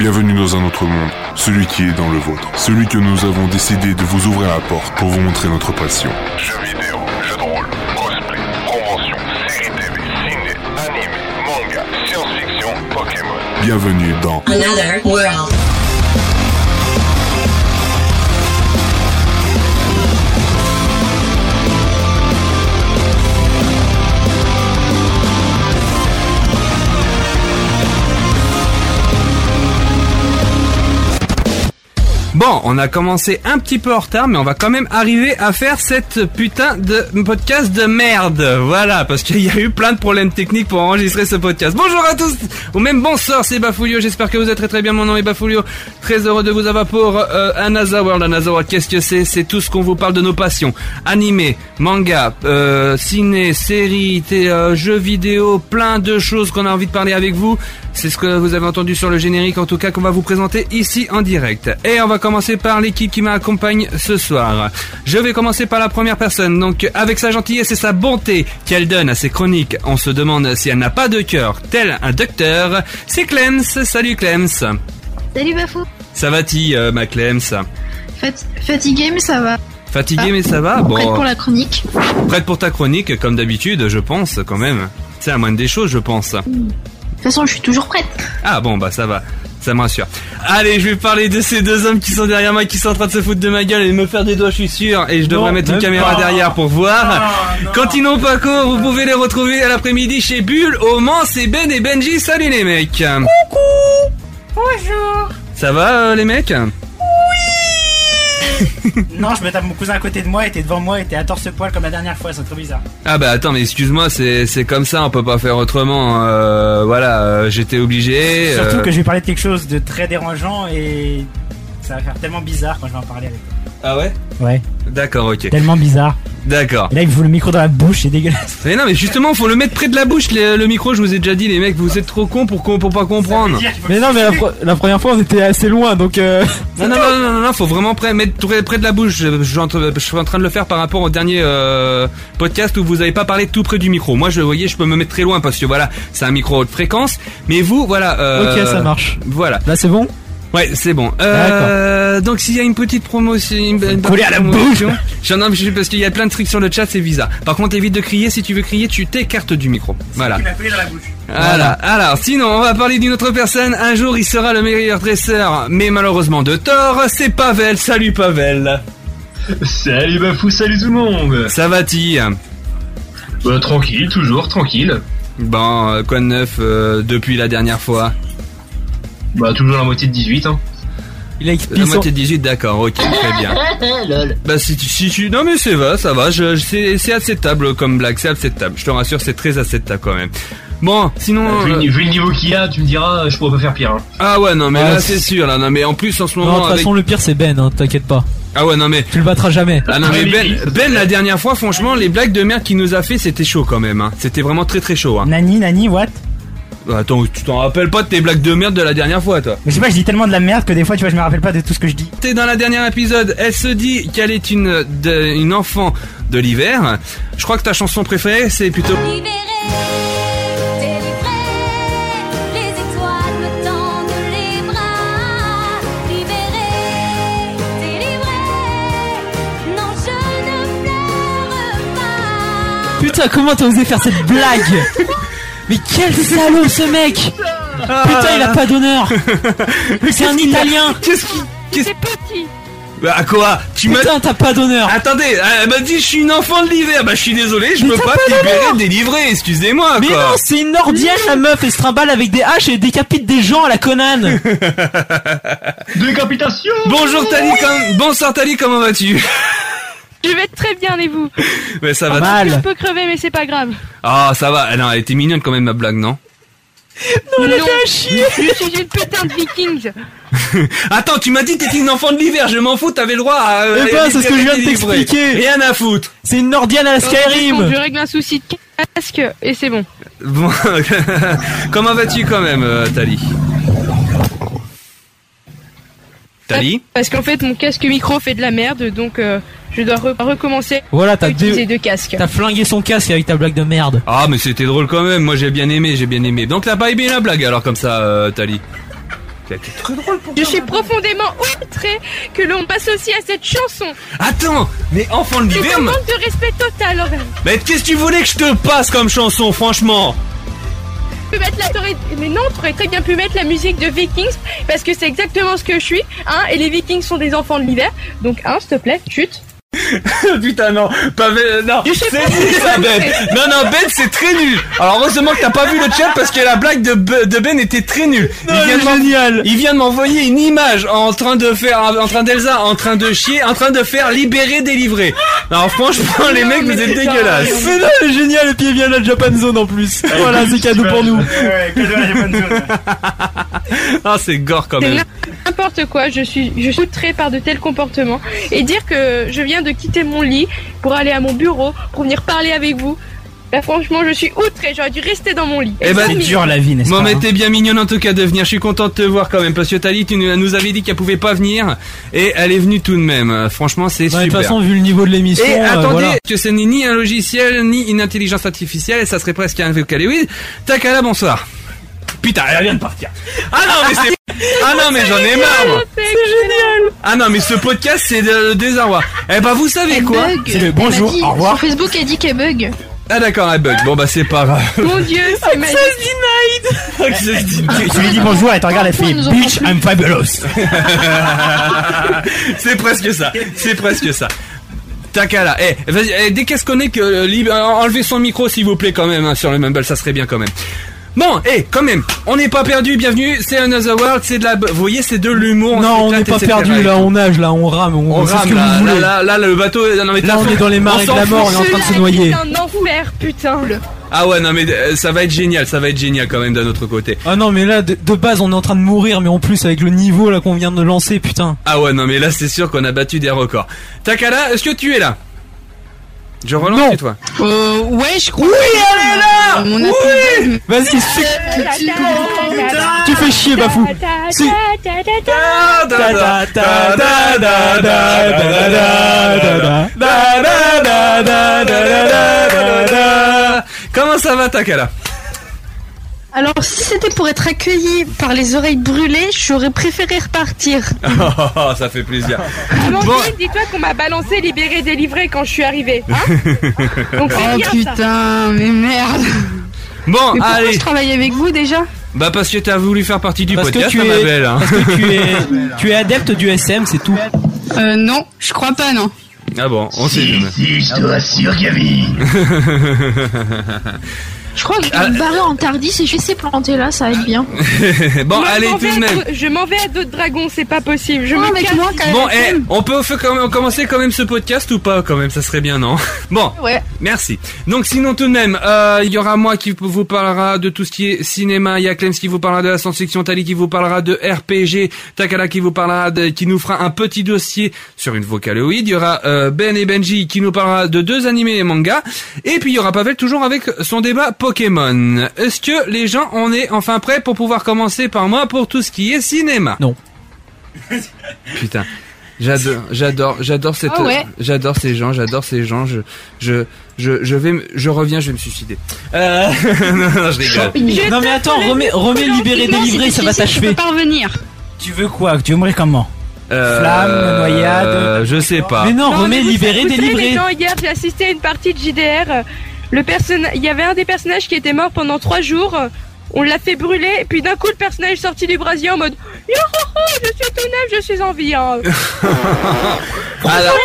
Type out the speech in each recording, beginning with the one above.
Bienvenue dans un autre monde, celui qui est dans le vôtre, celui que nous avons décidé de vous ouvrir la porte pour vous montrer notre passion. Jeux vidéo, jeux de rôle, cosplay, convention, séries TV, ciné, anime, manga, science-fiction, Pokémon. Bienvenue dans Another world. Bon, on a commencé un petit peu en retard, mais on va quand même arriver à faire cette putain de podcast de merde. Voilà, parce qu'il y a eu plein de problèmes techniques pour enregistrer ce podcast. Bonjour à tous, ou même bonsoir, c'est Bafoulio. J'espère que vous êtes très très bien. Mon nom est Bafoulio. Très heureux de vous avoir pour euh, Another World. Another World, qu'est-ce que c'est? C'est tout ce qu'on vous parle de nos passions. Animé, manga, euh, ciné, séries, euh, jeux vidéo, plein de choses qu'on a envie de parler avec vous. C'est ce que vous avez entendu sur le générique, en tout cas, qu'on va vous présenter ici en direct. Et on va commencer par l'équipe qui m'accompagne ce soir. Je vais commencer par la première personne. Donc, avec sa gentillesse et sa bonté qu'elle donne à ses chroniques, on se demande si elle n'a pas de cœur, tel un docteur. C'est Clems. Salut Clems. Salut Bafou Ça va-t-il, euh, ma Clems? Fat- Fatigué mais ça va. Fatigué, Ah. mais ça va? Bon, Prête pour la chronique. prête pour ta chronique, comme d'habitude, je pense, quand même. C'est la moindre des choses, je pense. De toute façon, je suis toujours prête. Ah bon bah ça va, ça me rassure. Allez, je vais parler de ces deux hommes qui sont derrière moi, qui sont en train de se foutre de ma gueule et de me faire des doigts, je suis sûr. Et je devrais Non, mettre une caméra pas. derrière pour voir. Quand ils n'ont pas court, vous pouvez les retrouver à l'après-midi chez Bulle, au Mans, c'est Ben et Benji. Salut les mecs. Coucou. Bonjour. Ça va euh, les mecs? Non, je me tape mon cousin à côté de moi, était devant moi, était à torse-poil comme la dernière fois, c'est trop bizarre. Ah bah attends, mais excuse-moi, c'est comme ça, on peut pas faire autrement. euh, voilà, euh, j'étais obligé. Surtout euh, que je vais parler de quelque chose de très dérangeant et ça va faire tellement bizarre quand je vais en parler avec toi. Ah ouais Ouais, D'accord, ok. tellement bizarre. D'accord. Et là, il me fout le micro dans la bouche, c'est dégueulasse. Mais non, mais justement, faut le mettre près de la bouche, le, le micro. Je vous ai déjà dit, les mecs, vous êtes trop cons pour, pour pas comprendre. Mais non, mais la, première fois on était assez loin donc. Euh... Non, non, non, non, non, non, faut vraiment près, mettre près, près de la bouche. Je, je suis en train- je suis en train de le faire par rapport au dernier euh, podcast où vous avez pas parlé tout près du micro. Moi, je, vous voyez, je peux me mettre très loin parce que voilà, c'est un micro haute fréquence. Mais vous, voilà. euh, Ok, ça marche. Voilà. Là c'est bon? Ouais, c'est bon. Euh, donc s'il y a une petite promotion, une, une Coller à la promotion, j'en ai parce qu'il y a plein de trucs sur le chat, c'est visa. Par contre, évite de crier. Si tu veux crier, tu t'écartes du micro. Voilà. Dans la bouche. Voilà. Alors, sinon, on va parler d'une autre personne. Un jour, il sera le meilleur dresseur, mais malheureusement de tort. C'est Pavel. Salut Pavel. Salut Bafou, salut tout le monde Ça va-t-il? Bah, Tranquille, toujours tranquille. Bon, euh, quoi de neuf euh, depuis la dernière fois? Bah toujours la moitié de 18 hein. Il a La expliqué son... moitié de 18, d'accord, ok, très bien. Bah si tu, si tu... Non mais c'est va, ça va, je, je- c'est c'est acceptable comme blague, c'est acceptable. Je te rassure, c'est très acceptable quand même. Bon, sinon... vu, euh, le- vu le niveau qu'il y a, tu me diras, je pourrais pas faire pire. Hein. Ah ouais, non mais là c'est- c'est sûr, là, non mais en plus en ce Non, de moment... toute avec- façon le pire c'est Ben, hein, t'inquiète pas. Ah ouais, non mais... Tu le battras jamais. Ah non mais Ouais, Ben, mais- ben la dernière fois franchement les blagues de merde qu'il nous a fait c'était chaud quand même hein. C'était vraiment très très chaud hein. Nani, Nani, what? Attends, tu t'en rappelles pas de tes blagues de merde de la dernière fois toi Mais je sais pas, je dis tellement de la merde que des fois, tu vois, je me rappelle pas de tout ce que je dis. T'es dans la dernière épisode, elle se dit qu'elle est une de- une enfant de l'hiver. Je crois que ta chanson préférée c'est plutôt Libéré, délivré, les étoiles me tendent les bras. Libéré, délivré, non je ne pleure pas. Putain, comment t'as osé faire cette blague? Mais quel salaud ce mec Putain, il a pas d'honneur. C'est un italien. Qu'est-ce qui qu'est-ce Bah quoi Tu m'as Putain, t'as pas d'honneur. Attendez, elle m'a dit je suis une enfant de l'hiver. Bah je suis désolé, je peux pas libérer, délivrer, excusez-moi Mais non, c'est une nordienne la meuf, elle se trimballe avec des haches et elle décapite des gens à la Conan. Décapitation. Bonjour Tali, comme... bonsoir Tali, comment vas-tu? Je vais très bien et vous Mais ça va. Pas mal. Je peux crever mais c'est pas grave. Ah ça va, non, elle était mignonne quand même ma blague, non? Non, je suis une putain de vikings. Attends, tu m'as dit que t'étais une enfant de l'hiver, je m'en fous, t'avais le droit à... euh, Eh ben, à c'est ce que je viens de délivrer. t'expliquer. Rien à foutre C'est une nordienne à la Bon, Skyrim je règle un souci de casque et c'est bon. Bon, comment vas-tu quand même, euh, Tali? Tali? Parce qu'en fait mon casque micro fait de la merde donc euh, je dois re- recommencer Voilà, t'as deux casques. T'as flingué son casque avec ta blague de merde. Ah mais c'était drôle quand même, moi j'ai bien aimé, j'ai bien aimé. Donc t'as pas aimé la blague alors comme ça, euh, Tali très drôle pour Je suis profondément outré que l'on m'associe à cette chanson. Attends, mais enfant de C'est l'hiver, un mais- manque de respect total envers mais qu'est-ce que tu voulais que je te passe comme chanson, franchement? Tu peux mettre la Mais non, tu aurais très bien pu mettre la musique de Vikings parce que c'est exactement ce que je suis. Hein, et les Vikings sont des enfants de l'hiver. Donc, hein, s'il te plaît, chute. Putain non, pas Ben- non, c'est nul ça Ben. Non non Ben c'est très nul. Alors heureusement que t'as pas vu le chat parce que la blague de, Be- de Ben était très nulle. Il vient de m'en- génial. Il vient de m'envoyer une image en train de faire, en train d'Elsa, en train de chier, en train de faire libérer, délivrer. Alors franchement les mecs vous êtes dégueulasses. Mais non, elle est et puis il vient de la Japan Zone en plus. Voilà, c'est cadeau pour nous. Ouais, la Japan Zone. Ah c'est gore quand C'est même. n'importe quoi. Je suis, je suis outré par de tels comportements. Et dire que je viens de quitter mon lit pour aller à mon bureau, pour venir parler avec vous. Là, franchement, je suis outré. J'aurais dû rester dans mon lit. Eh ben, C'est dur la vie, n'est-ce Bon pas mais hein t'es bien mignonne en tout cas de venir, je suis content de te voir quand même parce que Tali tu nous avais dit qu'elle pouvait pas venir et elle est venue tout de même. Franchement c'est super. De toute façon, vu le niveau de l'émission, Et euh, attendez, voilà. que ce n'est ni un logiciel, ni une intelligence artificielle, ça serait presque un vocaloïde. Takala, bonsoir. Putain, elle vient de partir. Ah non, mais c'est... Ah non, mais j'en ai marre, moi. C'est génial. Ah non, mais ce podcast, c'est de désarroi. Eh ben, vous savez Elle quoi bug. C'est le Elle bonjour, m'a dit- au revoir. Sur Facebook, elle dit qu'elle bug. Ah d'accord, elle bug. Bon bah c'est pas grave. Mon dieu, c'est magique. Tu, tu lui dis bonjour et tu regardes, elle fait Pourquoi ils nous Bitch, I'm fabulous. c'est presque ça. C'est presque ça. Takala, eh, vas-y, eh, dès qu'elle se connecte, euh, lib- euh, enlevez son micro s'il vous plaît quand même hein, sur le Mumble, ça serait bien quand même. Bon, eh, quand même, on n'est pas perdu, bienvenue, c'est Another World, c'est de la... Vous voyez, c'est de l'humour. Non, on n'est pas perdu là, on nage là, on rame, on, On c'est ce rame que là, vous là, voulez. là, là, le bateau, non mais Là, on est dans les marais de la mort, on est en train de se noyer. C'est un enfer, putain. Ah ouais, non mais euh, ça va être génial, ça va être génial quand même d'un autre côté. Ah non, mais là, de, de base, on est en train de mourir, mais en plus, avec le niveau là qu'on vient de lancer, putain. Ah ouais, non mais là c'est sûr qu'on a battu des records. Takala, est-ce que tu es là? Je relance, toi. Euh, ouais, je crois. Oui, elle là euh, Oui Vas-y, euh, Tu fais chier, Bafou. Comment ça va, Takala alors, si c'était pour être accueilli par les oreilles brûlées, j'aurais préféré repartir. Oh, ça fait plaisir. Amandine, Bon. dis-toi qu'on m'a balancé, libéré, délivré quand je suis arrivée. Hein Donc Oh bien ça. putain, mais merde. Bon, Mais pourquoi allez. je travaille avec vous déjà Bah parce que t'as voulu faire partie du Parce que podcast, tu ma es, belle. hein. parce que tu es, tu es adepte du SM, c'est tout. Euh, non, je crois pas, non. Ah bon, on sait jamais. Si, je te rassure, Gabi. Je crois que je Ah. vais me barrer en tardis et je vais essayer planter là, ça va être bien. bon, Je allez m'en tout vais de à même. d'autres- Je m'en vais à d'autres dragons, c'est pas possible. Je me casse. moi, quand Bon, même. eh, on peut quand même- commencer quand même ce podcast ou pas quand même, ça serait bien, non? Bon, Ouais. merci. Donc sinon tout de même, euh, il y aura moi qui vous parlera de tout ce qui est cinéma, il y a Clems qui vous parlera de la science-fiction, Tali qui vous parlera de RPG, Takala qui vous parlera de, qui nous fera un petit dossier sur une vocaloïde, il y aura euh, Ben et Benji qui nous parlera de deux animés et mangas, et puis il y aura Pavel toujours avec son débat Pokémon. Est-ce que les gens en est enfin prêts pour pouvoir commencer par moi pour tout ce qui est cinéma? Non. Putain. J'adore, j'adore, j'adore cette, Ah ouais. j'adore ces gens, j'adore ces gens. Je, je, je, je vais, me- je reviens, je vais me suicider. Euh, non, non, je rigole. Je Non mais attends, remets, remets libéré, délivré, ça va t'achever. pas revenir. Tu veux quoi? Tu veux mourir comment? Euh, Flamme, noyade. euh, Je sais pas. Mais non, Non, remets libéré, délivré. les gens, hier, j'ai assisté à une partie de JDR. Le il y avait un des personnages qui était mort pendant trois jours. On l'a fait brûler, et puis d'un coup, le personnage est sorti du brasier en mode Yo, je suis tout neuf, je suis en vie. hein. Alors,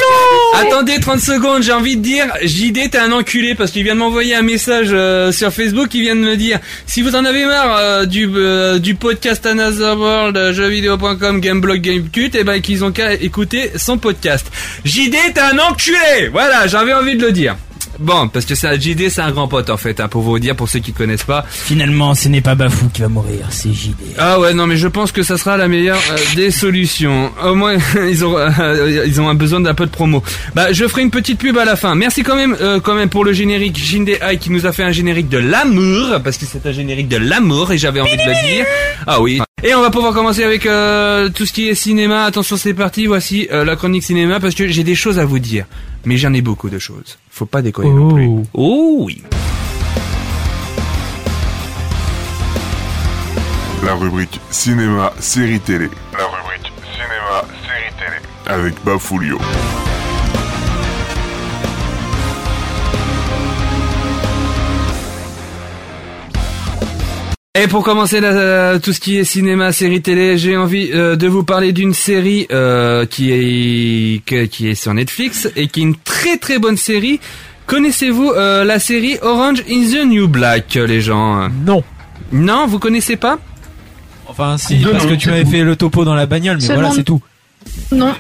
attendez 30 secondes, j'ai envie de dire, JD t'es un enculé parce qu'il vient de m'envoyer un message euh, sur Facebook, il vient de me dire, si vous en avez marre euh, du, euh, du podcast Another World, jeuxvideo.com, Gameblog, Gamecult, et ben qu'ils ont qu'à écouter son podcast. JD t'es un enculé Voilà, j'avais envie de le dire. Bon, parce que ça, JD c'est un grand pote en fait, hein, pour vous dire, pour ceux qui connaissent pas. Finalement, ce n'est pas Bafou qui va mourir, c'est JD. Ah ouais non mais je pense que ça sera la meilleure euh, des solutions. Au moins ils ont euh, ils ont un besoin d'un peu de promo. Bah je ferai une petite pub à la fin. Merci quand même euh, quand même pour le générique Jinde Ai qui nous a fait un générique de l'amour parce que c'est un générique de l'amour et j'avais envie de le dire. Ah oui. Et on va pouvoir commencer avec euh, tout ce qui est cinéma. Attention c'est parti. Voici euh, la chronique cinéma parce que j'ai des choses à vous dire. Mais j'en ai beaucoup de choses. Faut pas déconner non plus. Oh. Oh oui. La rubrique cinéma, série télé. La rubrique cinéma, série télé. Avec Bafulio. Et pour commencer la- tout ce qui est cinéma, série télé, j'ai envie euh, de vous parler d'une série euh, qui est que- qui est sur Netflix et qui est une très très bonne série. Connaissez-vous euh, la série Orange is the New Black, les gens? Non. Non, vous connaissez pas? Enfin, si, parce que tu m'avais fait le topo dans la bagnole, mais Seulement- voilà, c'est tout. Non.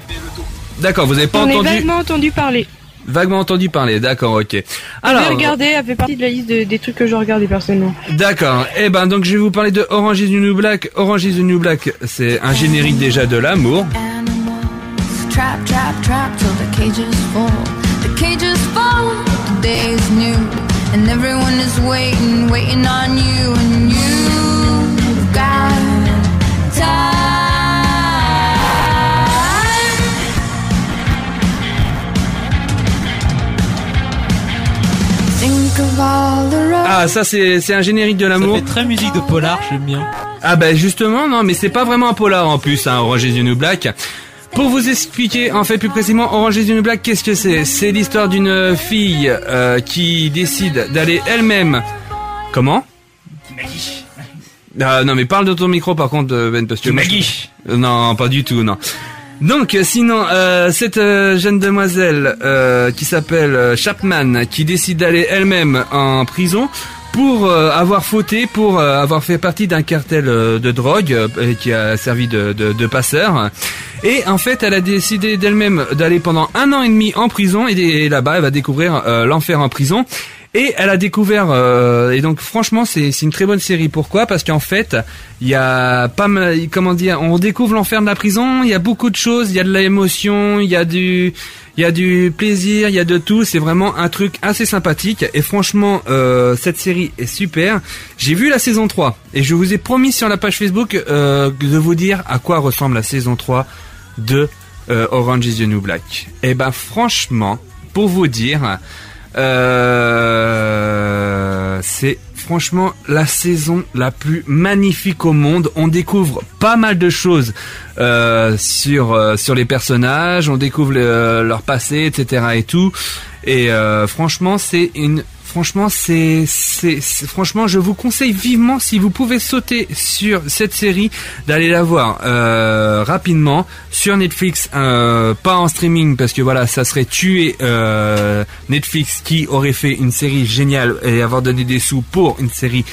D'accord, vous avez pas On entendu? vaguement entendu parler. Vaguement entendu parler. D'accord, ok. Alors, Alors, regarder, elle fait partie de la liste de- des trucs que je regardais personnellement. D'accord. Eh ben donc je vais vous parler de Orange is the New Black. Orange is the New Black, c'est un générique déjà de l'amour. Trap, trap, trap till the cages fall. The cages fall, the day is new. And everyone is waiting, waiting on you. And you've got time. Ah, ça c'est c'est un générique de l'amour. Fait très musique de polar, j'aime bien. Ah bah justement, non, mais c'est pas vraiment un polar en plus, hein, Orange is the New Black. Pour vous expliquer, en fait, plus précisément, Orange is the New Black, qu'est-ce que c'est? C'est l'histoire d'une fille euh, qui décide d'aller elle-même... Comment? Ah, non mais parle de ton micro par contre euh, Ben parce que Tu moi, m'aguiches. je- Non pas du tout non. Donc euh, sinon euh, cette euh, jeune demoiselle euh, qui s'appelle euh, Chapman qui décide d'aller elle-même en prison pour avoir fauté, pour avoir fait partie d'un cartel de drogue qui a servi de, de, de passeur. Et en fait, elle a décidé d'elle-même d'aller pendant un an et demi en prison et, et là-bas, elle va découvrir l'enfer en prison. Et elle a découvert euh, et donc franchement c'est une très bonne série. Pourquoi? Parce qu'en fait il y a pas mal comment dire on découvre l'enfer de la prison. Il y a beaucoup de choses. Il y a de l'émotion. Il y a du il y a du plaisir. Il y a de tout. C'est vraiment un truc assez sympathique. Et franchement euh, cette série est super. J'ai vu la saison 3 et je vous ai promis sur la page Facebook euh, de vous dire à quoi ressemble la saison 3 de euh, Orange is the New Black. Et ben franchement pour vous dire. Euh, c'est franchement la saison la plus magnifique au monde. On découvre pas mal de choses euh, sur euh, sur les personnages, on découvre le- leur passé, etc. et tout. Et franchement, c'est une Franchement, c'est, franchement, je vous conseille vivement si vous pouvez sauter sur cette série d'aller la voir euh, rapidement sur Netflix, euh, pas en streaming parce que voilà, ça serait tuer euh, Netflix qui aurait fait une série géniale et avoir donné des sous pour une série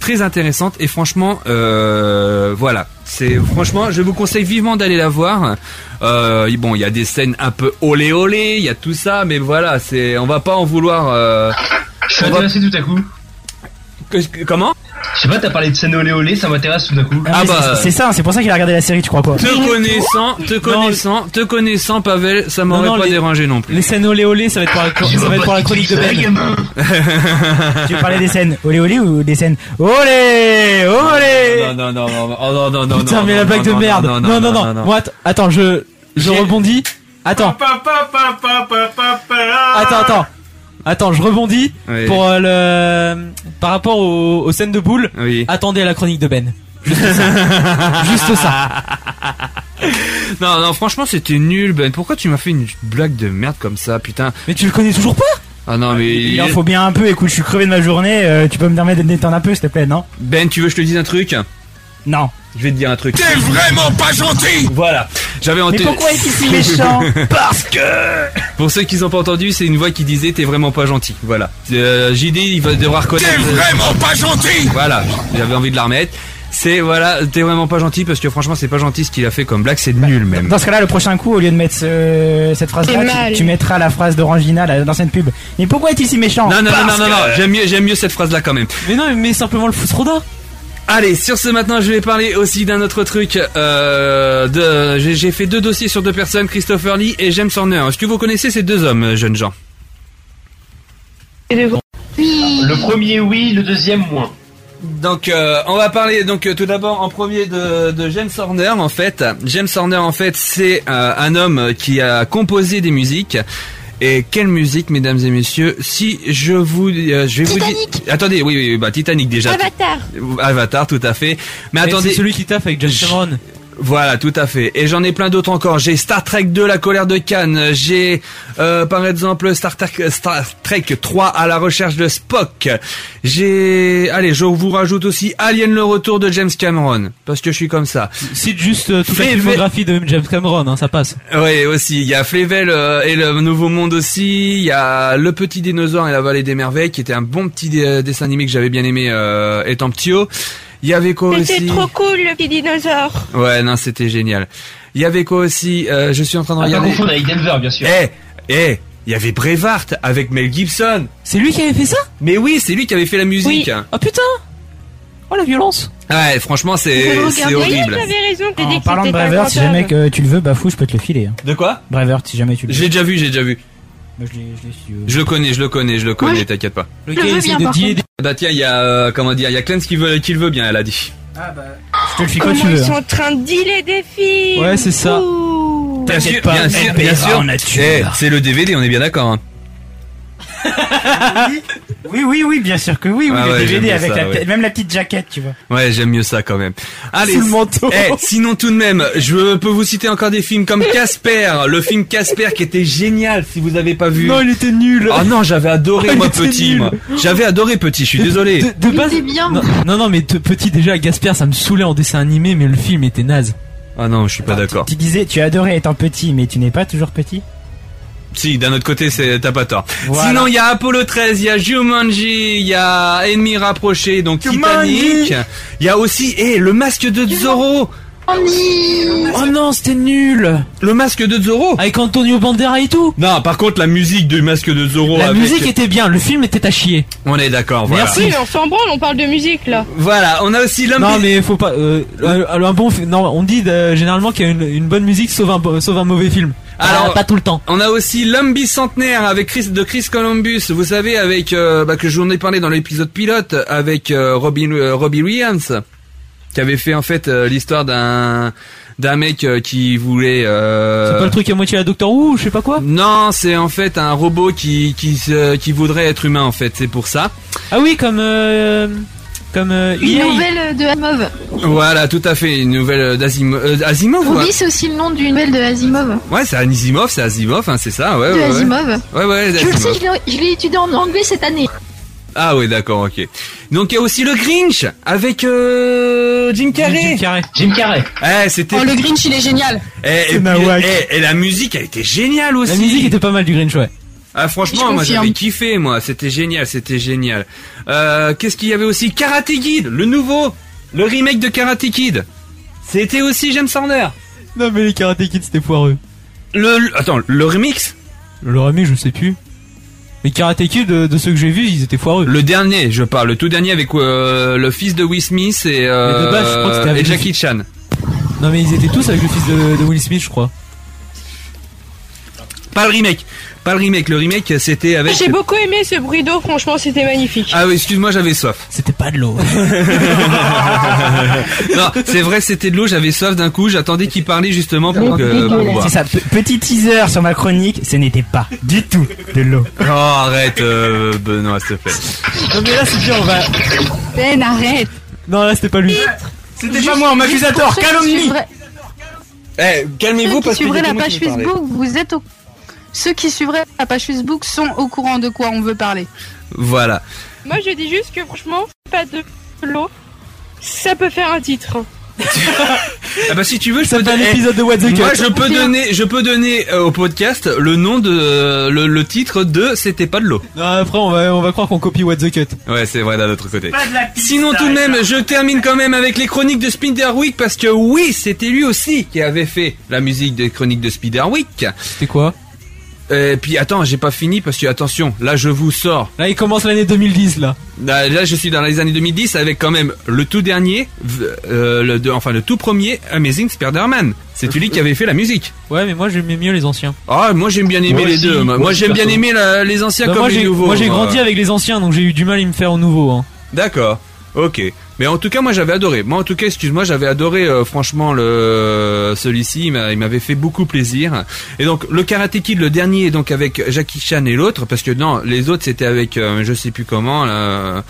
très intéressante. Et franchement voilà c'est franchement je vous conseille vivement d'aller la voir euh, bon il y a des scènes un peu olé olé il y a tout ça mais voilà c'est on va pas en vouloir euh, Je suis va- intéressé tout à coup. Que- comment Je sais pas, t'as parlé de scène olé olé, ça m'intéresse tout à coup. Ah bah. c'est- ça, c'est pour ça qu'il a regardé la série, tu crois pas te connaissant te connaissant te connaissant Pavel ça m'aurait pas les- dérangé non plus Les scènes olé olé, ça va être pour la, ça va être pour la chronique de Ben. tu veux parler des scènes olé olé ou des scènes olé olé non non non non oh, non non non Putain, mais non, la blague non, de merde. Non, non, non. non. Moi, att- attends, je, je rebondis. Attends, attends, attends. Attends, je rebondis Oui. pour euh, le par rapport aux, aux scènes de boules. oui Attendez la chronique de Ben. Juste ça. Juste ça. non non franchement c'était nul Ben pourquoi tu m'as fait une blague de merde comme ça putain Mais tu le connais toujours pas ah non mais Il en faut bien un peu, écoute, je suis crevé de ma journée, euh, tu peux me permettre détendre un peu, s'il te plaît, non Ben tu veux que je te dise un truc? Non. Je vais te dire un truc. T'es vraiment pas gentil Voilà. J'avais Mais entendu. pourquoi est-il si méchant Parce que... Pour ceux qui n'ont pas entendu, c'est une voix qui disait t'es vraiment pas gentil. Voilà. Euh, JD, il va devoir reconnaître. T'es vraiment pas gentil Voilà. J'avais envie de la remettre. C'est voilà, t'es vraiment pas gentil parce que franchement c'est pas gentil ce qu'il a fait comme blague, c'est nul même. Dans ce cas-là, le prochain coup, au lieu de mettre ce- cette phrase-là, tu, tu mettras la phrase d'Orangina cette pub. Mais pourquoi est-il si méchant? Non non non Parce non non, que- j'aime mieux j'aime mieux cette phrase là quand même. Mais non, mais simplement le Fousroda. Allez, sur ce maintenant, je vais parler aussi d'un autre truc. Euh, de, j'ai, fait deux dossiers sur deux personnes, Christopher Lee et James Horner. Est-ce que vous connaissez ces deux hommes, euh, jeunes gens? Le premier oui, le deuxième moins. Donc, euh, on va parler donc euh, tout d'abord en premier de, de James Horner. En fait, James Horner, en fait, c'est euh, un homme qui a composé des musiques. Et quelle musique, mesdames et messieurs. Si je vous, euh, je vais vous dire. Attendez, oui, oui, bah Titanic déjà. Avatar. Avatar, tout à fait. Mais Mais attendez. C'est celui qui taffe avec James Cameron. Voilà, tout à fait. Et j'en ai plein d'autres encore. J'ai Star Trek 2, La colère de Cannes. J'ai, euh, par exemple, Star Trek, Star Trek 3, À la recherche de Spock. J'ai, allez, je vous rajoute aussi Alien, le retour de James Cameron. Parce que je suis comme ça. Cite juste euh, toute la Flevel- filmographie de James Cameron, hein, ça passe. Oui, aussi. Il y a Flevel euh, et le Nouveau Monde aussi. Il y a Le Petit Dinosaure et la Vallée des Merveilles, qui était un bon petit dé- dessin animé que j'avais bien aimé euh, étant petit. Il y avait quoi C'était aussi trop cool le petit dinosaure. Ouais, non, c'était génial. Il y avait quoi aussi euh, Je suis en train de pas regarder. confondre avec Denver, bien sûr. Eh, eh, il y avait Brevard avec Mel Gibson. C'est lui qui avait fait ça Mais oui, c'est lui qui avait fait la musique. Oh putain Oh la violence Ouais, franchement, c'est horrible. J'avais raison, j'ai En parlant de c'était Braveheart, si jamais que tu le veux, Bafou, je peux te le filer. hein. De quoi? Braveheart, si jamais tu le Je veux. l'ai déjà vu, j'ai déjà vu. Moi, je l'ai, je l'ai su. Je le connais, je le connais, je le connais, t'inquiète pas. Le Je gars veux essaie bien, de par dealer des... Bah tiens, il y a euh, comment dire, il y a Clance qui veut qui le veut bien, elle a dit. Ah bah, je te le file quand Comment tu veux. ils sont hein. en train de dealer des filles Ouais, c'est ça. Ouh. Bien T'inquiète sûr, pas, bien sûr, bien sûr. Eh, c'est le DVD, on est bien d'accord. Hein. Oui, oui, oui, bien sûr que oui, oui, Ah le ouais, DVD j'aime avec ça, la, ouais. même la petite jaquette, tu vois. Ouais, j'aime mieux ça quand même. Allez, Sous le manteau. eh, sinon tout de même, je peux vous citer encore des films comme Casper, le film Casper qui était génial si vous avez pas vu. Non, il était nul Oh non, j'avais adoré Oh, moi petit. J'avais adoré petit, je suis désolé. De, de Il base... était bien. Non, non, non, mais petit déjà, Gaspard, ça me saoulait en dessin animé, mais le film était naze. Ah non, je suis pas d'accord. Tu disais, tu as adoré étant petit, mais tu n'es pas toujours petit? Si, d'un autre côté, c'est t'as pas tort. Voilà. Sinon, il y a Apollo 13, il y a Jumanji, il y a Ennemi rapproché, donc Titanic. Il y a aussi, eh, le masque de Zorro. Oh non, c'était nul Le masque de Zorro. Avec Antonio Bandera et tout Non, par contre, la musique du masque de Zorro. La avec- musique était bien, le film était à chier. On est d'accord, voilà. Merci. Mais on s'en branle, on parle de musique là. Voilà, on a aussi l'homme. Non mais faut pas... Euh, un, un bon... Non, on dit euh, généralement qu'il y a une, bonne musique sauve un, sauve un mauvais film. Alors- Ah, pas tout le temps. On a aussi l'homme bicentenaire avec Chris de Chris Columbus. Vous savez avec euh, bah, que je vous en ai parlé dans l'épisode pilote avec euh, Robin euh, Robbie Williams qui avait fait en fait euh, l'histoire d'un d'un mec qui voulait. euh, C'est pas le truc à moitié à Doctor Who ou je sais pas quoi Non, c'est en fait un robot qui qui voudrait être humain en fait. C'est pour ça. Ah oui, comme... Euh, comme... Euh, Une EA. nouvelle de Asimov. Voilà, tout à fait. Une nouvelle d'Asimov. Euh, Asimov ouais. Oui, c'est aussi le nom d'une nouvelle de Asimov. Ouais, c'est Asimov, c'est Asimov, hein, c'est ça. Ouais, de ouais. Asimov. Ouais, ouais, Je le sais, Asimov. je l'ai- je l'ai étudié en anglais cette année. Ah oui, d'accord, ok. Donc il y a aussi le Grinch avec euh, Jim Carrey. Jim Carrey. Jim Carrey. Eh, c'était. Oh, le Grinch, il est génial. Eh, et, eh, et la musique a été géniale aussi. La musique était pas mal du Grinch, ouais. Ah Je franchement, moi j'avais kiffé, moi. C'était génial, c'était génial. Euh, Qu'est-ce qu'il y avait aussi? Karate Kid, le nouveau, le remake de Karate Kid. C'était aussi James Horner. Non mais les Karate Kids c'était foireux. Le, le- attends, le remix, Le remake, je sais plus. Les Karate Kids, de, de ceux que j'ai vus, ils étaient foireux. le dernier, je parle, le tout dernier avec euh, le fils de Will Smith et, euh, Mais de base, je crois que c'était et Jackie Chan. Non mais ils étaient tous avec le fils de, de Will Smith, je crois. Pas le remake, pas le remake. Le remake, c'était avec. J'ai beaucoup aimé ce bruit d'eau, franchement c'était magnifique. Ah oui, excuse-moi, j'avais soif. C'était pas de l'eau. non, c'est vrai, c'était de l'eau, j'avais soif d'un coup, j'attendais qu'il parlait justement pour que. boire. C'est ça, pe- petit teaser sur ma chronique, ce n'était pas du tout de l'eau. Oh, arrête, euh, Benoît, s'il te plaît. non mais là c'est bien, on va... Ben, arrête. Non là c'était pas lui. C'était pas moi, m'accusateur, Pour ceux qui calomnie Eh, calmez-vous parce que. suivraient y a la page. Facebook, vous êtes au... Ceux qui suivraient la page Facebook sont au courant de quoi on veut parler. Voilà. Moi je dis juste que franchement, pas de l'eau, ça peut faire un titre. Ah bah si tu veux, je Ça peux donner. épisode de What the Moi, Cut. je peux donner, je peux donner euh, au podcast le nom de le, le titre de C'était pas de l'eau. Non, après on va, on va croire qu'on copie What the Cut. Ouais, c'est vrai d'un autre côté. Pas de la piste, Sinon tout de même, je termine quand même avec les chroniques de Spiderwick parce que oui, c'était lui aussi qui avait fait la musique des chroniques de Spiderwick. C'était quoi? Et puis attends, j'ai pas fini parce que attention, là je vous sors. Là il commence l'année 2010 là. Là, là, je suis dans les années 2010 avec quand même le tout dernier, euh, le, de- enfin le tout premier Amazing Spider-Man. C'est lui qui avait fait la musique. Ouais mais moi j'aimais mieux les anciens. Ah, moi j'aime bien aimer Moi les aussi. deux. Moi, j'aime bien aimer la- les anciens Bah, comme moi les j'ai nouveaux. moi j'ai moi. grandi avec les anciens donc j'ai eu du mal à me faire au nouveau. Hein. D'accord. Ok, mais en tout cas moi j'avais adoré. Moi en tout cas excuse-moi j'avais adoré euh, franchement le celui-ci, il m'a- il m'avait fait beaucoup plaisir. Et donc le Karate Kid le dernier est donc avec Jackie Chan et l'autre parce que non les autres c'était avec euh, je sais plus comment là,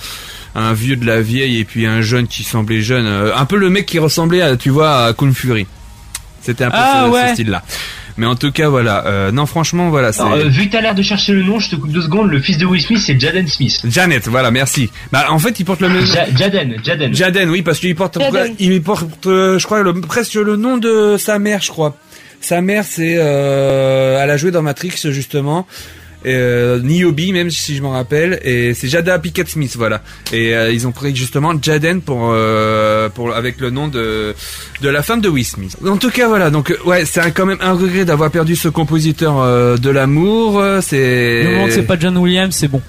un vieux de la vieille et puis un jeune qui semblait jeune, euh, un peu le mec qui ressemblait à tu vois à Kung Fury. C'était un peu Ah, ce, ce style-là. Mais en tout cas voilà, euh, non franchement voilà c'est. Alors, euh, vu que t'as l'air de chercher le nom, je te coupe deux secondes. Le fils de Will Smith, c'est Jaden Smith. Janet, voilà, merci. Bah, en fait, il porte le même. Ja- Jaden, Jaden. Jaden, oui, parce qu'il porte, Jaden. il porte, euh, je crois, le- presque le nom de sa mère, je crois. Sa mère, c'est, euh, elle a joué dans Matrix justement. Euh, même si je m'en rappelle et c'est Jada Pickett Smith voilà. Et euh, ils ont pris justement Jaden pour euh, pour avec le nom de de la femme de Will Smith. En tout cas voilà. Donc euh, ouais c'est quand même un regret d'avoir perdu ce compositeur euh, de l'amour. Euh, c'est c'est pas John Williams, c'est bon.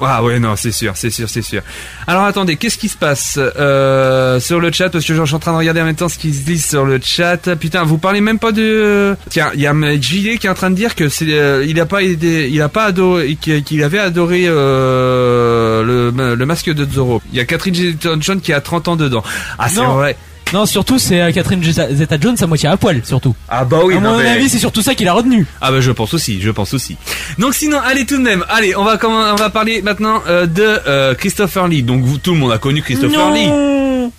Ah ouais non c'est sûr c'est sûr c'est sûr. Alors attendez qu'est-ce qui se passe euh, sur le chat? Parce que je suis en train de regarder en même temps ce qui se dit sur le chat. Putain vous parlez même pas de tiens il y a JD qui est en train de dire que c'est euh, il a pas aidé il a pas adoré qu'il avait adoré euh, le, le masque de Zorro. Il y a Catherine Zeta-Jones qui a 30 ans dedans. Ah c'est vrai. Non, surtout c'est euh, Catherine Zeta-Jones à moitié à poil, surtout. Ah bah oui à non, mon mais- avis, c'est surtout ça qu'il a retenu. Ah bah je pense aussi, je pense aussi. Donc sinon, allez tout de même, allez, on va comment, on va parler maintenant euh, de euh, Christopher Lee. Donc vous, tout le monde a connu Christopher Lee. non.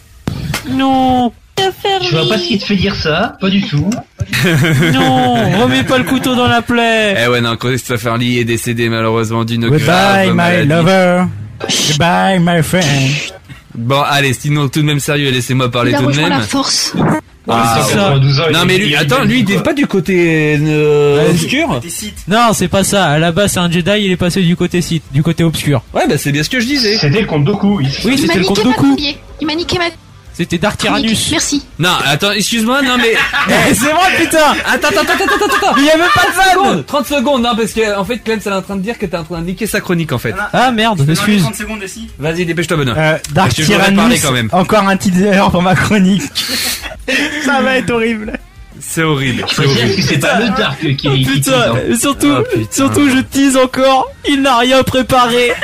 Non. Je vois pas ce qui te fait dire ça, pas du tout. Non, remets pas le couteau dans la plaie. Eh ouais non, Christopher Lee est décédé malheureusement d'une Goodbye, grave my maladie. lover. Goodbye, my friend. Bon allez, sinon tout de même sérieux, laissez-moi parler tout de même. la force. Ah, c'est 92 ans, il non est- mais lui, est- attends, est lui il n'est pas du côté euh, obscur. Non, c'est pas ça. À la base, c'est un Jedi, il est passé du côté Sith, du côté obscur. Ouais bah c'est bien ce que je disais. C'était le compte Doku, oui. C'était le compte Doku. Il m'a niqué ma C'était Dark Tyrannus. Merci. Non, attends, excuse-moi, non mais Eh, c'est vrai, putain. Attends, attends, attends, attends, attends, attends. Il y a même pas de 30 vanne. secondes, 30 secondes, non, parce que, en fait, Clem, elle est en train de dire que t'es en train de niquer sa chronique, en fait. Ah merde, excuse. 30 secondes aussi. Vas-y, dépêche-toi, Benoît. Euh, Dark Tyrannus, quand même. encore un teaser pour ma chronique. Ça va être horrible. C'est horrible. C'est dire que c'est pas le Dark qui, qui Putain, tease, hein. et surtout, Ah, putain. surtout, je tease encore. Il n'a rien préparé.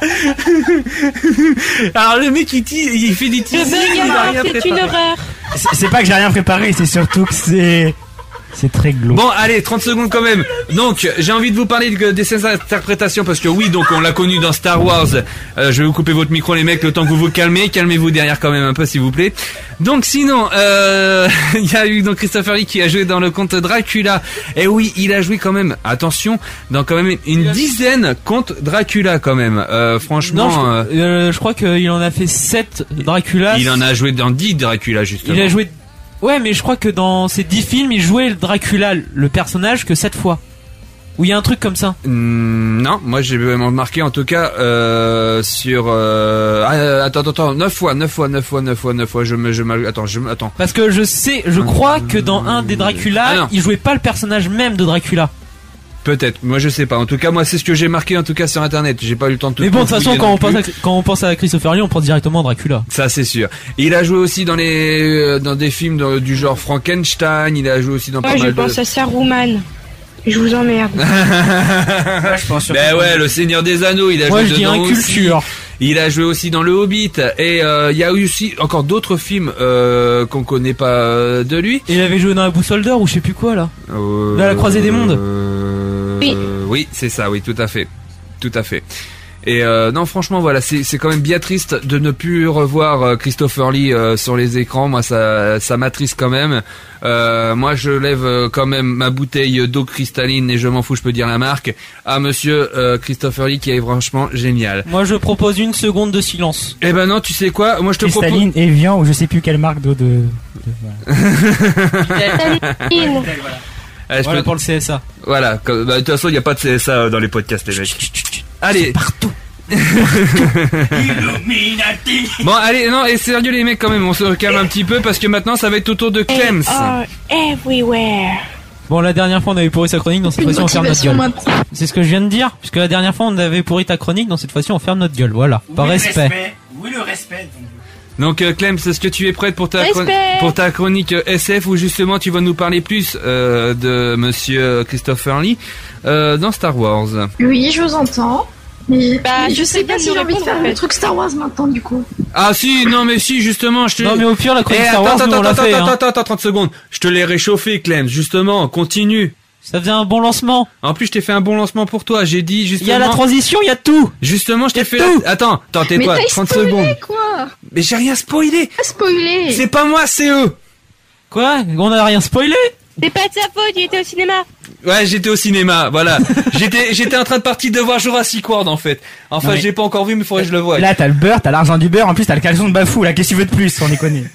Alors, le mec, il, fait des Le c'est une horreur. C'est pas que j'ai rien préparé, c'est surtout que c'est. C'est très glauque. Bon, allez, 30 secondes quand même. Donc, j'ai envie de vous parler de, de ces interprétations parce que oui, donc on l'a connu dans Star Wars. Euh, je vais vous couper votre micro, les mecs, le temps que vous vous calmez. Calmez-vous derrière quand même un peu, s'il vous plaît. Donc, sinon, euh, il y a eu donc Christopher Lee qui a joué dans le conte Dracula. Et oui, il a joué quand même. Attention, dans quand même une dizaine contes Dracula quand même. Euh, franchement, Non, je, euh, euh, je crois qu'il en a fait 7 Dracula. il en a joué dans 10 Dracula justement. Il a joué. Ouais, mais je crois que dans ces 10 films, il jouait le Dracula, le personnage, que 7 fois. Ou il y a un truc comme ça. Hmm, non, moi j'ai remarqué en tout cas euh, sur euh, ah, euh, attends attends attends 9 fois 9 fois 9 fois 9 fois 9 fois je me je me attends je me attends Parce que je sais, je crois que dans un des Dracula, Ah il jouait pas le personnage même de Dracula. Peut-être moi je sais pas en tout cas moi c'est ce que j'ai marqué en tout cas sur internet j'ai pas eu le temps de tout Mais bon, de toute façon, quand on, pense à, quand on pense à Christopher Lee, on pense directement à Dracula. ça c'est sûr Et il a joué aussi dans les euh, dans des films du genre Frankenstein il a joué aussi dans Moi, pas je mal de pense à Saruman. Je vous emmerde. je pense ben ouais le Seigneur des Anneaux il a Moi, joué je dis inculture. Il a joué aussi dans Le Hobbit et euh, il y a eu aussi encore d'autres films euh, qu'on connaît pas de lui. Et il avait joué dans la boussole d'or ou je sais plus quoi là. Euh, Dans la croisée des mondes. Euh, Oui. oui, c'est ça, oui, tout à fait. Tout à fait. Et euh, non, franchement, voilà, c'est c'est quand même bien triste de ne plus revoir euh, Christopher Lee euh, sur les écrans. Moi, ça ça m'attriste quand même. Euh, moi, je lève quand même ma bouteille d'eau cristalline et je m'en fous, je peux dire la marque à Monsieur euh, Christopher Lee qui est franchement génial. Moi, je propose une seconde de silence. Eh ben non, tu sais quoi? Moi, je te propose. Cristalline, Evian ou je sais plus quelle marque d'eau de. de- voilà. Allez, je Voilà peux- pour le CSA. Voilà, comme- bah, de toute façon, il n'y a pas de CSA euh, dans les podcasts, les mecs. Allez. Partout. Bon, allez, non, et sérieux, les mecs, quand même, on se calme un petit peu parce que maintenant, ça va être au tour de Clems. are everywhere. Bon, la dernière fois, on avait pourri sa chronique, dans cette fois-ci, on ferme notre gueule. C'est ce que je viens de dire, puisque la dernière fois, on avait pourri ta chronique, dans cette fois-ci, on ferme notre gueule. Voilà. Par Oui, le respect. Oui, le respect. donc. Donc, euh, Clems, est-ce que tu es prête pour ta, pour ta chronique euh, SF où justement tu vas nous parler plus euh, de monsieur Christopher Lee euh, dans Star Wars? Oui, je vous entends. Mais, Bah, mais je sais pas si j'ai envie de faire en le truc Star Wars maintenant du coup. Ah si, non mais si, justement, je te... Non mais au pire la chronique Eh, Star Wars, attends, nous, on attends, l'a attends, fait. attends, hein. attends, attends, 30 secondes. Je te l'ai réchauffé, Clem, justement, continue. Ça faisait un bon lancement. En plus, je t'ai fait un bon lancement pour toi. J'ai dit Il justement. y a la transition, il y a tout. Justement, je t'ai fait. tout. Attends, attends, Mais tais-toi, t'as 30 spoilé secondes. quoi Mais j'ai rien spoilé. Pas spoilé. C'est pas moi, c'est eux. Quoi? On a rien spoilé? C'est pas de sa faute, il était au cinéma. Ouais, j'étais au cinéma, voilà. j'étais, j'étais en train de partir de voir Jurassic World en fait. Enfin, j'ai pas encore vu, mais faudrait que je le voie. Là, t'as le beurre, t'as l'argent du beurre, en plus t'as le caleçon de Bafou, là, qu'est-ce que tu veux de plus, on est connu.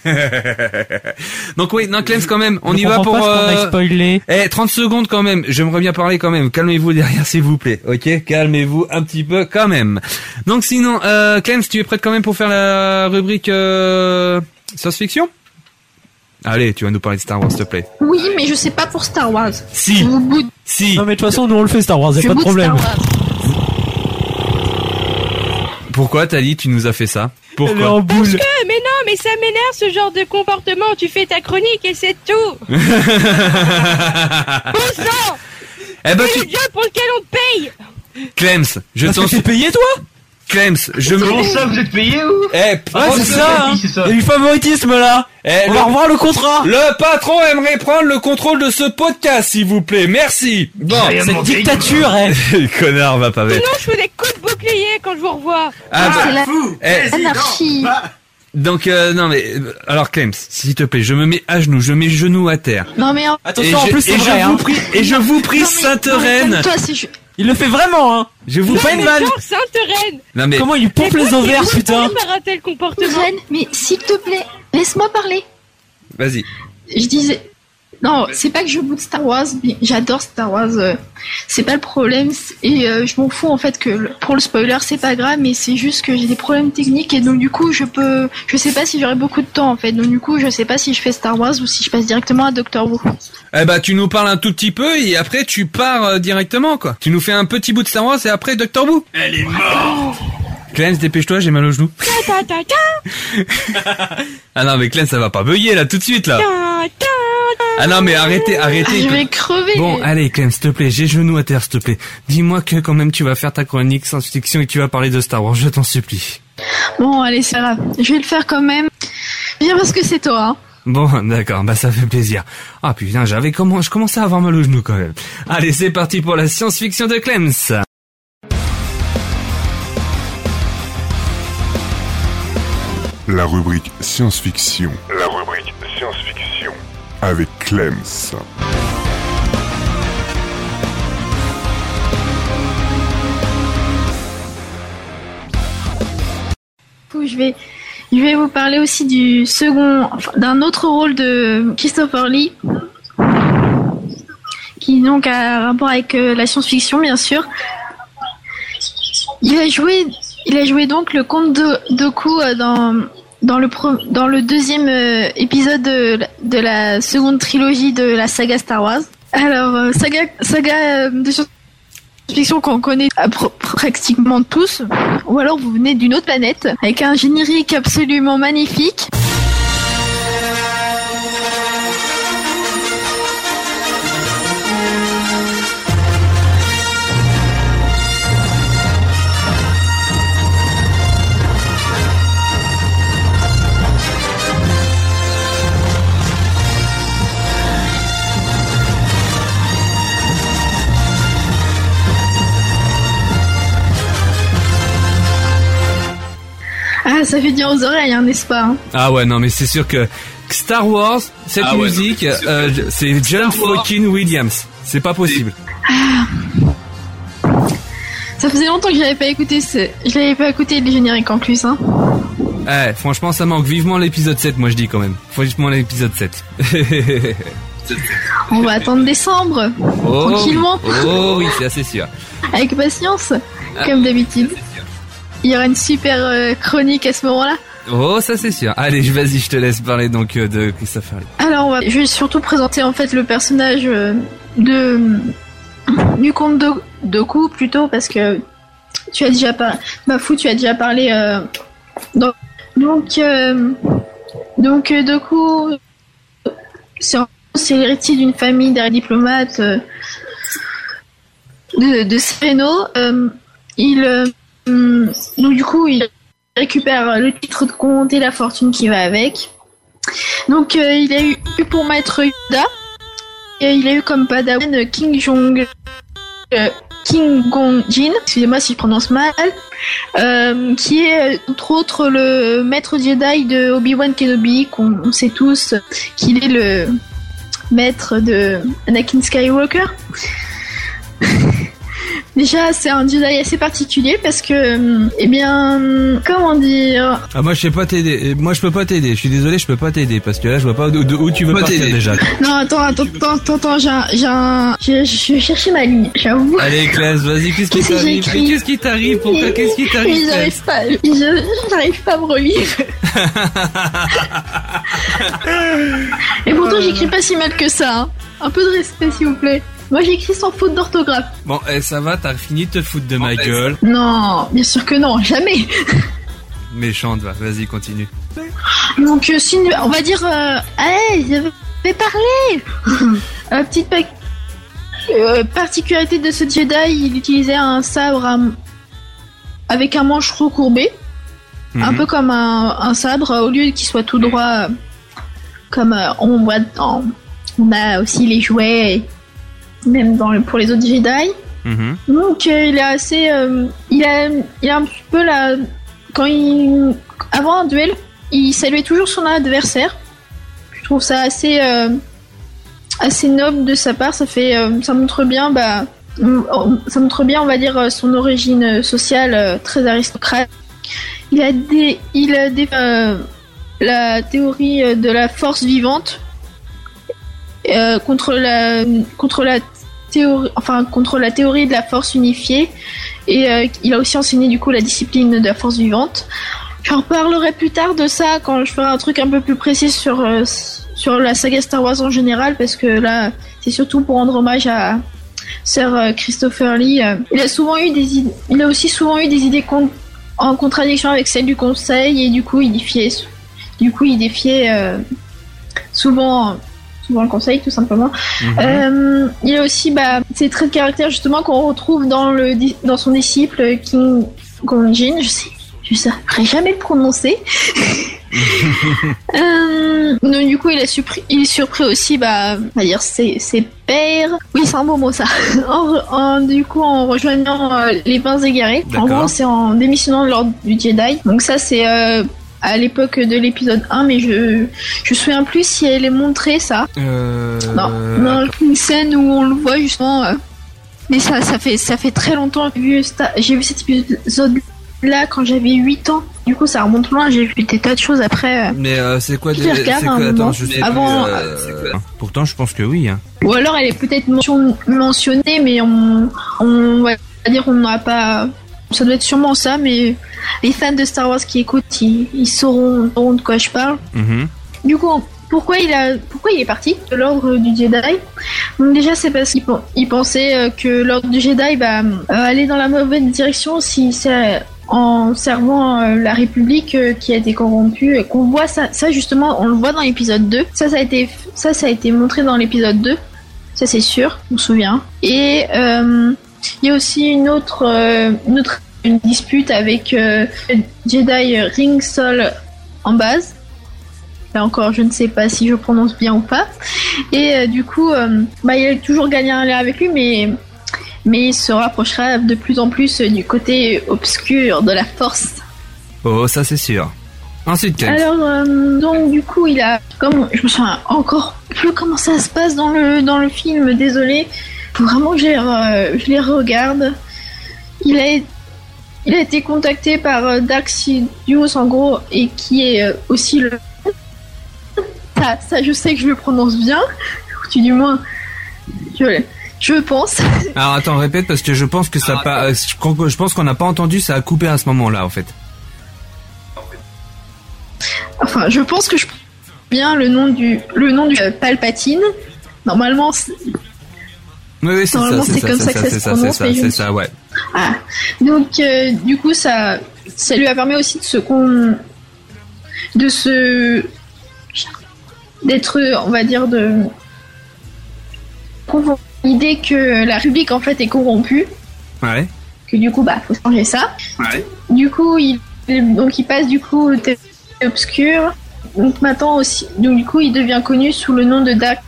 Donc oui, non, Clems quand même, on Je y va pour. pas euh, spoilé. Eh, 30 secondes quand même. J'aimerais bien parler quand même. Calmez-vous derrière, s'il vous plaît. Ok, calmez-vous un petit peu quand même. Donc sinon, euh, Clems, tu es prête quand même pour faire la rubrique euh, science-fiction? Allez, tu vas nous parler de Star Wars, s'il te plaît. Oui, mais je sais pas pour Star Wars. Si. Je vous boude. Si. Non mais de toute façon nous on le fait Star Wars, y a je pas de problème. Pourquoi, Tali, tu nous as fait ça? Elle est Pourquoi en boule. Euh, mais non, mais ça m'énerve ce genre de comportement. Tu fais ta chronique et c'est tout. Bon sang Eh ben, C'est tu... le job pour lequel on te paye. Clems, je Parce t'en que suis... payé toi? Clems, je me... Comment ça, vous êtes payé ou Eh, Ouais prends- c'est ça, hein. c'est ça. Il y a du favoritisme là. Eh, On le- va revoir le contrat. Le patron aimerait prendre le contrôle de ce podcast, s'il vous plaît. Merci. Bon. Cette dictature, elle. Connard, va pas bête. Sinon, je fais des coups de bouclier quand je vous revois. Ah, bah, C'est la eh, anarchie. Donc, euh, non mais, euh, alors Clems, s'il te plaît, je me mets à genoux, je mets genoux à terre. Non mais en... Attention en plus c'est et vrai je hein. vous prie, et je vous prie, Sainte Reine. Il le fait vraiment hein. Je vous Non, pas une vanne. genre Sainte-Reine. Non mais, Comment il pompe les ovaires putain. par un tel comportement. Mais s'il te plaît, laisse-moi parler. vas-y. Je disais. Non, c'est pas que je boude Star Wars, mais j'adore Star Wars. euh, c'est pas le problème. Et euh, je m'en fous en fait que pour le spoiler, c'est pas grave, mais c'est juste que j'ai des problèmes techniques et donc du coup, je peux. Je sais pas si j'aurai beaucoup de temps en fait. Donc du coup, je sais pas si je fais Star Wars ou si je passe directement à Doctor Who. Eh bah, tu nous parles un tout petit peu et après tu pars euh, directement quoi. Tu nous fais un petit bout de Star Wars et après Doctor Who. Elle est morte. Clems, dépêche-toi, j'ai mal au genou. Ta, ta, ta, Ah non mais Clems, ça va pas beuiller là tout de suite là. Ah non mais arrêtez, arrêtez. je vais crever. Bon, allez, Clem, s'il te plaît, j'ai genoux à terre, s'il te plaît. Dis-moi que quand même tu vas faire ta chronique science-fiction et que tu vas parler de Star Wars, je t'en supplie. Bon, allez, c'est grave. Je vais le faire quand même. Bien parce que c'est toi. Hein. Bon, d'accord, bah ça fait plaisir. Ah putain, j'avais comment, je commençais à avoir mal au genou quand même. Allez, c'est parti pour la science-fiction de Clems. La rubrique science-fiction La rubrique science-fiction. Avec Clems. je vais, vous parler aussi du second, d'un autre rôle de Christopher Lee, qui donc a un rapport avec euh, la science-fiction, bien sûr. Il a joué, il a joué donc le comte de Doku euh, dans dans le pro- dans le deuxième euh, épisode de, la- de la seconde trilogie de la saga Star Wars. Alors euh, saga saga euh, de science-fiction qu'on connaît pratiquement tous, ou alors vous venez d'une autre planète avec un générique absolument magnifique. Ça fait bien aux oreilles, hein, n'est-ce pas hein Ah ouais, non mais c'est sûr que Star Wars, cette Ah ouais, musique, c'est euh, c'est John fucking Williams. C'est pas possible. Ça faisait longtemps que j'avais pas écouté ce... Je l'avais pas écouté les génériques en plus, hein. Eh, franchement, ça manque vivement l'épisode 7, moi je dis quand même. Vivement l'épisode 7. On va attendre décembre, Oh, tranquillement, oui. Oh oui, c'est assez sûr. avec patience, Ah. comme d'habitude. Il y aura une super euh, chronique à ce moment-là. Oh, ça c'est sûr. Allez, vas-y, je te laisse parler donc euh, de Christopher Lee. Alors, on va- je vais surtout présenter en fait le personnage euh, de du comte de Doku plutôt parce que tu as déjà parlé, Bafou, tu as déjà parlé. euh, dans- donc, euh, donc Doku, c'est l'héritier d'une famille d'un diplomate euh, de, de Sereno. Il donc du coup, il récupère le titre de comte et la fortune qui va avec. Donc euh, il a eu, pour maître Yoda et il a eu comme padawan King Jong euh, King Gong Jin, excusez-moi si je prononce mal, euh, qui est entre autres le maître Jedi de Obi-Wan Kenobi, qu'on on sait tous qu'il est le maître de Anakin Skywalker. Déjà, c'est un Jedi assez particulier parce que, hum, eh bien, comment dire Ah moi je sais pas t'aider. Moi je peux pas t'aider. Je suis désolé, je peux pas t'aider parce que là je vois pas de, de où tu veux Pas partir t'aider. déjà. Non, attends, attends, attends, attends, attends, j'ai un, j'ai un, je, je vais chercher ma ligne, j'avoue. Allez Claes, vas-y, qu'est-ce qui t'arrive Qu'est-ce qui t'arrive Pourquoi Qu'est-ce qui t'arrive j'arrive pas, je- j'arrive pas à me relire. Et pourtant, j'écris pas si mal que ça. hein. Un peu de respect, s'il vous plaît. Moi, j'écris sans faute d'orthographe. Bon, eh, ça va, t'as fini de te foutre de ma gueule. Non, bien sûr que non, jamais. Méchante, va, vas-y, continue. Donc, euh, si, on va dire, euh, allez, j'avais parlé. Euh, petite pa- euh, particularité de ce Jedi, il utilisait un sabre à- avec un manche recourbé, un Mhm. peu comme un, un sabre, au lieu qu'il soit tout droit, euh, comme euh, on voit dans. On a aussi les jouets, même dans le- pour les autres Jedi. Mhm. Donc euh, il est assez, euh, il a, il a un petit peu la, quand il, avant un duel, il saluait toujours son adversaire. Je trouve ça assez, euh, assez noble de sa part. Ça fait, ça montre bien, bah, euh, ça montre bien, on va dire, son origine sociale très aristocrate. Il a des, il a des, la théorie de la force vivante euh, contre la, contre la enfin contre la théorie de la force unifiée. Et euh, il a aussi enseigné du coup la discipline de la force vivante. J'en reparlerai plus tard de ça quand je ferai un truc un peu plus précis sur euh, sur la saga Star Wars en général parce que là c'est surtout pour rendre hommage à Sir euh, Christopher Lee. Il a souvent eu des il a aussi souvent eu des idées en contradiction avec celles du Conseil et du coup il défiait du coup il défiait souvent souvent le Conseil tout simplement. Euh, il y a aussi bah, ces traits de caractère justement qu'on retrouve dans, le, dans son disciple King Gonjin. Je sais, je saurais jamais le prononcer. Euh, donc, du coup, il, a surpris, il est surpris aussi, bah, on va dire ses, ses pères. Oui, c'est un beau mot ça. En, du coup, en rejoignant euh, les Bains égarés. En gros, c'est en démissionnant de l'ordre du Jedi. Donc ça, c'est à l'époque de l'épisode 1, mais je je me souviens plus si elle est montrée ça. Euh... Non, non, une scène où on le voit justement. euh, mais ça, ça fait, ça fait très longtemps que j'ai vu, j'ai vu cet épisode-là quand j'avais 8 ans. Du coup, ça remonte loin. J'ai vu des tas de choses après. euh. Mais euh, c'est quoi Je des... regarde quoi... Attends, moment. je sais Avant- plus, euh, Pourtant, je pense que oui. Hein. Ou alors, elle est peut-être mention- mentionnée, mais on, on va dire on n'a pas. Ça doit être sûrement ça, mais les fans de Star Wars qui écoutent, ils, ils sauront, de quoi je parle. Mhm. Du coup, pourquoi il a, pourquoi il est parti de l'ordre du Jedi? Donc déjà, c'est parce qu'il pen- il pensait euh, que l'ordre du Jedi va euh, aller dans la mauvaise direction si c'est en servant euh, la République euh, qui a été corrompue. Et Qu'on voit ça, ça justement, on le voit dans l'épisode 2. Ça, ça a été, ça, ça a été montré dans l'épisode 2. Ça, c'est sûr, on se souvient. Et euh, il y a aussi une autre, une autre une dispute avec euh, Jedi Ring Sol en base. Là encore, je ne sais pas si je prononce bien ou pas. Et euh, du coup, euh, bah, il a toujours gagné un lien avec lui, mais, mais il se rapprochera de plus en plus du côté obscur de la force. Oh, ça c'est sûr. Ensuite, Ken. Alors, euh, donc du coup, il a, comme je me souviens encore plus comment ça se passe dans le dans le film. Désolé, faut vraiment que je je les regarde. Il a il a été contacté par euh, Dark Sidious en gros et qui est euh, aussi le ça, ça je sais que je le prononce bien ou tu du moins je je pense Alors attends, répète parce que je pense que ça pas. euh, Je pense qu'on n'a pas entendu, ça a coupé à ce moment-là en fait. enfin je pense que je prononce bien le nom du le nom du euh, Palpatine normalement Oui, c'est Normalement, c'est comme ça que ça se prononce, c'est ça, ouais. Ah, donc euh, du coup ça, ça lui a permis aussi de se con, de se, d'être, on va dire de, l'idée que la République en fait est corrompue, Ouais. que du coup, bah, faut changer ça. Ouais. Du coup, il, donc il passe du coup au thé obscur. Donc maintenant aussi, donc du coup, il devient connu sous le nom de Dark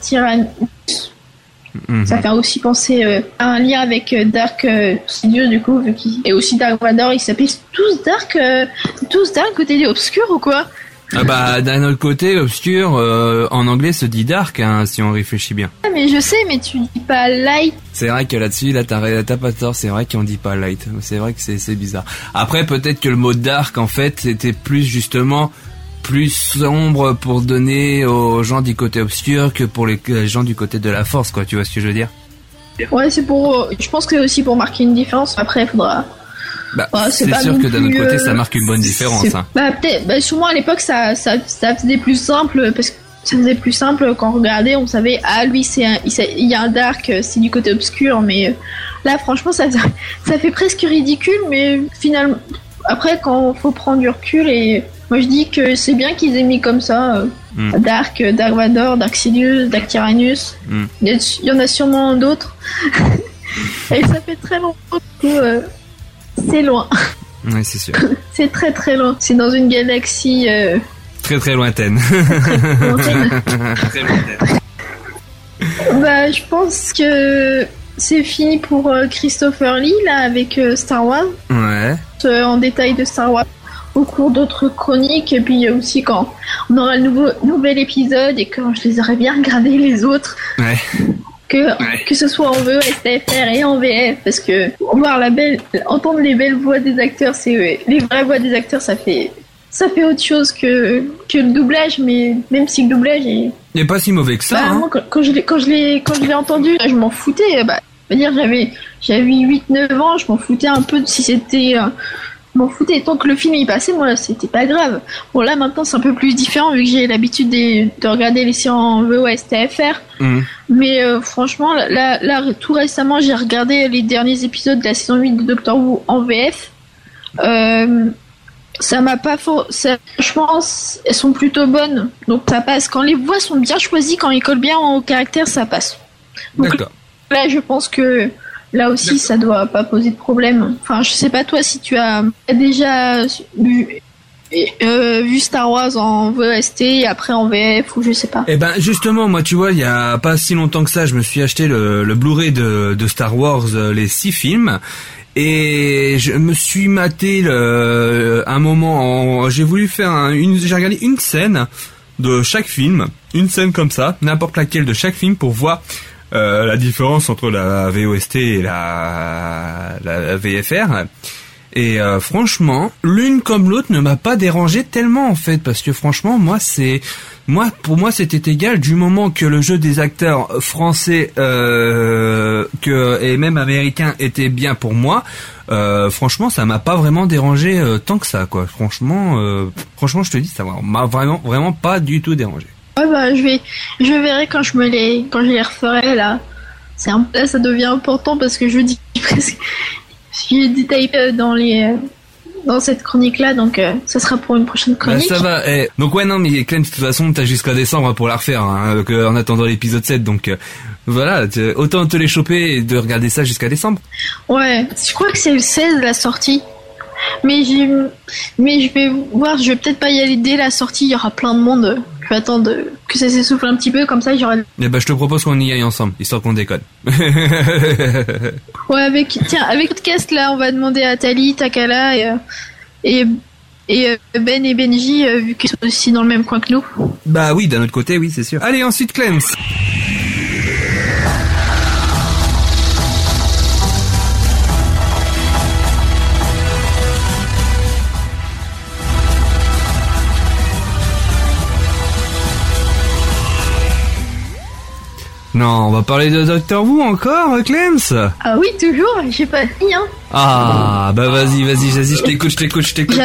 Tyrannus. Mhm. Ça fait aussi penser euh, à un lien avec euh, Dark euh, Sidious du coup, vu qu'il et aussi Dark Vador. Ils s'appellent tous Dark, euh, tous Dark côté des obscurs ou quoi? Ah bah d'un autre côté, obscur, en anglais se dit dark, hein, si on réfléchit bien. Ah, Mais je sais, mais tu dis pas light. C'est vrai que là-dessus, là, t'as t'as pas tort, c'est vrai qu'on dit pas light. C'est vrai que c'est c'est bizarre. Après, peut-être que le mot dark, en fait, c'était plus justement plus sombre pour donner aux gens du côté obscur que pour les gens du côté de la force, quoi. Tu vois ce que je veux dire? Ouais, c'est pour. euh, Je pense que c'est aussi pour marquer une différence. Après, il faudra. Bah, Ouais, c'est pas sûr que d'un autre côté, euh, ça marque une bonne différence. Hein. Bah peut-être. Bah sûrement à l'époque, ça, ça, ça faisait plus simple parce que ça faisait plus simple quand on regardait, on savait ah lui c'est un, il y a un dark, euh, c'est du côté obscur, mais euh, là franchement ça ça fait presque ridicule, mais finalement après quand faut prendre du recul et moi je dis que c'est bien qu'ils aient mis comme ça euh, Mm. Dark, euh, Dark Vador, Dark Sidious, Dark Tyrannus. Mm. Il y a- il y en a sûrement d'autres. et ça fait très longtemps que euh, c'est loin. Ouais, c'est sûr. C'est très très loin. C'est dans une galaxie. euh, Très très lointaine. lointaine. très lointaine. bah, je pense que c'est fini pour Christopher Lee là avec Star Wars. Ouais. En détail de Star Wars au cours d'autres chroniques et puis aussi quand on aura le nouveau nouvel épisode et quand je les aurai bien regardés les autres Ouais. que que ce soit en VO, STFR et en VF parce que voir la belle entendre les belles voix des acteurs c'est les vraies voix des acteurs ça fait ça fait autre chose que que le doublage mais même si le doublage est Il est pas si mauvais que ça. bah, hein. moi, quand, quand je l'ai quand je l'ai quand je l'ai entendu je m'en foutais bah dire j'avais j'avais 8 9 ans je m'en foutais un peu de si c'était m'en foutais tant que le film y passait moi c'était pas grave bon là maintenant c'est un peu plus différent vu que j'ai l'habitude des- de regarder les séries en VO STFR Mhm. mais euh, franchement, là, là, tout récemment, j'ai regardé les derniers épisodes de la saison 8 de Doctor Who en VF. Euh, ça m'a pas for... ça- Je pense elles sont plutôt bonnes. Donc ça passe. Quand les voix sont bien choisies, quand ils collent bien au caractère, ça passe. Donc D'accord. là, je pense que là aussi, ça doit pas poser de problème. Enfin, je sais pas toi si tu as déjà vu, euh, vu Star Wars en VST et après en VF ou je sais pas. Eh ben justement, moi tu vois, il y a pas si longtemps que ça, je me suis acheté le, le Blu-ray de, de Star Wars, euh, les six films, et je me suis maté le, un moment. en- J'ai voulu faire un- une, j'ai regardé une scène de chaque film, une scène comme ça, n'importe laquelle de chaque film pour voir euh, la différence entre la VOST et la, la VFR. Et euh, franchement, l'une comme l'autre ne m'a pas dérangé tellement en fait, parce que franchement, moi c'est, moi pour moi c'était égal du moment que le jeu des acteurs français euh, que et même américains était bien pour moi. Euh, franchement, ça m'a pas vraiment dérangé euh, tant que ça, quoi. Franchement, euh, franchement, je te dis, ça m'a vraiment, vraiment pas du tout dérangé. Ouais bah je vais je verrai quand je me les quand je les referai là. C'est là ça devient important parce que je dis presque j'ai détaillé dans les euh, dans cette chronique là donc euh, ça sera pour une prochaine Bah, chronique. ça va. eh. Donc ouais, non, mais Clem, de toute façon, t'as jusqu'à décembre pour la refaire, hein, que- en attendant l'épisode 7. Donc euh, voilà, autant te les choper et de regarder ça jusqu'à décembre. Ouais, je crois que c'est le 16 la sortie. Mais j'ai mais je vais voir, je vais peut-être pas y aller dès la sortie, il y aura plein de monde. Je vais attendre que ça s'essouffle un petit peu comme ça j'aurai Eh ben, je te propose qu'on y aille ensemble, histoire qu'on déconne. Ouais, avec tiens, avec podcast là, on va demander à Tali, Takala et euh, et, et, euh, Ben et Benji euh, vu qu'ils sont aussi dans le même coin que nous. bah oui, d'un autre côté, oui, c'est sûr. Allez, ensuite, Clems. Non, on va parler de Doctor Who encore, Clems Ah oui, toujours, j'ai pas dit hein. Ah, bah vas-y, vas-y, vas-y, je t'écoute, je t'écoute, je t'écoute.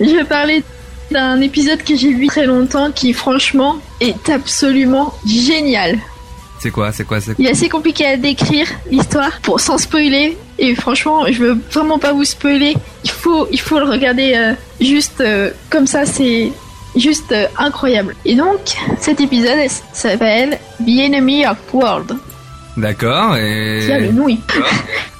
Je vais parler d'un épisode que j'ai vu très longtemps qui franchement est absolument génial. C'est quoi, c'est quoi, c'est Il est assez compliqué à décrire l'histoire pour sans spoiler et franchement je veux vraiment pas vous spoiler. Il faut il faut le regarder euh, juste euh, comme ça c'est juste euh, incroyable. Et donc cet épisode elle s'appelle The Enemy of World. D'accord. Et... A le nom, il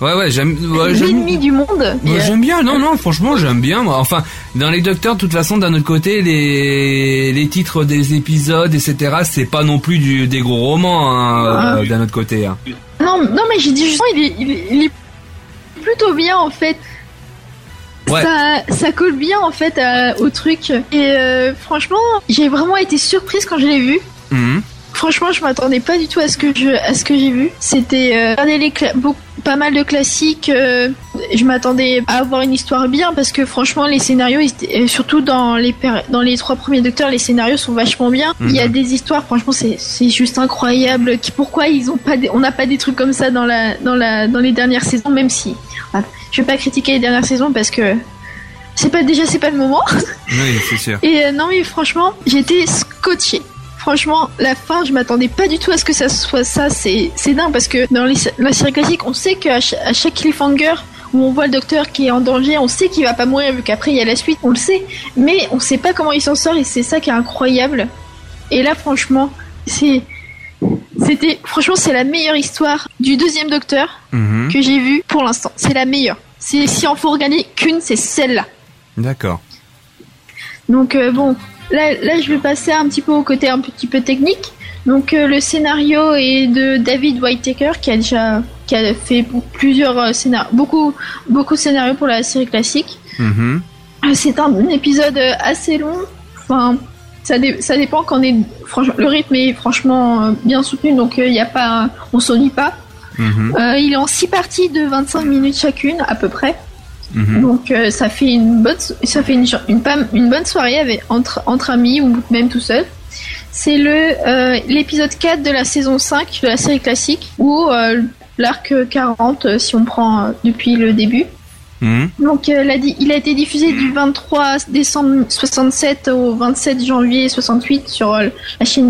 Ouais, ouais, j'aime. Ouais, l'ennemi du monde. Euh, j'aime bien, non, non, franchement, j'aime bien. moi. Enfin, dans les Docteurs, de toute façon, d'un autre côté, les, les titres des épisodes, etc., c'est pas non plus du, des gros romans, hein, Ah. euh, d'un autre côté. hein. Non, non, mais j'ai dit justement, est- il est plutôt bien en fait. Ouais. Ça, ça colle bien en fait au truc. Et euh, franchement, j'ai vraiment été surprise quand je l'ai vu. Mhm. Franchement, je m'attendais pas du tout à ce que je, à ce que j'ai vu. C'était euh, les beaucoup- pas mal de classiques. euh, je m'attendais à avoir une histoire bien parce que franchement, les scénarios, et surtout dans les dans les trois premiers Docteurs, les scénarios sont vachement bien. Il y a des histoires, franchement, c'est c'est juste incroyable. Pourquoi ils ont pas, des- on n'a pas des trucs comme ça dans la dans la dans les dernières saisons, même si. Je vais pas critiquer les dernières saisons parce que c'est pas déjà c'est pas le moment. Oui, c'est sûr. Et euh, non mais franchement, j'étais scotché. Franchement, la fin, je m'attendais pas du tout à ce que ça soit ça. C'est c'est dingue parce que dans les, la série classique, on sait qu'à ch- à chaque cliffhanger où on voit le docteur qui est en danger, on sait qu'il va pas mourir vu qu'après il y a la suite, on le sait. Mais on sait pas comment il s'en sort et c'est ça qui est incroyable. Et là, franchement, c'est c'était franchement c'est la meilleure histoire du deuxième docteur Mhm. que j'ai vue pour l'instant. C'est la meilleure. C'est si on faut regarder qu'une, c'est celle-là. D'accord. Donc euh, bon, là, là je vais passer un petit peu au côté un petit peu technique. Donc euh, le scénario est de David Whittaker qui a déjà qui a fait plusieurs euh, scénarios, beaucoup beaucoup de scénarios pour la série classique. Mhm. C'est un épisode euh, assez long. Enfin, ça, dé- ça dépend quand on est. Franchement, le rythme est franchement euh, bien soutenu, donc il y a pas, on s'ennuie pas. Mhm. Euh, il est en six parties de 25 minutes chacune à peu près. Mhm. Donc euh, ça fait une bonne ça fait une, une, bonne soirée avec entre entre amis ou même tout seul. C'est le euh, l'épisode 4 de la saison 5 de la série classique ou euh, l'arc 40 euh, si on prend euh, depuis le début. Mhm. Donc euh, il a été diffusé du 23 décembre 67 au 27 janvier 68 sur euh, la chaîne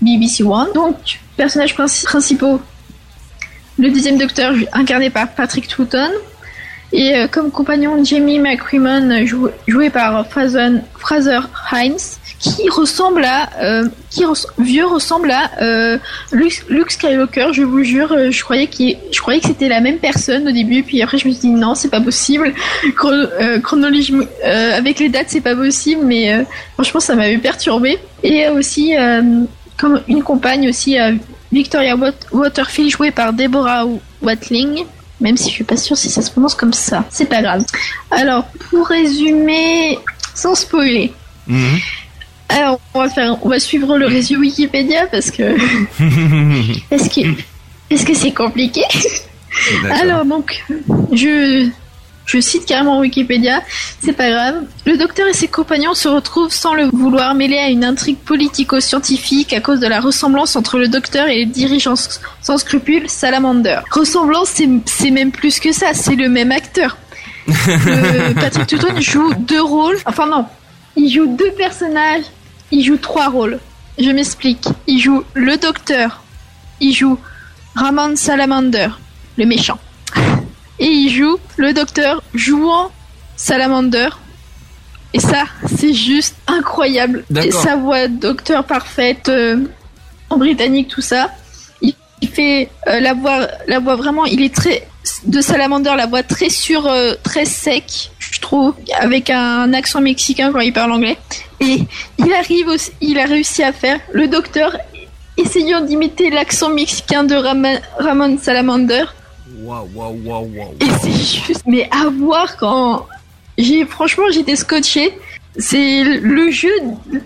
BBC, One. Donc personnages princi- principaux le deuxième docteur incarné par Patrick Troughton et euh, comme compagnon Jamie McCrimmon jou- joué par Fraser, Fraser Hines qui ressemble à euh, qui vieux ressemble à euh, Luke, Skywalker je vous jure euh, je croyais je croyais que c'était la même personne au début puis après je me suis dit non c'est pas possible. Chron- euh, avec les dates c'est pas possible mais franchement ça m'avait perturbé. Et aussi comme une compagne aussi Victoria Wat- Waterfield jouée par Deborah Watling même si je suis pas sûre si ça se prononce comme ça. C'est pas grave. Alors pour résumer sans spoiler Mhm. Alors on va faire on va suivre le résumé Wikipédia parce que est-ce que est-ce que c'est compliqué. Alors donc, je, je cite carrément Wikipédia, c'est pas grave. Le docteur et ses compagnons se retrouvent sans le vouloir mêlés à une intrigue politico-scientifique à cause de la ressemblance entre le docteur et les dirigeants s- sans scrupules Salamander. Ressemblance, c'est même plus que ça, c'est le même acteur. Le- Patrick Touton joue deux rôles, enfin non, il joue deux personnages, il joue trois rôles. Je m'explique. Il joue le docteur, il joue Ramon Salamander, le méchant. Et il joue le docteur jouant Salamander. Et ça, c'est juste incroyable. Et sa voix docteur parfaite, euh, en britannique, tout ça. Il, il fait euh, la voix, la voix vraiment, il est très de Salamander, la voix très sûre, euh, très sec, je trouve, avec un accent mexicain quand il parle anglais. Et il arrive, aussi, il a réussi à faire le docteur essayant d'imiter l'accent mexicain de Ramon Salamander. Et c'est juste, mais à voir quand j'ai, franchement, j'étais scotché. C'est le jeu,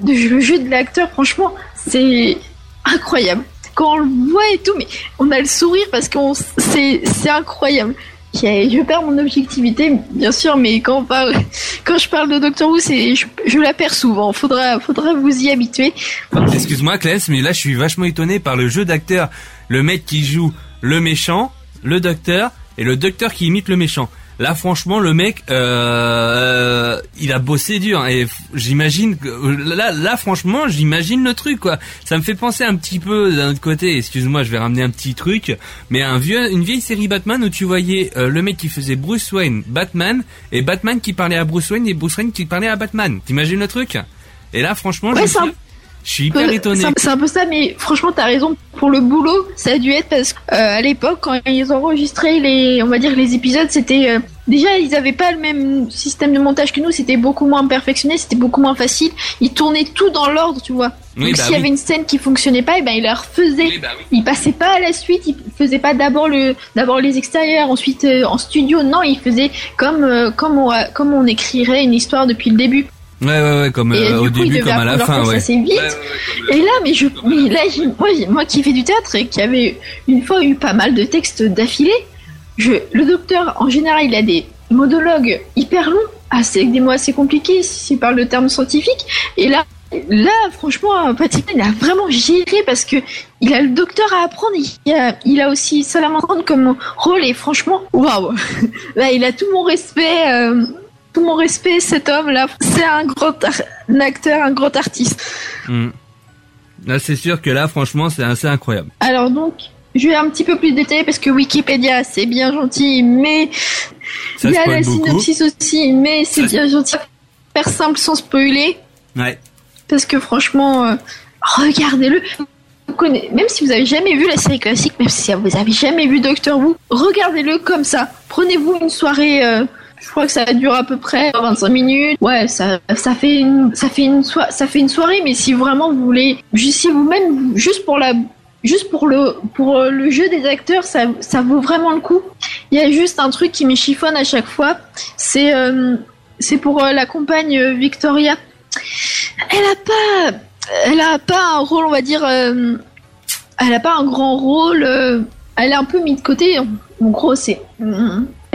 de, le jeu de l'acteur, franchement, c'est incroyable. Quand on le voit et tout, mais on a le sourire parce qu'on, c'est incroyable. Je perds mon objectivité, bien sûr, mais quand je parle de Doctor Who, je, la perds souvent. Faudra, faudra vous y habituer. Excuse-moi, Claes, mais là, je suis vachement étonné par le jeu d'acteur. Le mec qui joue le méchant, le docteur, et le docteur qui imite le méchant. Là, franchement, le mec, euh, il a bossé dur. hein, Et j'imagine que là, là, franchement, j'imagine le truc, quoi. Ça me fait penser un petit peu d'un autre côté. Excuse-moi, je vais ramener un petit truc, mais un vieux, une vieille série Batman où tu voyais euh, le mec qui faisait Bruce Wayne, Batman, et Batman qui parlait à Bruce Wayne et Bruce Wayne qui parlait à Batman. T'imagines le truc? Et là, franchement, Ouais, je Je suis hyper peu- étonné. c'est un- peu ça, mais franchement, t'as raison. Pour le boulot, ça a dû être parce qu'à l'époque, quand ils enregistraient les, on va dire les épisodes, c'était euh, déjà ils avaient pas le même système de montage que nous. C'était beaucoup moins perfectionné, c'était beaucoup moins facile. Ils tournaient tout dans l'ordre, tu vois. Oui, Donc bah s'il y oui. avait une scène qui fonctionnait pas, et ben ils la refaisaient. Ils passaient pas à la suite. Ils faisaient pas d'abord le, d'abord les extérieurs, ensuite euh, en studio. Non, ils faisaient comme euh, comme on comme on écrirait une histoire depuis le début. Ouais, ouais, ouais, comme Et euh, au coup, début, comme à la fin, ouais. assez vite. Et là, mais je, mais là, moi, moi qui fais du théâtre et qui avait une fois eu pas mal de textes d'affilée, je, le docteur, en général, il a des monologues hyper longs, assez, avec des mots assez compliqués, s'il parle de termes scientifiques. Et là, là, franchement, Patrick, il a vraiment géré parce que il a le docteur à apprendre, il a, il a aussi Salamandre comme rôle et franchement, waouh! Là, il a tout mon respect, euh, tout mon respect, cet homme-là. C'est un grand un acteur, un grand artiste. Hmm. Là, c'est sûr que là, franchement, c'est assez incroyable. Alors donc, je vais un petit peu plus détailler parce que Wikipédia, c'est bien gentil, mais Ça il y a la beaucoup. synopsis aussi, mais c'est bien gentil. Faire simple sans spoiler, Ouais. parce que franchement, euh, regardez-le. Même si vous avez jamais vu la série classique, même si vous avez jamais vu Doctor Who, regardez-le comme ça. Prenez-vous une soirée. euh, je crois que ça dure à peu près 25 minutes. Ouais, ça, ça fait une, ça fait une ça fait une soirée. Mais si vraiment vous voulez, si vous-même, juste pour la, juste pour le, pour euh, le jeu des acteurs, ça, ça vaut vraiment le coup. Il y a juste un truc qui me chiffonne à chaque fois. C'est, euh, c'est pour euh, la compagne Victoria. Elle a pas, elle a pas un rôle, on va dire, elle a pas un grand rôle. elle est un peu mise de côté. En, en gros, c'est,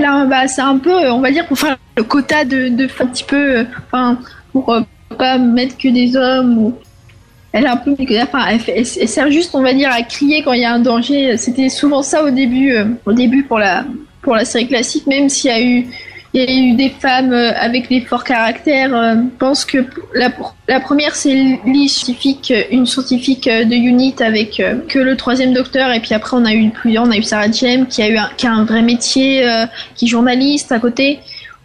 a, bah, c'est un peu, on va dire, pour faire le quota de, de un petit peu, euh, enfin, pour euh, pas mettre que des hommes ou. Elle est un peu, enfin, elle sert juste, on va dire, à crier quand il y a un danger. C'était souvent ça au début, euh, au début pour la, pour la série classique, même s'il y a eu, il y a eu des femmes euh, avec des forts caractères. euh, je pense que la, première, c'est Lee, scientifique, euh, une scientifique de Unit avec que le troisième docteur, et puis après on a eu plusieurs, on a eu Sarah James qui a eu un, qui a un vrai métier, qui est journaliste à côté.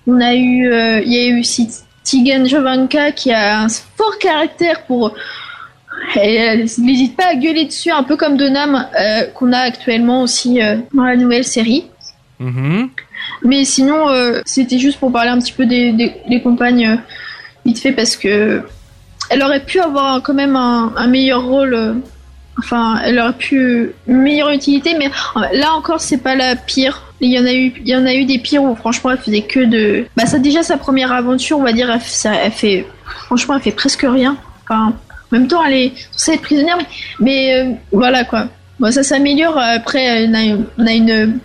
On a eu, il y a eu aussi Tigan Jovanka qui a un fort caractère pour elle n'hésite pas à gueuler dessus, un peu comme Donham euh, qu'on a actuellement aussi dans la nouvelle série. Mhm. Mais sinon, euh, c'était juste pour parler un petit peu des, des, des compagnes euh, vite fait parce que elle aurait pu avoir quand même un, un meilleur rôle. euh, enfin, elle aurait pu une meilleure utilité, mais là encore, c'est pas la pire. Il y en a eu, il y en a eu des pires où franchement, elle faisait que de. Bah, ça déjà sa première aventure, on va dire, elle, fait, franchement, elle fait presque rien. Enfin, en même temps, elle est censée être prisonnière, mais, mais, voilà quoi. Bon, ça s'améliore. Après, on a une,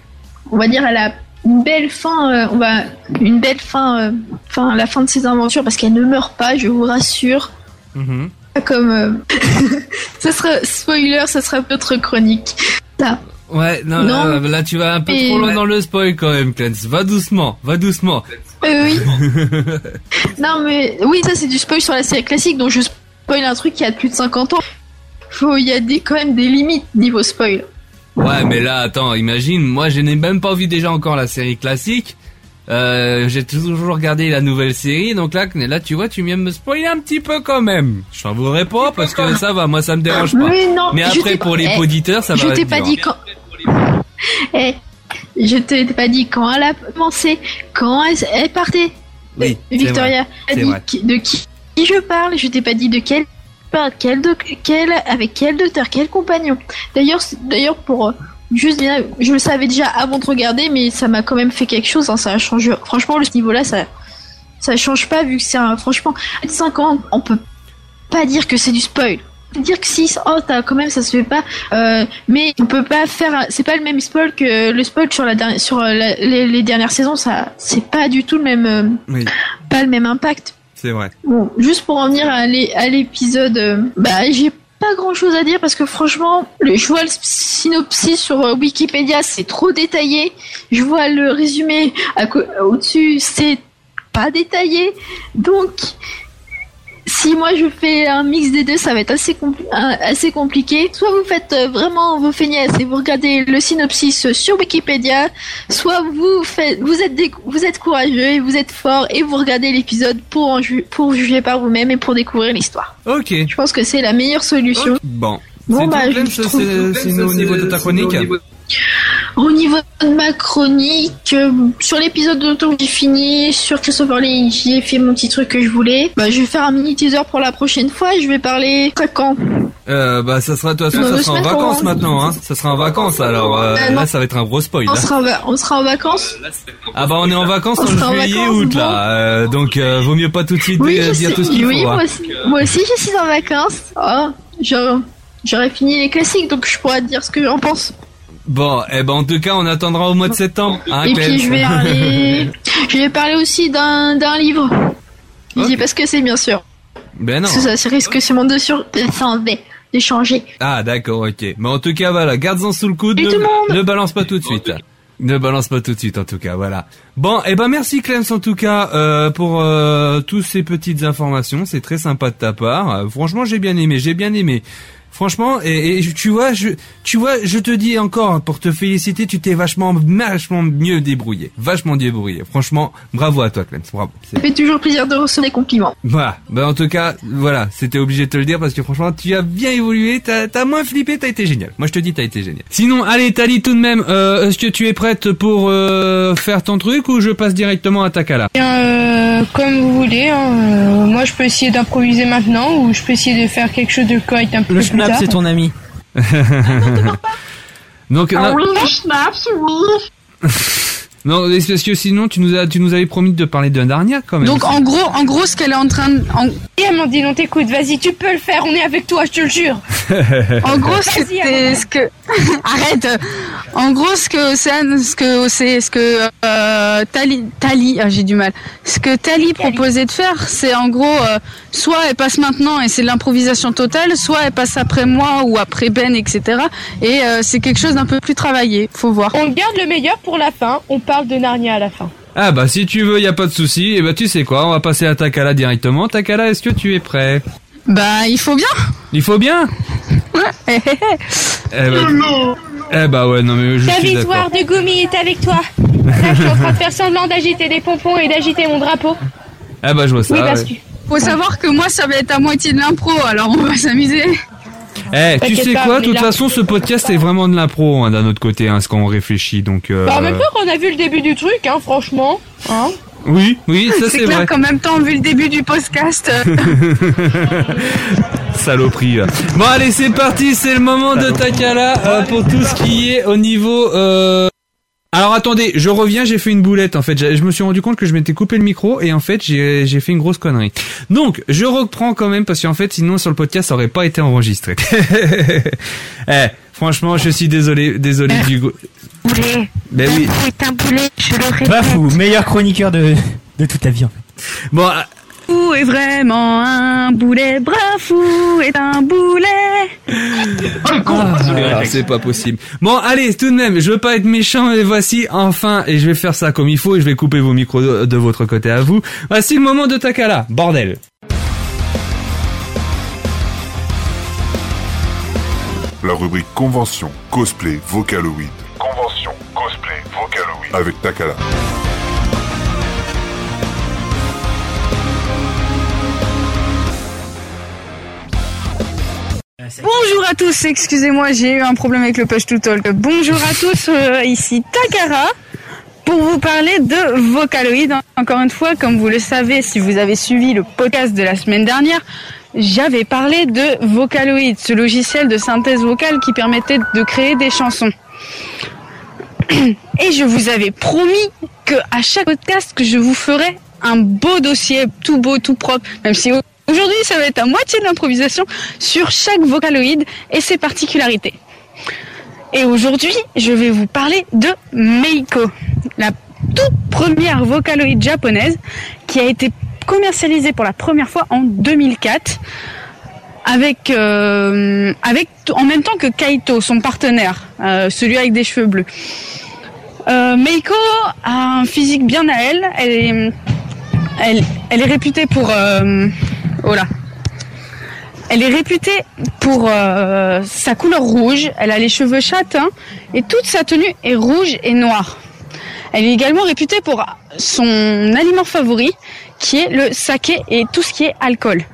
on va dire, elle a une belle fin. euh, on va une belle fin, euh, fin la fin de ses aventures parce qu'elle ne meurt pas, je vous rassure. Mhm. Pas Comme euh, ça sera spoiler, ça sera notre chronique. Ça. Ouais, non, Non. là, là, tu vas un peu Et- trop loin dans le spoil quand même, Clance. Va doucement, va doucement. Euh, oui. Non mais oui, ça c'est du spoil sur la série classique, donc je spoil un truc qui a plus de 50 ans. Faut, il y a des, quand même des limites niveau spoil. Ouais, mais là, attends, imagine, moi, je n'ai même pas vu déjà encore la série classique. Euh, j'ai toujours regardé la nouvelle série, donc là, là, tu vois, tu viens de me spoiler un petit peu quand même. Je t'en voudrais pas parce que ça va, moi, ça me dérange pas. Mais non, mais je après, t'ai pour les eh, auditeurs, ça je va t'ai être pas dit quand. Eh, je t'ai pas dit quand elle a commencé, quand elle, elle partait. Oui, c'est Victoria vrai, dit de qui, qui je parle. Je t'ai pas dit de quel quel, doc- quel avec quel docteur, quel compagnon. D'ailleurs, d'ailleurs pour euh, juste je le savais déjà avant de regarder, mais ça m'a quand même fait quelque chose. hein, ça a changé. Franchement, le niveau-là, ça ça change pas vu que c'est un. Franchement, à 5 ans, on peut pas dire que c'est du spoil. Dire que si, oh, t'as quand même, ça se fait pas. Euh, mais on peut pas faire. C'est pas le même spoil que le spoil sur la dernière, sur euh, la- les, les dernières saisons. Ça, c'est pas du tout le même, Oui, pas le même impact. C'est vrai. Bon, juste pour en venir à l'é- à l'épisode, euh, bah j'ai pas grand chose à dire parce que franchement, le, je vois le synopsis sur euh, Wikipédia, c'est trop détaillé. Je vois le résumé au-dessus, c'est pas détaillé. Donc, si moi je fais un mix des deux, ça va être assez, compli- assez compliqué. Soit vous faites euh, vraiment vos feignasses et vous regardez le synopsis sur Wikipédia, soit vous faites, vous êtes des- vous êtes courageux et vous êtes fort et vous regardez l'épisode pour en ju- pour juger par vous-même et pour découvrir l'histoire. Ok. Je pense que c'est la meilleure solution. Bon. Bon, bah, je trouve- c'est c'est au niveau de ta chronique Au niveau de ma chronique, euh, sur l'épisode d'automne j'ai fini, sur Christopher Lee j'ai fait mon petit truc que je voulais. Bah, je vais faire un mini teaser pour la prochaine fois. Je vais parler quand Euh, bah ça sera de toute façon ça deux sera en semaines, vacances on- maintenant hein. Ça sera en vacances alors euh, Euh, là ça va être un gros spoil. on hein. sera, en va- on sera en vacances. Ah bah on est en vacances On en sera en juillet vacances, août bon. là. Euh, donc euh, vaut mieux pas tout de suite Oui, je dire sais. tout ce qu'il oui faut. hein. moi, aussi, moi aussi je suis en vacances. Oh, j'aurais j'aurais fini les classiques donc je pourrais te dire ce que j'en pense. Bon, eh ben en tout cas on attendra au mois de septembre. Hein, Et Clem puis je vais parler, je vais parler aussi d'un d'un livre. Je dis parce que c'est bien sûr. Ben non. Parce que ça risque sûrement de sur de changer. Ah d'accord, ok. Mais en tout cas voilà, garde-en sous le coude. Et Ne, tout le monde. ne balance pas tout de suite. Ne balance pas tout de suite en tout cas, voilà. Bon, eh ben merci Clem en tout cas euh, pour euh, toutes ces petites informations, c'est très sympa de ta part. Euh, franchement, j'ai bien aimé, j'ai bien aimé. Franchement, et, et tu vois, je, tu vois, je te dis encore pour te féliciter, tu t'es vachement, vachement mieux débrouillé, vachement débrouillé. Franchement, bravo à toi, Clem, bravo. C'est- Ça fait toujours plaisir de recevoir des compliments. Voilà. Ben en tout cas, voilà, c'était obligé de te le dire parce que franchement, tu as bien évolué, t'as as moins flippé, t'as été génial. Moi, je te dis, t'as été génial. Sinon, allez, Tali, tout de même, euh, est-ce que tu es prête pour euh, faire ton truc ou je passe directement à Takala? Bien, euh, comme vous voulez. hein, euh, moi, je peux essayer d'improviser maintenant ou je peux essayer de faire quelque chose de correct un peu Le plus schnapp, c'est ton ami. Donc, Ah non, oui, le schnaps, oui. non, c'est parce que sinon, tu nous as, tu nous avais promis de parler d'un Darnia quand même. Donc en gros, en gros, ce qu'elle est en train de. En... Et Amandine, on t'écoute. Vas-y, tu peux le faire. On est avec toi, je te le jure. En gros, Vas-y, c'était ce que arrête. En gros, ce que Océane, ce que c'est, ce que euh, Tali, Tali, ah, j'ai du mal. Ce que Tali proposait de faire, c'est en gros, euh, soit elle passe maintenant et c'est de l'improvisation totale, soit elle passe après moi ou après Ben, etc. Et euh, c'est quelque chose d'un peu plus travaillé. Faut voir. On garde le meilleur pour la fin. On parle de Narnia à la fin. Ah bah si tu veux, y a pas de souci. Et bah tu sais quoi, on va passer à Takala directement. Takala, est-ce que tu es prêt? Bah, il faut bien. Il faut bien? Ouais. Eh bah, eh bah ouais, non mais je Ta suis d'accord. victoire de Gumi est avec toi. Là, je suis en train de faire semblant d'agiter des pompons et d'agiter mon drapeau. Ah bah je vois ça. oui, parce ouais. que. Faut savoir que moi, ça va être à moitié de l'impro, alors on va s'amuser. Eh, tu sais quoi, de toute là- façon, ce podcast est vraiment de l'impro, hein, d'un autre côté, hein, ce qu'on réfléchit, donc... Euh... Bah, en même temps, on a vu le début du truc, hein, franchement. Hein Oui, oui, ça c'est clair vrai. qu'en même temps, vu le début du podcast, Saloperie. là. Bon, allez, c'est parti, c'est le moment de Takala euh, pour tout ce qui est au niveau... Euh... Alors attendez, je reviens, j'ai fait une boulette en fait. Je me suis rendu compte que je m'étais coupé le micro et en fait j'ai j'ai fait une grosse connerie. Donc je reprends quand même parce qu'en fait sinon sur le podcast ça aurait pas été enregistré. eh, franchement je suis désolé, désolé du boulet. Ben oui. est un boulet, je le répète. Bafou, meilleur chroniqueur de, de toute ta vie. en fait. Bon, ah, est vraiment un boulet. Brafou est un boulet. Ah, c'est pas possible. Bon, allez, tout de même, je veux pas être méchant, et voici enfin, et je vais faire ça comme il faut, et je vais couper vos micros de, de votre côté à vous. Voici le moment de Takala, bordel. La rubrique Convention, Cosplay, Vocaloid. Convention, cosplay, Vocaloid. Avec Takala. Bonjour à tous, excusez-moi, j'ai eu un problème avec le push to talk. Bonjour à tous, euh, ici Takara pour vous parler de Vocaloid. Encore une fois, comme vous le savez, si vous avez suivi le podcast de la semaine dernière, j'avais parlé de Vocaloid, ce logiciel de synthèse vocale qui permettait de créer des chansons. Et je vous avais promis que à chaque podcast que je vous ferais un beau dossier, tout beau, tout propre, même si aujourd'hui ça va être à moitié de l'improvisation sur chaque Vocaloid et ses particularités. Et aujourd'hui, je vais vous parler de Meiko, la toute première Vocaloid japonaise qui a été commercialisée pour la première fois en 2004 avec euh, avec en même temps que Kaito, son partenaire, euh, celui avec des cheveux bleus. Euh, Meiko a un physique bien à elle. Elle est, réputée pour. Oh là, Elle est réputée pour euh, sa couleur rouge. Elle a les cheveux châtains et toute sa tenue est rouge et noire. Elle est également réputée pour son aliment favori, qui est le saké et tout ce qui est alcool.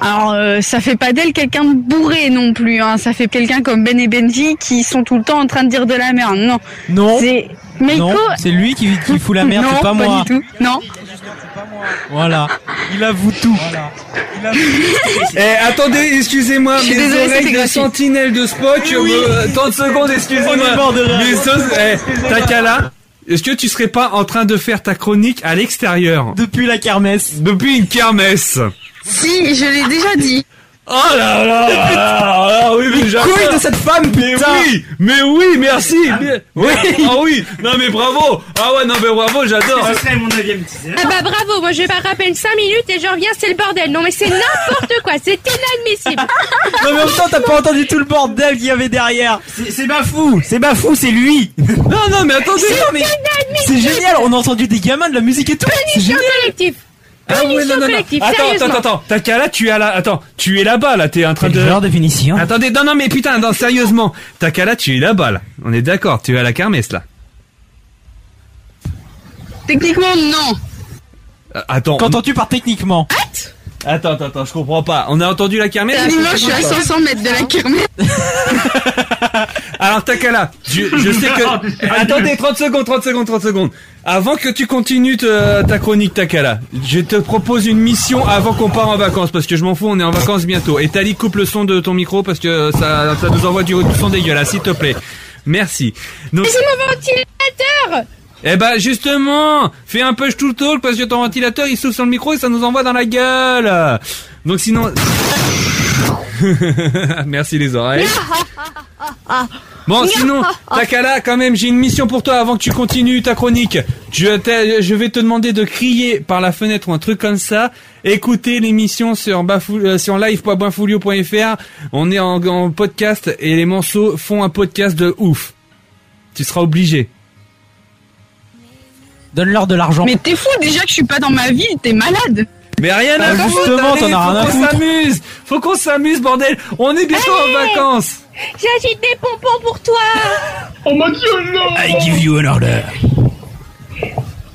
Alors, euh, ça fait pas d'elle quelqu'un de bourré non plus. Hein. Ça fait quelqu'un comme Ben et Benji qui sont tout le temps en train de dire de la merde. Non. Non. C'est Non, c'est lui qui, qui fout la merde, non, c'est pas, moi. du tout. Non. Voilà. Il avoue tout. Eh, attendez, excusez-moi, mes désolée, oreilles de sentinelle de Spock, euh, 30 secondes, On est excusez-moi. Mais eh, Takala, est-ce que tu serais pas en train de faire ta chronique à l'extérieur? Depuis la kermesse. Depuis une kermesse Si, je l'ai déjà dit. Oh là là, là, là, oui, mais j'adore. Couille de cette femme, Mais putain oui, mais oui, merci. mais- Oui. Ah oui, non mais bravo. Ah ouais, non mais bravo, j'adore. Ce serait mon neuvième teaser. Ah bah bravo, moi je vais pas rappeler 5 minutes et je reviens, c'est le bordel. Non mais c'est n'importe quoi, c'est inadmissible. Non mais en même temps, t'as pas entendu tout le bordel qu'il y avait derrière. C'est Bafou, c'est Bafou, c'est lui. Non non mais attendez. Non, mais c'est génial, on a entendu des gamins, de la musique et tout. C'est génial. collective. Ah ouais, non, Punition non, non. collective, Attends, attends, sérieusement. attends, Takala, tu es à la, attends, tu es là-bas, là, t'es en train de... Genre de finition? Attendez, non, non, mais putain, non, sérieusement. Takala, tu es là-bas, là. On est d'accord, tu es à la kermesse, là. Techniquement, non. Euh, attends. Qu'entends-tu par techniquement? Attends, attends, attends, je comprends pas. On a entendu la kermesse Techniquement, je suis à 500 mètres de la kermesse. Alors Takala, je, je sais que... Attendez, 30 secondes, 30 secondes, 30 secondes. Avant que tu continues te- ta chronique Takala, je te propose une mission avant qu'on part en vacances, parce que je m'en fous, on est en vacances bientôt. Et Tali, coupe le son de ton micro, parce que ça, ça nous envoie du, du son dégueulasse, s'il te plaît. Merci. Donc, Mais c'est mon ventilateur eh ben justement, fais un push to talk parce que ton ventilateur il souffle sur le micro et ça nous envoie dans la gueule. Donc sinon... Merci les oreilles. Bon, sinon, Takala, quand même, j'ai une mission pour toi avant que tu continues ta chronique. Je, vais te demander de crier par la fenêtre ou un truc comme ça. Écoutez l'émission sur, euh, sur live.bafoulio.fr. On est en, en podcast et les morceaux font un podcast de ouf. Tu seras obligé. Donne-leur de l'argent. Mais t'es fou déjà que je suis pas dans ma ville, t'es malade. Mais rien à Bah, foutre, justement, t'en as rien à faut qu'on foutre. s'amuse. Faut qu'on s'amuse, bordel. On est bientôt en vacances. J'agite des pompons pour toi Oh mon dieu, non I give you an order.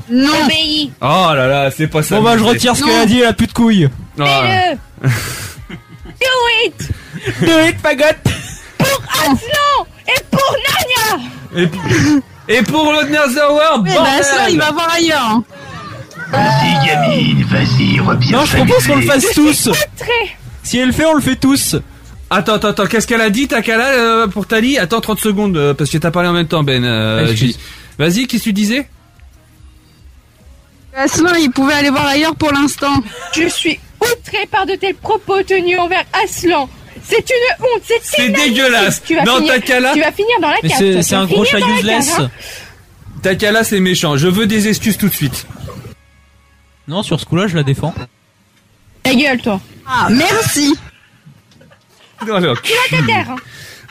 Non. Obéis Oh là là, c'est pas ça. Bon bah je retire ce qu'elle a dit, elle a plus de couilles. Ah. Fais-le Do it Do it, fagotte Pour Aslan Et pour Nania Et, et pour le Netherworld, Eh ben, bordel. ça, il va voir ailleurs. hein. Vas-y, gamine, vas-y, reviens. Non, je propose qu'on le fasse tous. Très Si elle le fait, on le fait tous. Attends, attends, attends, qu'est-ce qu'elle a dit, Takala, euh, pour Tali? Attends 30 secondes, euh, parce que t'as parlé en même temps, Ben. euh. J- Vas-y, qu'est-ce que tu disais? Aslan, il pouvait aller voir ailleurs pour l'instant. Je suis outré par de tels propos tenus envers Aslan C'est une honte, c'est C'est dégueulasse. Tu vas Non, finir, Takala. Tu vas finir dans la cave. c'est un gros chat cave, useless. hein. Takala, c'est méchant. Je veux des excuses tout de suite. Non, sur ce coup-là, je la défends. Ta gueule, toi. Ah, merci. Non, non. Tu vas te taire. hein.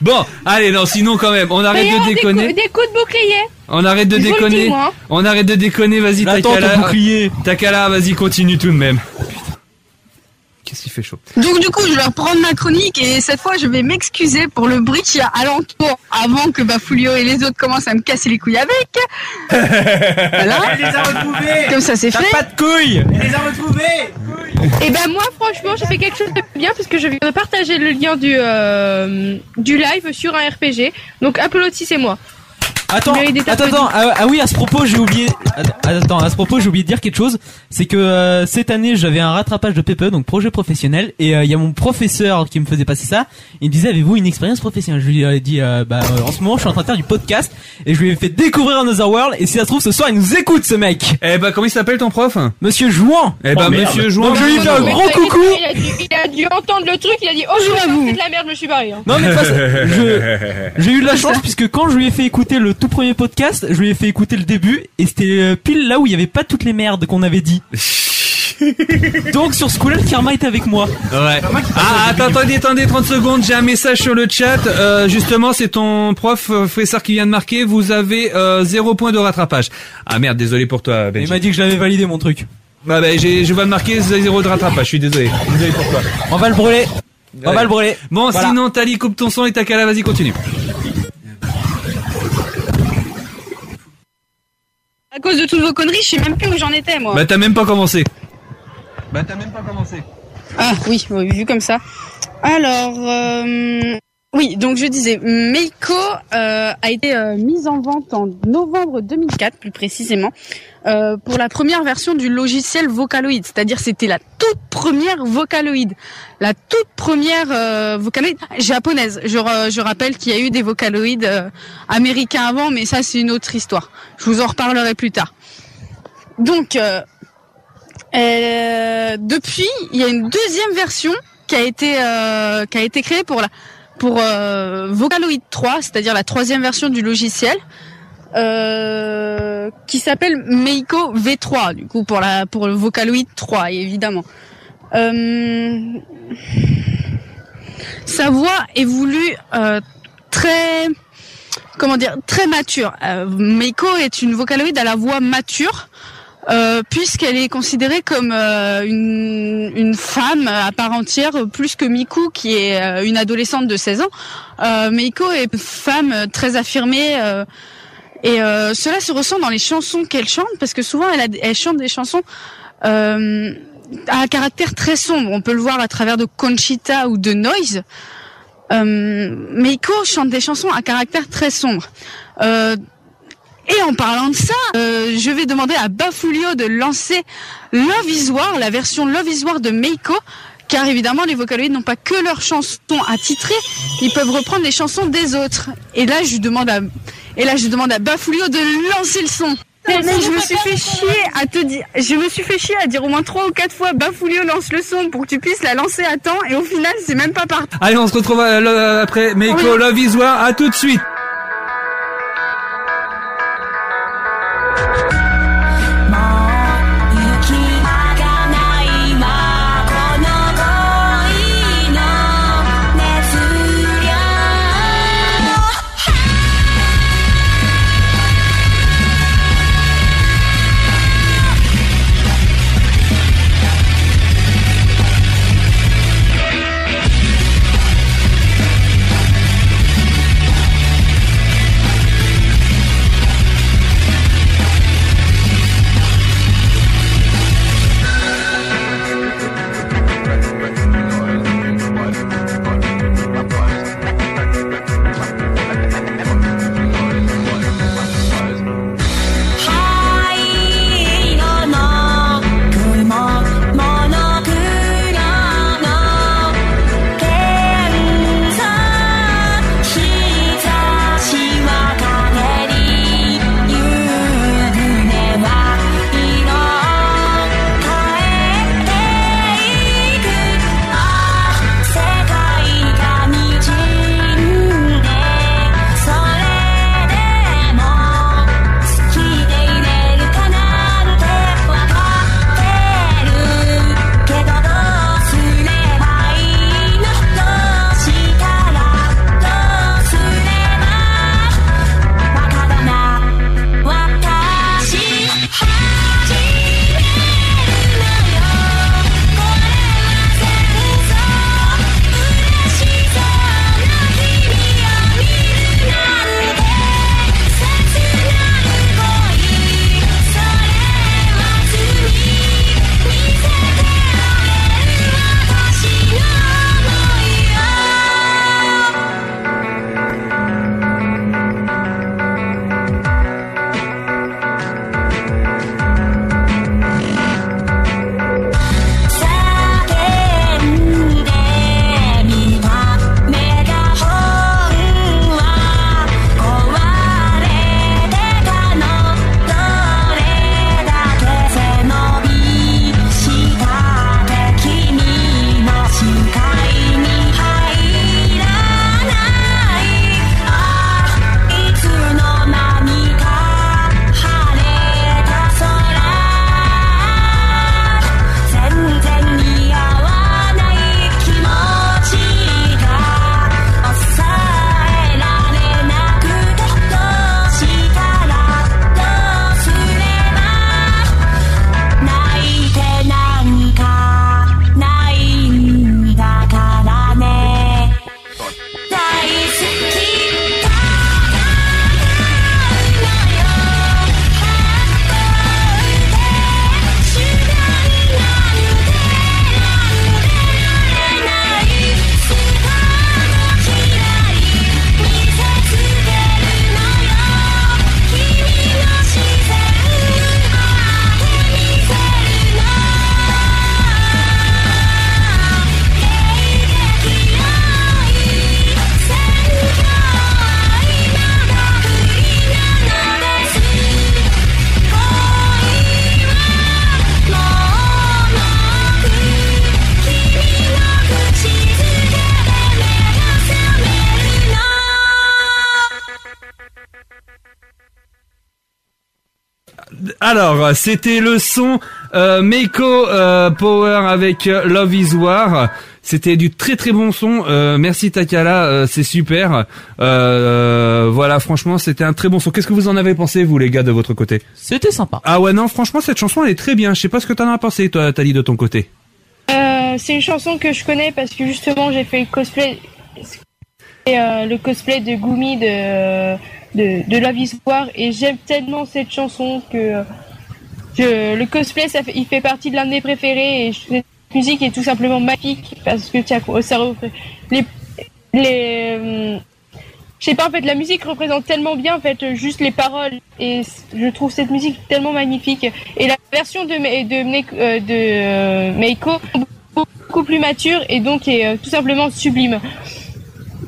Bon, allez, non, sinon quand même, on arrête de des déconner. coups- Des coups de bouclier. On arrête de Je vous le dis, déconner. moi. On arrête de déconner, vas-y, Takala. bouclier. Takala, vas-y, continue tout de même. Putain. Qu'est-ce qu'il fait chaud Donc du coup, je vais reprendre ma chronique et cette fois, je vais m'excuser pour le bruit qu'il y a alentour avant que Bafulio et les autres commencent à me casser les couilles avec. Voilà. Elle les a retrouvés Comme ça, c'est fait. pas de couilles Elle les a retrouvés Et ben moi franchement j'ai fait quelque chose de bien parce que je viens de partager le lien du euh, du live sur un RPG. Donc applaudissez-moi. Attends, Mais il attends, applaudi. attends, ah, ah oui, à ce propos, j'ai oublié. Attends, à ce propos, j'ai oublié de dire quelque chose. C'est que euh, cette année, j'avais un rattrapage de PPE, donc projet professionnel, et euh, il y a mon professeur qui me faisait passer ça. Il me disait, avez-vous une expérience professionnelle? Je lui ai dit, euh, bah, euh, en ce moment, je suis en train de faire du podcast, et je lui ai fait découvrir Another World. Et si ça se trouve, ce soir, il nous écoute, ce mec. Eh ben, comment il s'appelle ton prof? Monsieur Jouan. Eh ben, Oh, monsieur Jouan. Donc je lui fais un gros coucou. Il a, dû, il a dû entendre le truc, il a dit oh je vais c'est de la merde, je me suis barré. hein. Non mais de toute façon, je- j'ai eu de la chance puisque quand je lui ai fait écouter le tout premier podcast, je lui ai fait écouter le début et c'était euh, pile là où il y avait pas toutes les merdes qu'on avait dit. Donc sur ce coup-là, le karma est avec moi. Ouais. Ah, attends, attendez, attendez, 30 secondes, j'ai un message sur le chat. Euh, justement, c'est ton prof, euh, Fressard, qui vient de marquer. Vous avez euh, zéro point de rattrapage. Ah merde, désolé pour toi, Il Benji. m'a dit que je l'avais validé mon truc. Bah bah j'ai- je vais le marquer zéro de rattrapage, je suis désolé. Désolé pour toi. On va le brûler. On va le brûler. Bon, Voilà. sinon Tali coupe ton son et ta cala, vas-y continue. À cause de toutes vos conneries, je sais même plus où j'en étais, moi. Bah t'as même pas commencé. Bah t'as même pas commencé. Ah oui, oui, vu comme ça. Alors, euh, oui, donc je disais, Meiko euh, a été euh, mise en vente en novembre 2004, plus précisément, euh, pour la première version du logiciel Vocaloid, c'est-à-dire c'était la toute première Vocaloid, la toute première euh, Vocaloid japonaise. Je, je rappelle qu'il y a eu des Vocaloid euh, américains avant, mais ça c'est une autre histoire. Je vous en reparlerai plus tard. Donc, depuis, il y a une deuxième version qui a été qui a été créée pour la pour Vocaloid 3, c'est-à-dire la troisième version du logiciel, euh, qui s'appelle Meiko V3, du coup pour la pour le Vocaloid 3 évidemment. Euh, sa voix est voulue euh, très comment dire très mature. Euh, Meiko est une Vocaloid à la voix mature. Euh, puisqu'elle est considérée comme une, une femme à part entière, plus que Miku qui est une adolescente de 16 ans. Meiko est femme très affirmée et euh, cela se ressent dans les chansons qu'elle chante parce que souvent elle, a, elle chante des chansons euh, à un caractère très sombre. On peut le voir à travers de Conchita ou de Noise. Euh, Meiko chante des chansons à caractère très sombre. Euh, et en parlant de ça, euh, je vais demander à Bafulio de lancer Love is War, la version Love is War de Meiko, car évidemment les Vocaloids n'ont pas que leurs chansons à titrer, ils peuvent reprendre les chansons des autres. Et là, je demande à, et là, je demande à Bafulio de lancer le son. Mais je me suis fait chier à te dire, je me suis fait chier à dire au moins trois ou quatre fois Bafulio lance le son pour que tu puisses la lancer à temps et au final c'est même pas parti. Allez, on se retrouve euh, après Meiko Oui. Love is War, à tout de suite.「C'était le son euh, Meiko euh, Power avec euh, Love Is War. C'était du très très bon son. Euh, merci Takala, euh, c'est super. Euh, voilà, franchement, c'était un très bon son. Qu'est-ce que vous en avez pensé, vous les gars, de votre côté? C'était sympa. Ah ouais, non, franchement, cette chanson, elle est très bien. Je sais pas ce que t'en as pensé, toi, Tali, de ton côté. Euh, c'est une chanson que je connais parce que justement j'ai fait le cosplay, euh, le cosplay de Gumi de de, de Love is War et j'aime tellement cette chanson que le cosplay il fait partie de l'un de mes préférés et cette musique est tout simplement magnifique parce que tiens, ça les les hum, je sais pas en fait la musique représente tellement bien en fait juste les paroles et je trouve cette musique tellement magnifique et la version de de Meiko- euh, de euh, Meiko beaucoup plus mature et donc est euh, tout simplement sublime.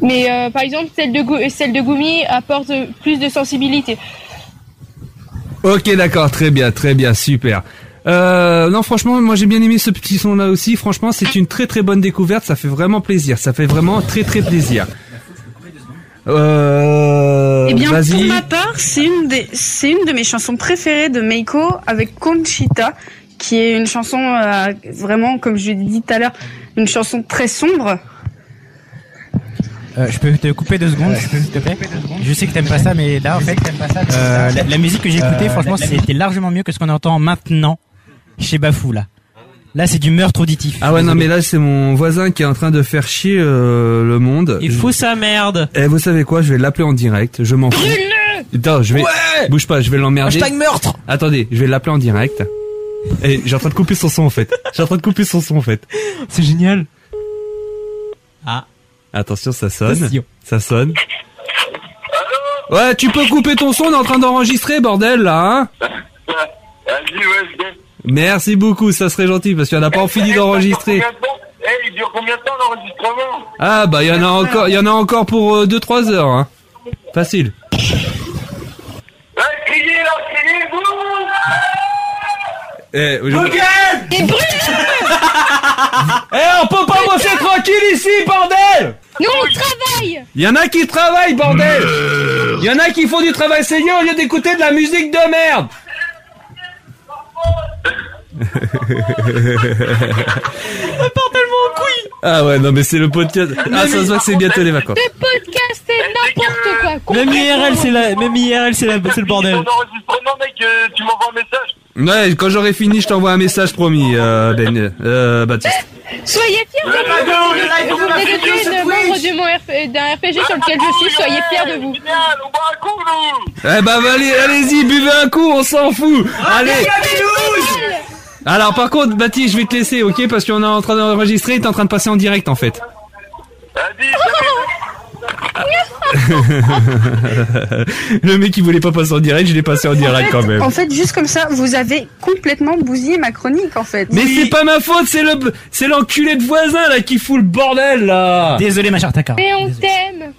Mais euh, par exemple de celle de Gumi apporte plus de sensibilité. Ok, d'accord, très bien, très bien, super. Euh, non, franchement, moi j'ai bien aimé ce petit son là aussi. Franchement, c'est une très très bonne découverte. Ça fait vraiment plaisir. Ça fait vraiment très très plaisir. Euh, Eh bien, pour ma part, c'est une, des, c'est une de mes chansons préférées de Meiko avec Conchita, qui est une chanson euh, vraiment, comme je l'ai dit tout à l'heure, une chanson très sombre. Euh, je peux te couper deux secondes, s'il te plaît? Je sais que t'aimes pas ça, mais là, en fait, euh, la, la musique que j'ai écoutée, franchement, c'était largement mieux que ce qu'on entend maintenant chez Bafou, là. Là, c'est du meurtre auditif. Ah ouais, non, mais là c'est mon voisin qui est en train de faire chier euh, le monde. Il fout sa merde. Et vous savez quoi? Je vais l'appeler en direct. Je m'en fous. Attends, je vais. Bouge pas, je vais l'emmerder. Hashtag meurtre. Attendez, je vais l'appeler en direct. Et j'ai en train de couper son son en fait. J'ai en train de couper son son en fait. C'est génial. Ah. Attention, ça sonne. Attention. Ça sonne. Ouais, tu peux couper ton son, on est en train d'enregistrer, bordel, là, hein Vas-y, ouais, bon. Merci beaucoup, ça serait gentil, parce qu'il y en a pas fini d'enregistrer. Eh, il dure combien de temps l'enregistrement Ah, bah, il y en a encore, il y en a encore pour 2-3 heures, hein. Facile. Eh, je- Eh, on peut pas bosser tranquille ici, bordel Nous on travaille. Il y en a qui travaillent, bordel Il y en a qui font du travail sérieux au lieu d'écouter de la musique de merde Ah ouais, non mais c'est le podcast. Ah, ça se voit que c'est bientôt les vacances. Le podcast c'est n'importe quoi. Même IRL, c'est la, même IRL, c'est la, c'est le bordel. Enregistrement, mec, euh, tu m'envoies un message Ouais, quand j'aurai fini, je t'envoie un message promis, euh, Ben, euh, Baptiste. Soyez fiers de vous. Devenir une membre de mon RP d'un RPG sur lequel je suis. Soyez fiers de vous. Eh bah, allez, allez-y, buvez un coup, on s'en fout. Allez. Alors, par contre, Baptiste, je vais te laisser, ok, parce qu'on est en train d'enregistrer, et t'es en train de passer en direct, en fait. Le mec, il voulait pas passer en direct, je l'ai passé en direct quand même. En fait, juste comme ça, vous avez complètement bousillé ma chronique, en fait. Mais c'est pas ma faute, c'est le, c'est l'enculé de voisin là qui fout le bordel là. Désolé, ma chère Taka. Mais on t'aime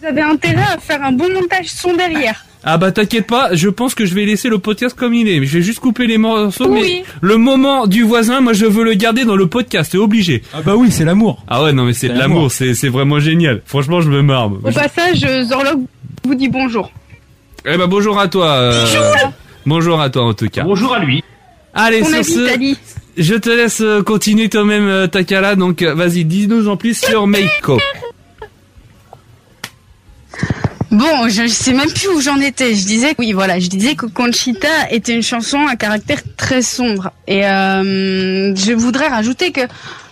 Vous avez intérêt à faire un bon montage son derrière. Ah bah t'inquiète pas, je pense que je vais laisser le podcast comme il est. Je vais juste couper les morceaux, Oui. mais le moment du voisin, moi je veux le garder dans le podcast, c'est obligé. Ah bah oui, c'est l'amour. Ah ouais, non mais c'est de l'amour, c'est c'est vraiment génial. Franchement, je me marre. Au passage, euh, Zorlog vous dit bonjour. Eh bah bonjour à toi. euh, Bonjour à toi en tout cas. Bonjour à lui. Allez, On sur ce, je te laisse euh, continuer toi-même Takala, donc vas-y, dis-nous en plus sur Meiko. Bon, je sais même plus où j'en étais. Je disais, oui, voilà, je disais que Conchita était une chanson à caractère très sombre. Et euh, je voudrais rajouter que,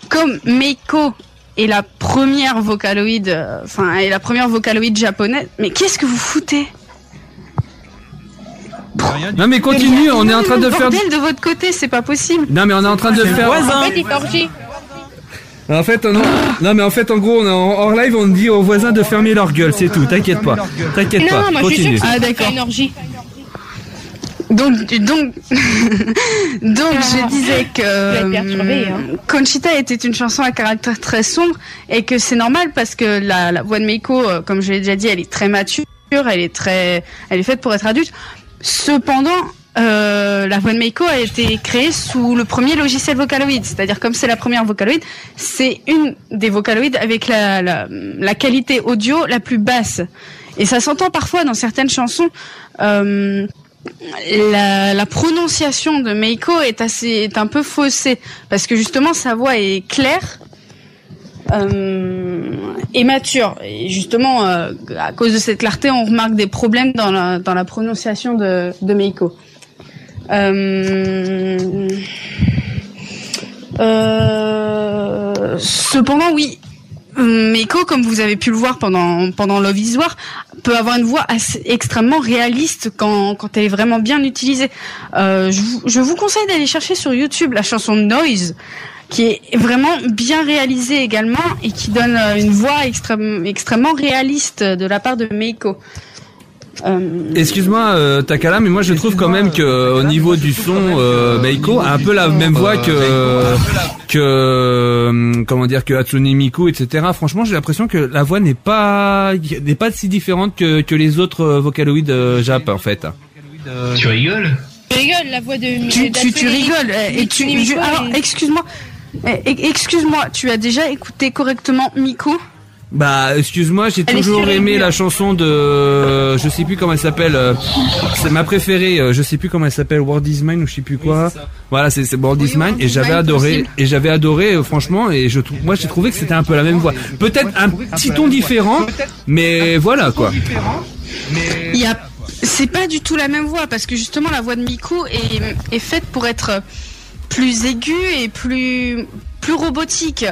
comme Meiko est la première vocaloïde, euh, enfin, est la première vocaloïde japonaise, mais qu'est-ce que vous foutez? Non mais continue, on est en train de faire. Bordel de votre côté, c'est pas possible. Non mais on est en train de faire. En fait, il. En fait, non, non, mais en fait, en gros, on hors live, on dit aux voisins de fermer leur gueule, c'est tout. T'inquiète pas, t'inquiète pas. Non, moi je suis Continue. sûre que Ah, c'est d'accord. une orgie. Donc, donc, donc, je disais que être perturbée, hein. euh, Conchita était une chanson à caractère très sombre et que c'est normal parce que la, la voix de Meiko, euh, comme je l'ai déjà dit, elle est très mature, elle est très, elle est faite pour être adulte. Cependant, euh, la voix de Meiko a été créée sous le premier logiciel Vocaloid, c'est-à-dire comme c'est la première Vocaloid, c'est une des Vocaloids avec la, la, la qualité audio la plus basse. Et ça s'entend parfois dans certaines chansons. Euh, la, la prononciation de Meiko est assez est un peu faussée parce que justement sa voix est claire euh, et mature et justement euh, à cause de cette clarté on remarque des problèmes dans la dans la prononciation de de Meiko. Euh, euh, cependant oui Meiko, comme vous avez pu le voir pendant pendant Love peut avoir une voix extrêmement réaliste quand elle est vraiment bien utilisée. Euh, je, vous, conseille d'aller chercher sur YouTube la chanson Noise, qui est vraiment bien réalisée également et qui donne une voix extrême, extrêmement réaliste de la part de Meiko. Euh, Excuse-moi euh, Takala, mais moi je trouve quand même que au niveau du son, euh, Meiko a un peu la même voix que que euh, comment dire que Hatsune Miku, etc. Franchement, j'ai l'impression que la voix n'est pas n'est pas si différente que que les autres euh, vocaloïdes euh, Jap en fait. Tu rigoles? Je rigole, la voix de tu, tu, tu rigoles euh, et tu, alors excuse-moi eh, eh, excuse-moi tu as déjà écouté correctement Miku? Bah, excuse-moi, j'ai toujours aimé la chanson de, euh, je sais plus comment elle s'appelle, euh, c'est ma préférée, euh, je sais plus comment elle s'appelle, World is Mine ou je sais plus quoi. voilà, c'est World is Mine et j'avais adoré, et j'avais adoré, franchement, et je moi j'ai trouvé que c'était un peu la même voix. Peut-être un petit ton différent, mais voilà quoi. Il y a, c'est pas du tout la même voix parce que justement la voix de Miku est, est faite pour être plus aiguë et plus plus robotique.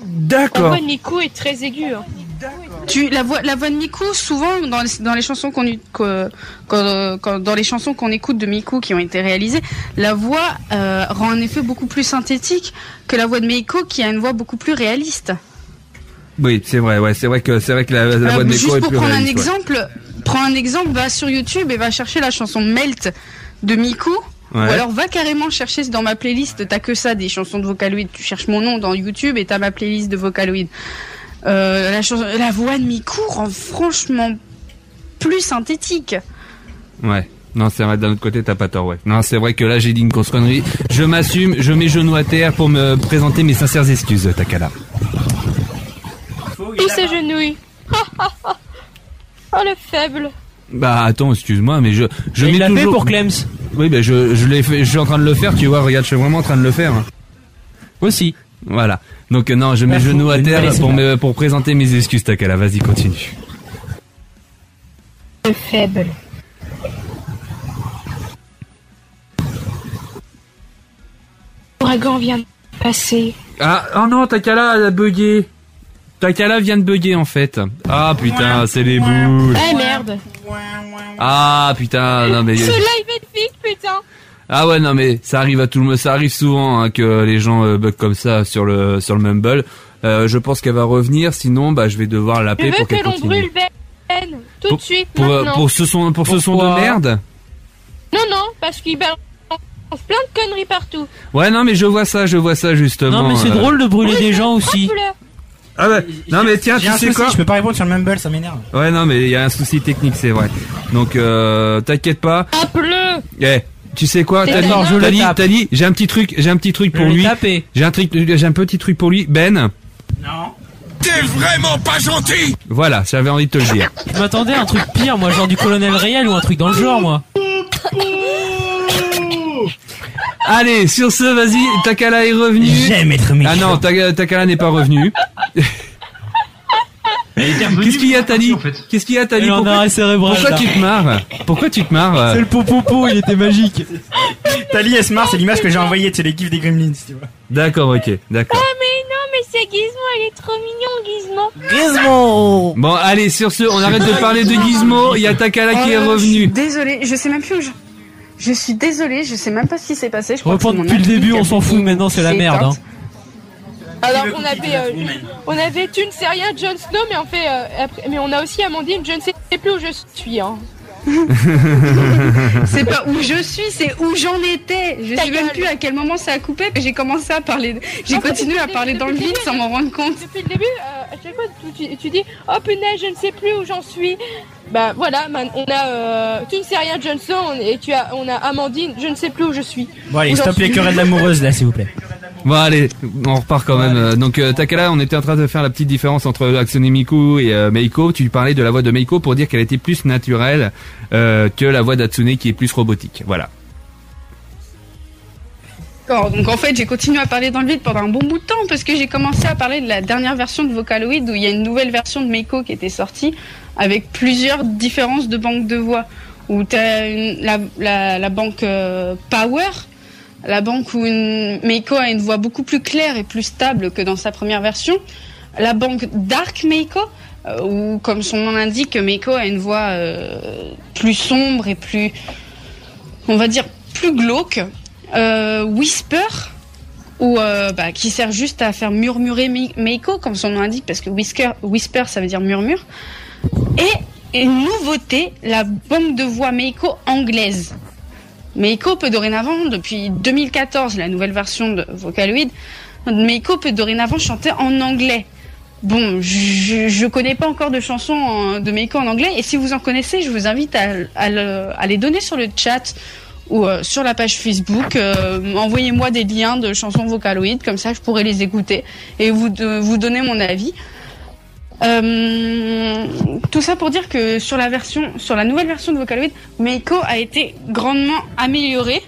La D'accord. voix de Miku est très aiguë. hein. Tu la voix la voix de Miku souvent dans les, dans les chansons qu'on u- que- quand- quand- dans les chansons qu'on écoute de Miku qui ont été réalisées, la voix euh, rend un effet beaucoup plus synthétique que la voix de Meiko qui a une voix beaucoup plus réaliste. Oui, c'est vrai, ouais, c'est vrai que c'est vrai que la, la Euh, voix de Neko juste est pour plus prendre un ouais. exemple, prends un exemple, va sur YouTube et va chercher la chanson Melt de Miku. Ouais. Ou alors va carrément chercher dans ma playlist, t'as que ça, des chansons de Vocaloid. Tu cherches mon nom dans YouTube et t'as ma playlist de Vocaloid. Euh, la, chanson- la voix de Miku rend franchement plus synthétique. Ouais. Non, c'est vrai, d'un autre côté, t'as pas tort, ouais. Non, c'est vrai que là, j'ai dit une grosse connerie. Je m'assume, je mets genou à terre pour me présenter mes sincères excuses, Takala. Il s'agenouille. oh le faible. Bah, attends, excuse-moi, mais je, je Il mets l'a fait toujours... pour Clems. Oui, bah, je, je l'ai fait, je suis en train de le faire, tu vois, regarde, je suis vraiment en train de le faire. Aussi. Voilà. Donc, euh, non, je mets Bah, faut- genou à terre pour, me, pour présenter mes excuses, Takala. Vas-y, continue. Le faible. L'ouragan vient de passer. Ah, oh non, Takala a bugué. Takala vient de bugger, en fait. Ah, putain, c'est les boules. Ah merde. Ah, putain, non, mais... Ce live est vite, putain. Ah ouais non mais ça arrive à tout le monde, ça arrive souvent hein, que les gens euh, bug comme ça sur le sur le Mumble. Euh, je pense qu'elle va revenir, sinon bah je vais devoir Je l'appeler veux pour que qu'elle l'on continue. brûle Ben. Tout de suite, Pour, euh, maintenant. pour ce son pour ce son de merde. Non, non, parce qu'il balance plein de conneries partout. Ouais non mais je vois ça, je vois ça justement. Non mais c'est euh. drôle de brûler des gens aussi. Couleur. Ah ouais. Non mais tiens, tu un sais souci, quoi je peux pas répondre sur le Mumble, ça m'énerve. Ouais non mais il y a un souci technique, c'est vrai. Donc euh, t'inquiète pas. Tape-le. Eh, tu sais quoi, d'accord, je le Tali, tape. Tali, j'ai un petit truc, j'ai un petit truc pour lui. tapé. J'ai un truc, j'ai un petit truc pour lui, Ben. Non. T'es vraiment pas gentil Voilà, j'avais envie de te le dire. Je m'attendais à un truc pire, moi, genre du colonel réel ou un truc dans le genre, moi. Allez, sur ce, vas-y, Takala est revenu. J'aime être méchant. Ah non, Ta- Takala n'est pas revenu. Qu'est-ce qu'il y a, Tali en fait. Qu'est-ce qu'il y a, Tali Il en a Pourquoi, un cérébral. pourquoi tu te marres Pourquoi tu te marres euh C'est le popopo, il était magique. Tali elle se marre, c'est l'image que j'ai envoyée, c'est les gifs des Gremlins, tu vois. D'accord, ok, d'accord. Ah, mais non, mais c'est Gizmo, il est trop mignon, Gizmo. Gizmo Bon, allez, sur ce, on arrête de parler de Gizmo. Il y a Takala qui est suis revenu. désolée, je sais même plus où je. Je suis désolée, je sais même pas ce qui s'est passé. Je crois mon depuis le début, on s'en fout, maintenant c'est la merde. Hein. Alors, on avait, euh, on avait tu ne sais rien, Jon Snow, mais on fait, euh, après, mais on a aussi Amandine, je ne sais plus où je suis, hein. C'est pas où je suis, c'est où j'en étais. Je Ta sais même plus à quel moment ça a coupé. J'ai commencé à parler. J'ai continué à le parler dans le vide sans m'en rendre compte. Depuis le début, euh, à chaque fois, tu, dis, oh punaise, je ne sais plus où j'en suis. Bah voilà, man, on a, euh, tu ne sais rien, Johnson, et tu as, on a Amandine, je ne sais plus où je suis. Bon allez, stop les querelles amoureuses là, s'il vous plaît. Bon allez, on repart quand même. Donc euh, Takala, on était en train de faire la petite différence entre Hatsune Miku et euh, Meiko. Tu parlais de la voix de Meiko pour dire qu'elle était plus naturelle euh, que la voix d'Hatsune qui est plus robotique. Voilà. D'accord, donc en fait j'ai continué à parler dans le vide pendant un bon bout de temps parce que j'ai commencé à parler de la dernière version de Vocaloid où il y a une nouvelle version de Meiko qui était sortie avec plusieurs différences de banque de voix. Où tu as la, la, la banque euh, Power, la banque où Meiko a une voix beaucoup plus claire et plus stable que dans sa première version. La banque Dark Meiko, euh, où comme son nom l'indique, Meiko a une voix euh, plus sombre et plus, on va dire, plus glauque. Euh, Whisper, bah, qui sert juste à faire murmurer Meiko, comme son nom l'indique, parce que Whisker, Whisper, ça veut dire murmure. Et une nouveauté, la banque de voix Meiko anglaise. Meiko peut dorénavant, depuis 2014, la nouvelle version de Vocaloid, Meiko peut dorénavant chanter en anglais. Bon, je, je connais pas encore de chansons de Meiko en anglais, et si vous en connaissez, je vous invite à, à le- à les donner sur le chat ou euh, sur la page Facebook. Euh, Envoyez-moi des liens de chansons Vocaloid, comme ça je pourrai les écouter et vous donner mon avis. Euh, tout ça pour dire que sur la version, sur la nouvelle version de Vocaloid, Meiko a été grandement améliorée.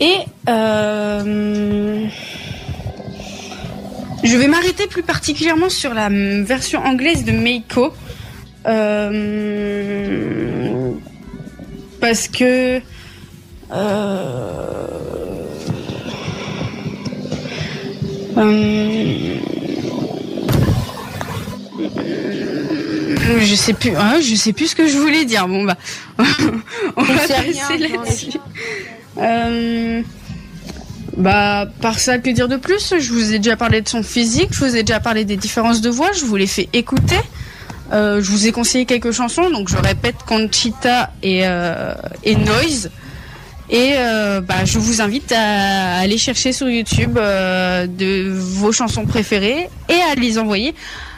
Et euh, je vais m'arrêter plus particulièrement sur la mm, version anglaise de Meiko. Euh, parce que euh, je sais plus hein, je sais plus ce que je voulais dire. Bon bah on va passer là-dessus. Euh, bah par ça que dire de plus? Je vous ai déjà parlé de son physique je vous ai déjà parlé des différences de voix je vous les fais écouter. Euh, je vous ai conseillé quelques chansons, donc je répète Conchita et, euh, et Noise. Et euh, bah, je vous invite à aller chercher sur YouTube euh, de vos chansons préférées et à les envoyer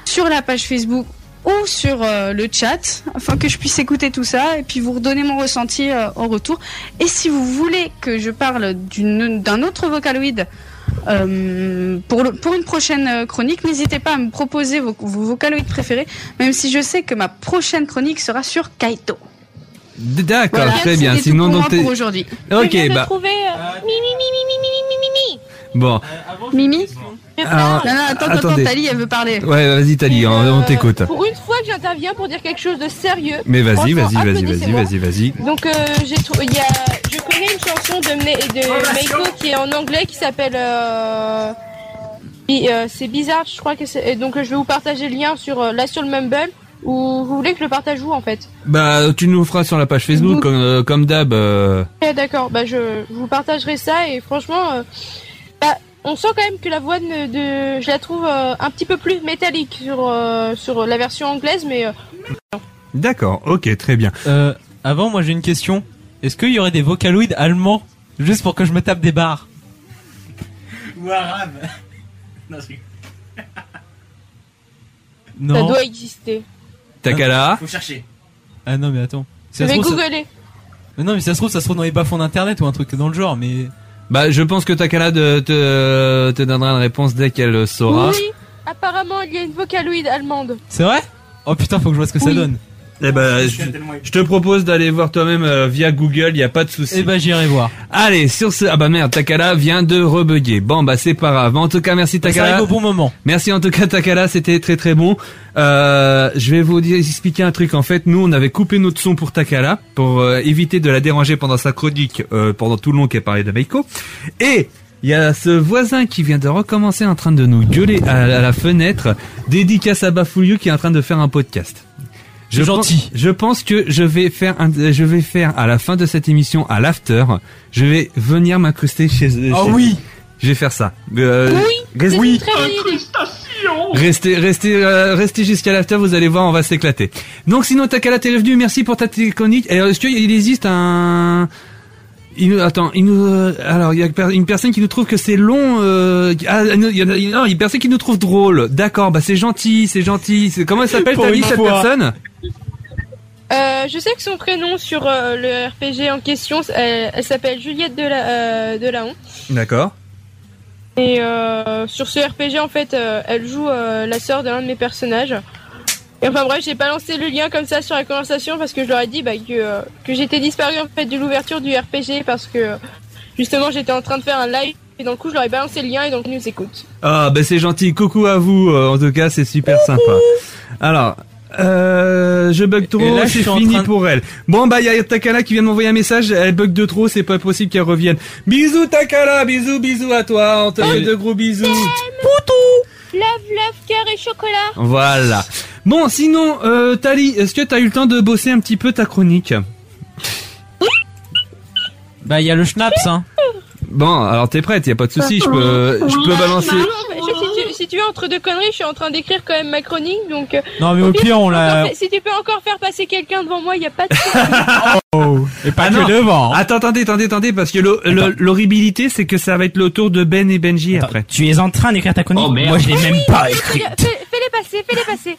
sur la page Facebook ou sur euh, le chat afin que je puisse écouter tout ça et puis vous redonner mon ressenti euh, en retour. Et si vous voulez que je parle d'un autre Vocaloid euh, pour, le- pour une prochaine chronique, n'hésitez pas à me proposer vos, vos vocaloïdes préférés, même si je sais que ma prochaine chronique sera sur Kaito. D'accord, Voilà, très bien. Sinon, pour donc pour aujourd'hui. Ok, Je viens de bah trouver mi mi mi mi mi mi mi mi mi. bon. Mimi? Alors, Non, non, attends, attends. Tali, elle veut parler. Ouais, vas-y, Tali, on, on t'écoute. Pour une fois que j'interviens pour dire quelque chose de sérieux. Mais vas-y, vas-y, vas-y, vas-y, vas-y, vas-y. Donc euh, j'ai trou- il y a, je connais une chanson de, Me- de Meiko qui est en anglais qui s'appelle, euh, euh, c'est bizarre, je crois que c'est, et donc euh, je vais vous partager le lien sur euh, là sur le Mumble ou vous voulez que je le partage où en fait Bah, tu nous le feras sur la page Facebook, Vous- comme, euh, comme d'hab. euh. Eh, D'accord, bah je, je vous partagerai ça et franchement, euh, bah, on sent quand même que la voix de, de- je la trouve euh, un petit peu plus métallique sur euh, sur la version anglaise, mais euh, D'accord, ok, très bien. Euh, avant, moi j'ai une question. Est-ce qu'il y aurait des vocaloïdes allemands juste pour que je me tape des barres? Ou arabe. Non, c'est- ça Non. doit exister. Takala Faut chercher. Ah non mais attends. Si Je ça se vais trouve, ça- googler. Mais non mais ça se trouve ça se trouve dans les bas-fonds d'internet ou un truc dans le genre mais Bah, je pense que Takala te, te donnera une réponse dès qu'elle saura. Oui, apparemment il y a une vocaloïde allemande. c'est vrai? Oh putain faut que je vois ce que ça donne. Eh ben, je, je te propose d'aller voir toi-même euh, via Google, il y a pas de souci. Eh ben j'irai voir. Allez, sur ce, ah bah merde, Takala vient de rebugger. Bon bah c'est pas grave. En tout cas, merci Ça Takala. arrive au bon moment. Merci en tout cas Takala, c'était très très bon. Euh, je vais vous dire, expliquer un truc. En fait, nous on avait coupé notre son pour Takala pour euh, éviter de la déranger pendant sa chronique, euh, pendant tout le long qu'elle parlait de Meiko. Et il y a ce voisin qui vient de recommencer en train de nous gueuler à, à la fenêtre, dédicace à Bafouliou qui est en train de faire un podcast. Je gentil. Pense, je pense que je vais faire un, je vais faire à la fin de cette émission à l'after, je vais venir m'incruster chez eux. Ah chez- oui. Je vais faire ça. Euh, Oui, reste-. Restez, restez, euh, restez jusqu'à l'after, vous allez voir, on va s'éclater. Donc sinon, Takala, t'es revenu, merci pour ta chronique. Alors, est-ce qu'il existe un... Il nous, attends, il nous, euh, alors il y a une personne qui nous trouve que c'est long. Euh, ah, non, il y a, il y a une personne qui nous trouve drôle. D'accord, bah c'est gentil, c'est gentil. C'est- Comment elle s'appelle Pour ta vie une cette fois. personne? Euh, je sais que son prénom sur euh, le RPG en question, elle, elle s'appelle Juliette de la euh, de Laon. D'accord. Et euh, sur ce RPG, en fait, euh, elle joue euh, la sœur d'un de mes personnages. Et enfin bref, j'ai pas lancé le lien comme ça sur la conversation parce que je leur ai dit bah, que, euh, que j'étais disparu en fait de l'ouverture du RPG parce que justement j'étais en train de faire un live et donc coup je leur ai balancé le lien et donc ils nous écoutent. Ah, bah c'est gentil. Coucou à vous. euh, En tout cas, c'est super sympa. Alors, euh, je bug trop, c'est fini de- pour elle. Bon, bah, il y a Takala qui vient de m'envoyer un message. Elle bug de trop, c'est pas possible qu'elle revienne. Bisous, Takala. Bisous, bisous à toi. On te fait de gros bisous. Love, love, cœur et chocolat. Voilà. Bon, sinon, euh, Tali, est-ce que t'as eu le temps de bosser un petit peu ta chronique Bah, il y a le schnaps, hein. Bon, alors t'es prête, y a pas de souci. Je peux, je peux balancer. Si, tu, veux entre deux conneries, je suis en train d'écrire quand même ma chronique donc. euh, Non, mais au pire, on l'a- Si tu peux encore faire passer quelqu'un devant moi, y a pas de. Oh, et pas Ah que non. devant. Attends, attendez, attendez, attendez, parce que l'ho- l'ho- l'horribilité, c'est que ça va être le tour de Ben et Benji après. Tu es en train d'écrire ta chronique Oh, merde. Moi, je l'ai même pas écrite. fais- Fais-les passer, fais-les passer.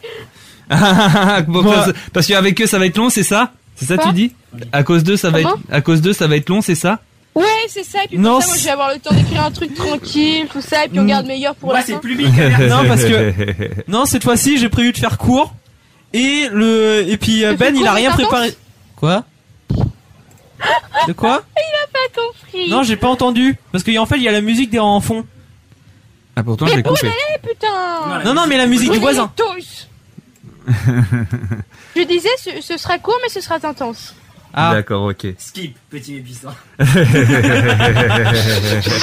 Bon, parce- parce qu'avec eux, ça va être long, c'est ça? C'est ça, tu dis? À cause d'eux, ça va être, à cause d'eux, ça va être long, c'est ça? Ouais, c'est ça. Et puis Non, comme ça, moi, c'est- je vais avoir le temps d'écrire un truc tranquille, tout ça, et puis on garde meilleur pour la fin. plus vite que Non, parce que non, cette fois-ci, j'ai prévu de faire court. Et le et puis euh, Ben, il a rien préparé. Quoi? De quoi? Pas compris. Non, j'ai pas entendu parce qu'en fait, il y a la musique des en fond. Ah, pourtant, Mais où coupé. allez, putain Non, non, mais la musique du voisin. tous. Je disais, ce, ce sera court, mais ce sera intense. Ah, D'accord, ok. Skip, petit épisode. C'est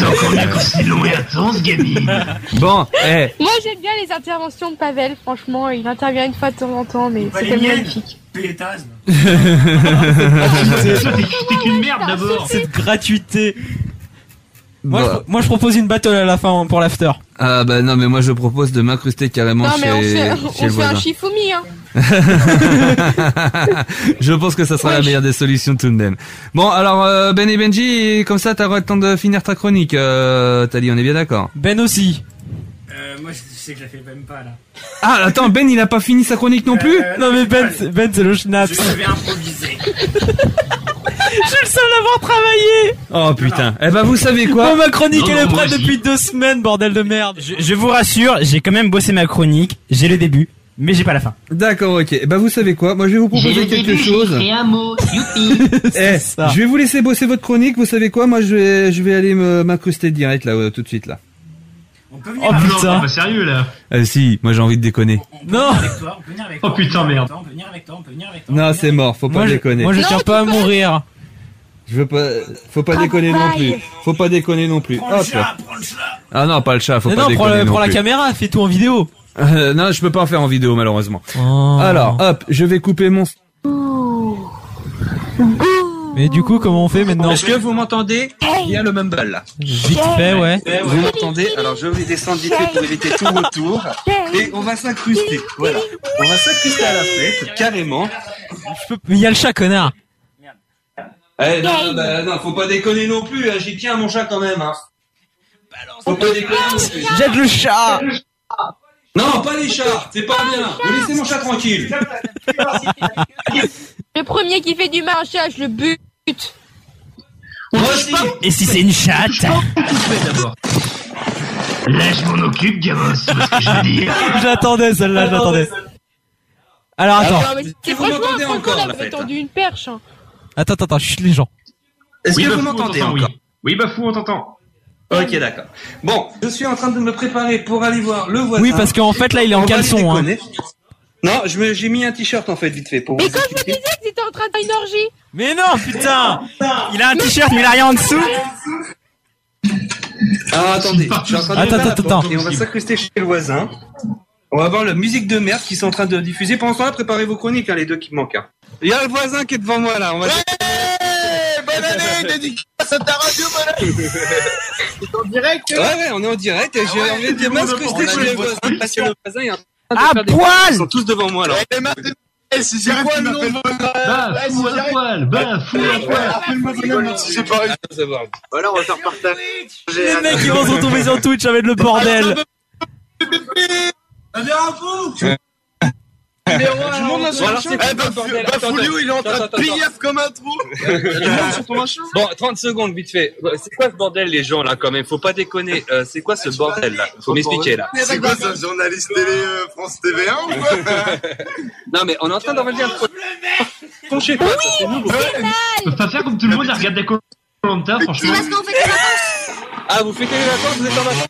encore mieux quand c'est long et intense, gamine. Bon, eh, Moi, j'aime bien les interventions de Pavel. Franchement, il intervient une fois de temps en temps, mais c'est magnifique. T'es t'es qu'une merde d'abord. cette gratuité. Moi, Bah. je, moi, je propose une battle à la fin pour l'after. ah bah non, mais moi je propose de m'incruster carrément Non, mais on fait, chez on le fait un. Shifumi, hein. je pense que ça sera la meilleure des solutions tout de même. Bon, alors euh, Ben et Benji, comme ça t'auras le temps de finir ta chronique. Euh, T'as dit, on est bien d'accord. Ben aussi. Euh, moi, je sais que je la fais même pas, là. Ah, attends, Ben il a pas fini sa chronique non plus Euh, Non, mais Ben, c'est- Ben, c'est le schnaps. Je vais improviser. Je suis le seul à avoir travaillé. Oh putain. Eh ben vous savez quoi Oh, ma chronique, Non, elle est moi prête depuis deux semaines, bordel de merde. Je, je vous rassure, j'ai quand même bossé ma chronique. J'ai le début, mais j'ai pas la fin. D'accord, ok. Eh ben vous savez quoi Moi je vais vous proposer quelque chose. un mot, youpi Eh, ça. je vais vous laisser bosser votre chronique. Vous savez quoi Moi je vais, je vais aller me m'incruster direct là, euh, tout de suite là. On peut Oh Ah non, putain. t'es pas sérieux là. Euh, si, moi j'ai envie de déconner. Non. Oh putain, merde. On peut venir avec toi, on peut venir avec toi. Non, c'est mort. Faut pas Moi, je, déconner. moi, je tiens pas à mourir. Je veux pas. Faut pas déconner non plus. Faut pas déconner non plus. Hop. chat, prends le chat. Ah non, pas le chat. Faut Mais pas non, déconner prends, le- non prends la plus. caméra, fais tout en vidéo. Euh, non, je peux pas en faire en vidéo malheureusement. Oh. Alors, hop, je vais couper mon. Mais du coup, comment on fait maintenant Est-ce que vous m'entendez bien le mumble là Vite fait, ouais. Vous m'entendez Alors je vais descendre vite fait pour éviter tout retour. Et on va s'incruster. Voilà. On va s'incruster à la fête, carrément. Je peux... Mais il y a le chat, connard. Eh non, non, bah, non, faut pas déconner non plus. hein. J'y tiens à mon chat quand même. Hein. Faut pas déconner non plus. Jette le chat. Non, pas les chats. C'est pas bien. Vous laissez mon chat tranquille. Le premier qui fait du marchage, je le bute. Moi aussi. Et si c'est une chatte d'abord. Là, je m'en occupe, gamin, c'est ce que je veux dire. J'attendais celle-là, j'attendais. Alors attends, Non, mais c'est franchement là, vous avez tendu une perche. hein. Attends, attends, attends, chut les gens. Est-ce Oui, que bah, vous m'entendez encore oui. Oui, bah fou, on t'entend. Ok, d'accord. Bon, je suis en train de me préparer pour aller voir le voisin. Oui, parce qu'en fait là, il est On en caleçon. Hein. Non, je me- j'ai mis un t-shirt en fait vite fait pour Mais vous quand je me disais que t'étais en train de faire une orgie, Mais non, putain. Il a un t-shirt, mais il a rien en dessous Ah, attendez, je suis en train de Attends, attends, attends. Et on va s'incruster chez le voisin. On va voir la musique de merde qui sont en train de diffuser. Pendant ce temps-là, préparez vos chroniques, hein, les deux qui me manquent. hein. Il y a le voisin qui est devant moi là. On va... bonne année, dédicace à ta radio, bonne année C'est en direct Ouais, ouais, on est en direct et j'ai ouais, envie de c'est bon, m'incruster on a chez les le voisin voisins. parce que le voisin est en train de À faire des poil Ils sont tous devant moi là. Eh, maintenant, eh, c'est c'est quoi le nom de Bah, Ouais, fou à poil, bah, fou à poil. Appelle-moi bonhomme, si j'ai pas réussi. Voilà, on va faire partager. Les mecs, ils vont se retrouver sur Twitch avec le bordel. Un à fond Bafoulio, il est en train de piaf comme un trou. Bon, 30 secondes, vite fait. C'est quoi ce bordel, les gens, là, quand même? Faut pas déconner. Euh, c'est quoi ce bordel, là? Faut m'expliquer, là. C'est quoi ce journaliste télé euh, France TV1 ou quoi? Non, mais on est en train d'envoyer un projet. Ton chez toi, c'est nous. Pas faire comme tout le monde, la regarde des commentaires, franchement. C'est parce qu'on fait. Ah, vous fêtez les vacances, vous êtes en vacances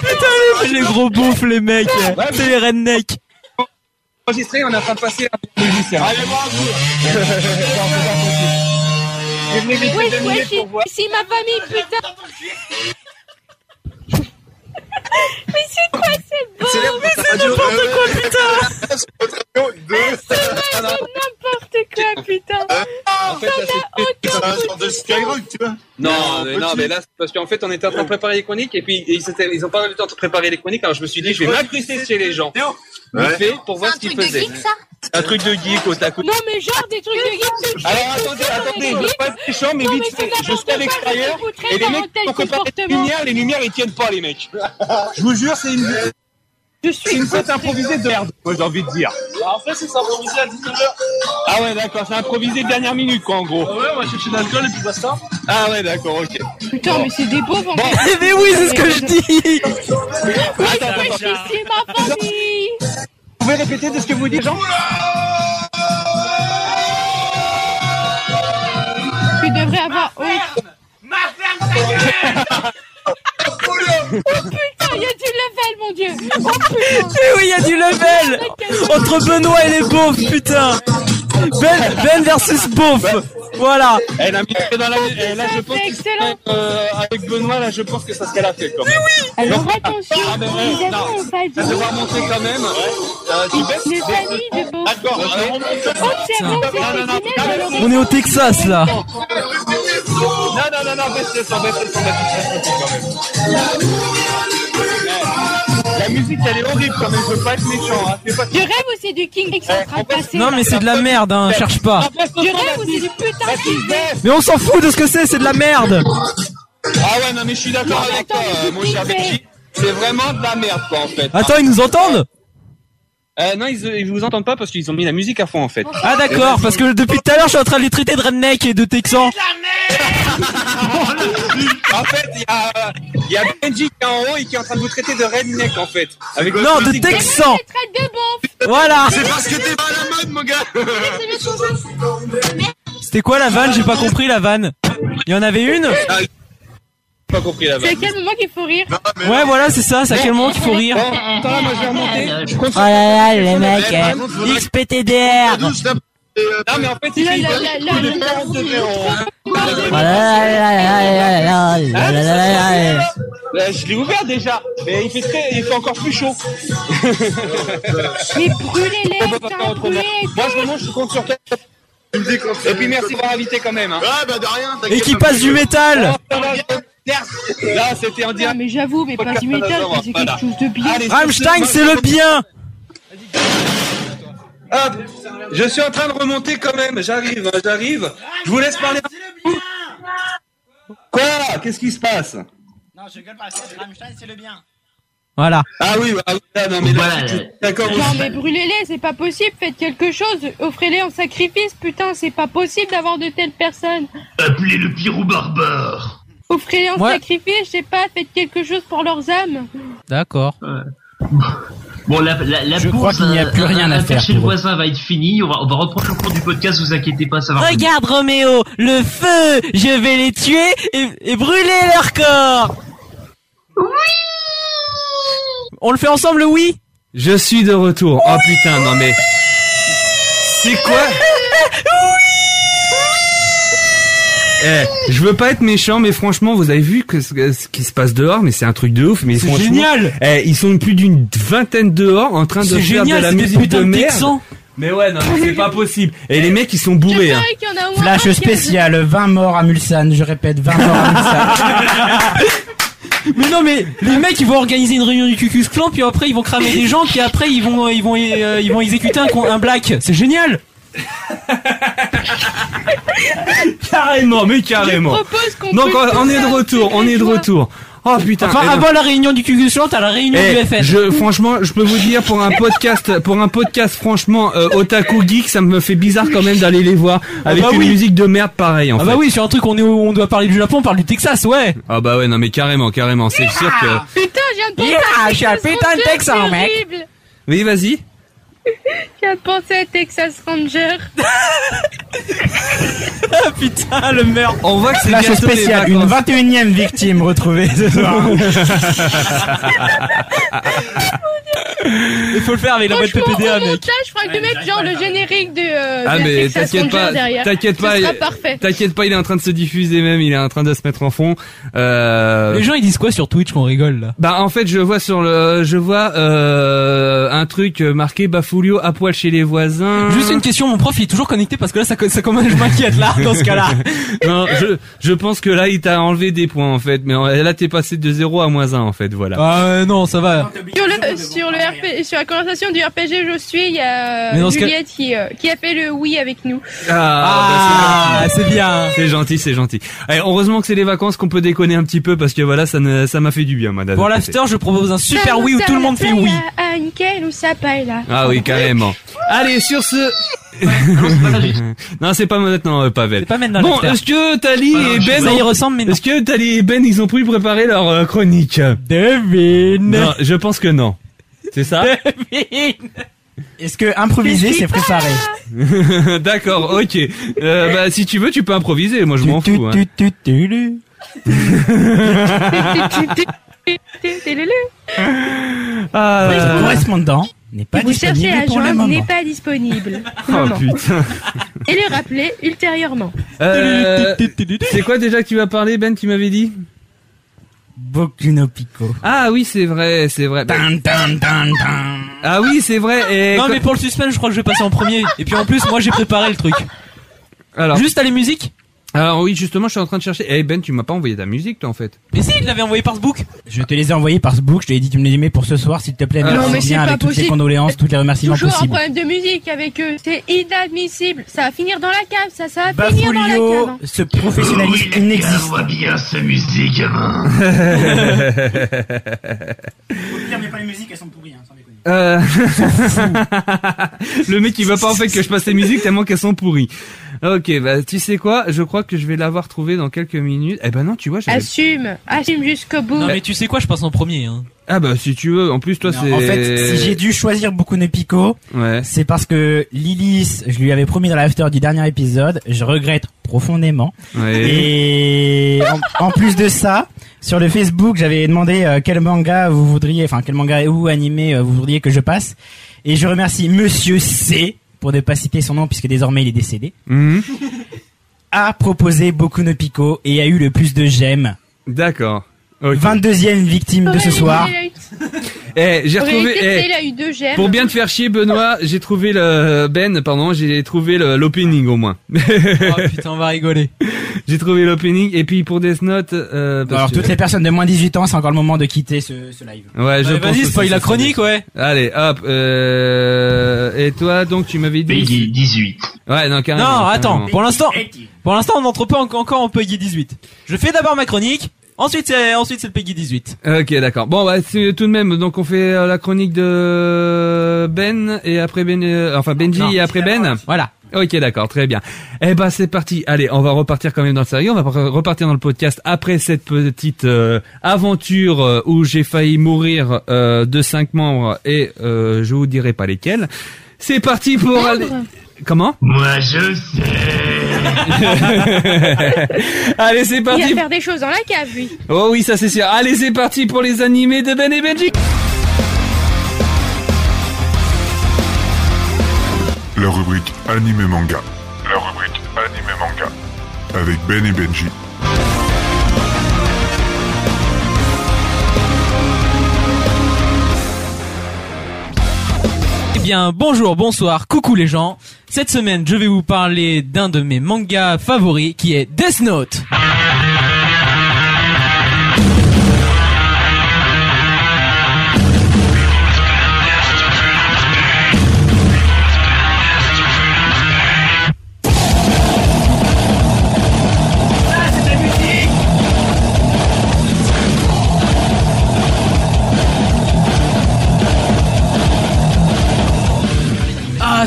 Putain, les gros bouffes, les mecs. C'est les rednecks. Enregistré, on est en train de passer un musicien. Allez, Wesh, wesh, c'est ma famille, putain. Mais c'est quoi ces beau Mais c'est n'importe quoi, putain. C'est n'importe quoi, putain. En fait, là, C'est un genre de Skyrock, tu vois Non, mais, non, mais là, c'est parce qu'en fait, on était en train de préparer les chroniques et puis ils, ils ont pas eu le temps de préparer les chroniques. Alors je me suis dit, je vais m'incruster chez les gens. Ouais. Fait, pour voir ce qu'ils faisaient. Un truc de geek au tac. Non mais genre des trucs de geek Alors attendez, attendez, je veux pas être méchant, mais vite fait, je suis à l'extérieur et les mecs ont préparé les lumières, les lumières ils tiennent pas les mecs. Je vous jure, c'est une. C'est une fête improvisée de merde, moi j'ai envie de dire. En fait, c'est improvisé à 19h. Ah ouais, d'accord, c'est improvisé dernière minute quoi en gros. Ouais, on va chercher de l'alcool et puis basta. Ah ouais, d'accord, ok. Putain mais c'est des pauvres en fait Mais oui, c'est ce que je dis. C'est ma famille Vous pouvez répéter de ce que vous dites, Jean? Tu devrais avoir honte Oh putain, il y a du level mon dieu Oh putain Mais oui, il y a du level entre Benoît et les beaufs, putain. Ben, ben versus beauf. Voilà. Elle a mis dans la. eh, là, je pense C'est que excellent. euh, avec Benoît, là, je pense que ça serait la fête quand même. Alors attention, Ah, mais, euh, non. on va dire devra monter quand même. Euh, tu baisses les familles de beaux D'accord, alors on monte Oh c'est bon, c'est cuisiné On est au Texas là. Non, non, non, non, baisse le son, baisse le son, baisse le son quand même. La musique, elle est horrible quand même, je veux pas être méchant. Hein. C'est pas... Je rêve c'est du King qui est en train de passer Non mais c'est de la merde, hein. Cherche pas. Je rêve où c'est du putain de King Mais on s'en fout de ce que c'est, c'est de la merde. Ah ouais, non, mais je suis d'accord avec toi, euh, mon cher. Benji. C'est vraiment de la merde, quoi, en fait. Attends, ils nous entendent Euh, non, ils, ils vous entendent pas parce qu'ils ont mis la musique à fond, en fait. Ah d'accord, parce que depuis tout à l'heure je suis en train de les traiter de redneck et de texans. en fait, il y a, il y a Benji qui est en haut et qui est en train de vous traiter de redneck, en fait. Avec Non, de bon Voilà. C'est parce que t'es pas à la mode, mon gars C'était quoi la vanne J'ai pas compris la vanne. Il y en avait une Ah, c'est à quel moment qu'il faut rire Ouais, voilà, c'est ça, c'est à quel moment qu'il faut rire. Attends là, moi je vais remonter. Oh là là, le mec. XPTDR Non mais en fait, il je l'ai ouvert déjà, mais il fait, très, il fait encore plus chaud. mais brûlez-les, Moi je remonte, je compte sur toi. Et puis merci d'avoir invité quand même. Ouais, bah de rien, Et qui passe du métal Là, c'était en Non direct. mais j'avoue, mais pas du métal, mais c'est quelque chose de bien Allez, Rammstein, c'est le bien. Hop, je suis en train de remonter quand même. J'arrive, hein, j'arrive. Je vous laisse parler. Quoi? Qu'est-ce qui se passe? Non, je rigole pas, Rammstein, c'est le bien. Voilà. Ah oui, ah oui, ah non mais là, Voilà. d'accord. Non mais brûlez-les, c'est pas possible, faites quelque chose, offrez-les en sacrifice, putain, c'est pas possible d'avoir de telles personnes. Appelez le pirou barbare. Offrez-les en Ouais. sacrifice, je sais pas, faites quelque chose pour leurs âmes. D'accord. Bon, la, la, la Je pause, crois qu'il n'y a euh, plus rien à faire chez le voisin va être fini. On va, on va reprendre le cours du podcast. Vous inquiétez pas, ça va. revenir. Regarde Roméo, le feu. Je vais les tuer et, et brûler leur corps. Oui. On le fait ensemble, le oui Je suis de retour. Oh putain, non mais. C'est quoi Eh, je veux pas être méchant, mais franchement, vous avez vu que ce, ce qui se passe dehors, mais c'est un truc de ouf. Mais C'est génial. Eh, ils sont plus d'une vingtaine dehors en train de C'est faire génial, de la musique de de merde. Texans. Mais ouais, non, c'est pas possible. Et les mecs, ils sont bourrés. Hein. qu'il y en a au moins un Flash spécial, 20 morts à Mulsanne, je répète, 20 morts à Mulsanne. Mais non, mais les mecs ils vont organiser une réunion du Cucus Clan, puis après ils vont cramer des gens, puis après ils vont ils vont euh, ils vont exécuter un black. C'est génial. Carrément, mais carrément. Je propose qu'on Donc on, est de retour, un on est de retour. Oh putain. Enfin, eh avant la réunion du Cucuslan, t'as la réunion Eh, du FN. je, franchement, je peux vous dire pour un podcast, pour un podcast, franchement, euh, otaku geek, ça me fait bizarre quand même d'aller les voir avec bah une oui. musique de merde pareille en Ah fait. bah oui, sur un truc on est où on doit parler du Japon, on parle du Texas, ouais. Ah bah ouais, non mais carrément, carrément, c'est sûr que. Putain, je viens de penser Yeah, à je suis un Texas putain de Texan, c'est mec. Oui, vas-y. Viens de penser à Texas Ranger. Ah putain, le meurtre. On voit que c'est Flash bientôt les spécial, une vacances. 21ème victime retrouvée ce soir. Il faut le faire avec la boîte Franchement, PPDA, au mec. montage, je ferais que de mettre genre le générique de, euh, Ah de mais t'inquiète pas, t'inquiète pas, t'inquiète pas, il est en train de se diffuser même, il est en train de se mettre en fond. Euh... Les gens ils disent quoi sur Twitch qu'on rigole là? Bah en fait je vois sur le, je vois euh, un truc marqué Bafulio à poil chez les voisins. Juste une question, mon prof il est toujours connecté parce que là ça, ça commence, je m'inquiète là, dans ce cas-là. non, je, je pense que là il t'a enlevé des points en fait, mais euh, là t'es passé de 0 à moins 1 en fait, voilà. Ah euh, non, ça va. Sur le, sur le RP, sur la conversation du RPG je suis, il y a cas- Juliette qui, euh, qui a fait le oui avec nous. Ah, bah, c'est bien. C'est gentil, c'est gentil. Allez, heureusement que c'est les vacances qu'on peut déconner un petit peu parce que voilà, ça ne, ça m'a fait du bien, madame. Pour l'after, je propose un super oui où tout le monde fait oui. Ah, nickel, ou ça là. Ah oui, carrément. Allez, sur ce. non, c'est pas maintenant, euh, Pavel. C'est pas maintenant. Bon, est-ce que Tali Ah, et Ben, ça y ressemble, mais est-ce que Tali et Ben, ils ont pu préparer leur euh, chronique? Devine. Non, je pense que non. C'est ça Est-ce que improviser c'est préparé D'accord, ok. Euh, bah, si tu veux, tu peux improviser. Moi, je m'en Tu, fous. hein. tu, tu, tu, tu. Ah, Le correspondant n'est pas vous cherchez disponible à pour le moment. n'est pas disponible. Oh putain. Et le rappeler ultérieurement. Euh, c'est quoi déjà que tu vas parler, Ben, tu m'avais dit Boku no Pico. Ah oui, c'est vrai, c'est vrai. Tan, tan, tan, tan. Ah oui, c'est vrai. Et Non mais pour le suspense, je crois que je vais passer en premier. Et puis en plus, moi j'ai préparé le truc. Alors, Juste à les musiques? Alors oui, justement, je suis en train de chercher. Eh Ben, tu m'as pas envoyé ta musique, toi, en fait. Mais si, il l'avait envoyé par ce book. Je te les ai envoyés par ce book, je te l'ai dit tu me les aimais pour ce soir s'il te plaît. Ah, merci non, mais c'est bien pas avec toutes les condoléances, tous les remerciements Toujours un possibles. problème de musique avec eux. C'est inadmissible. Ça va finir dans la cave, ça, ça va finir dans la cave. ce professionnalisme On inexistant. voit bien ce musique, mais pas les musiques, elles sont pourries, hein, sans déconner. Euh... le mec, il veut pas en fait que je passe les musiques tellement qu'elles sont pourries. Ok, bah tu sais quoi Je crois que je vais l'avoir trouvé dans quelques minutes. Eh ben non, tu vois, j'avais... Assume, assume jusqu'au bout. Non mais tu sais quoi, je passe en premier. Hein. Ah bah si tu veux. En plus, toi, Non, c'est. En fait, si j'ai dû choisir Boku no Pico, Ouais. c'est parce que Lilith, je lui avais promis dans l'after du dernier épisode, je regrette profondément. Ouais. Et en, en plus de ça, sur le Facebook, j'avais demandé euh, quel manga vous voudriez, enfin quel manga ou animé euh, vous voudriez que je passe. Et je remercie Monsieur C, pour ne pas citer son nom puisque désormais il est décédé, Mhm. a proposé Boku no Pico et a eu le plus de j'aime. D'accord. Ok. 22e victime de ce soir. Eh, j'ai retrouvé. réalité, eh, il a eu deux gemmes. Pour bien te faire chier, Benoît, j'ai trouvé le Ben, pardon, j'ai trouvé l'opening au moins. Oh putain, on va rigoler. j'ai trouvé l'opening et puis pour Death Note. Euh, parce Alors que- toutes les personnes de moins de 18 ans, c'est encore le moment de quitter ce, ce live. Ouais, je Allez, pense Vas-y, spoil la chronique, ouais. Allez, hop. Euh... Et toi, donc, tu m'avais dit. Peggy 18. Ouais, non, carrément. Non, attends, carrément. pour l'instant, pour l'instant, on n'entre pas en- encore en Peggy 18. Je fais d'abord ma chronique, ensuite c'est, ensuite c'est le Peggy 18. Ok, d'accord. Bon, bah, c'est tout de même. Donc, on fait euh, la chronique de Ben et après Ben, euh, enfin Benji Non, et après Ben. Voilà. Ok, d'accord, très bien. Eh ben, c'est parti. Allez, on va repartir quand même dans le sérieux. On va re- repartir dans le podcast après cette petite euh, aventure euh, où j'ai failli mourir euh, de cinq membres et euh, je vous dirai pas lesquels. C'est parti pour aller. Comment? Moi, je sais. Allez, c'est Il va parti. faire des choses dans la cave, lui. Oh oui, ça c'est sûr. Allez, c'est parti pour les animés de Ben et Benji. La rubrique Anime Manga. La rubrique Anime Manga. Avec Ben et Benji. Bien, bonjour, bonsoir, coucou les gens. Cette semaine, je vais vous parler d'un de mes mangas favoris qui est Death Note.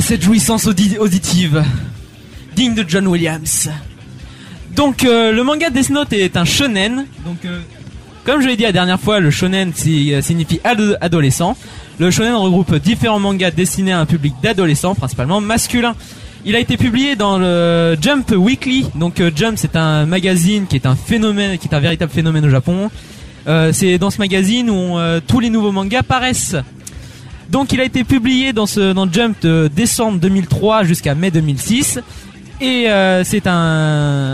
Cette jouissance audi- auditive. Digne de John Williams. Donc, euh, le manga Death Note est un shonen. Donc, euh, comme je l'ai dit la dernière fois, le shonen euh, signifie ado- adolescent. Le shonen regroupe différents mangas destinés à un public d'adolescents, principalement masculin. Il a été publié dans le Jump Weekly. Donc euh, Jump, c'est un magazine qui est un phénomène, qui est un véritable phénomène au Japon. C'est dans ce magazine où tous les nouveaux mangas paraissent. Donc il a été publié dans ce dans Jump de décembre 2003 jusqu'à mai 2006 et euh,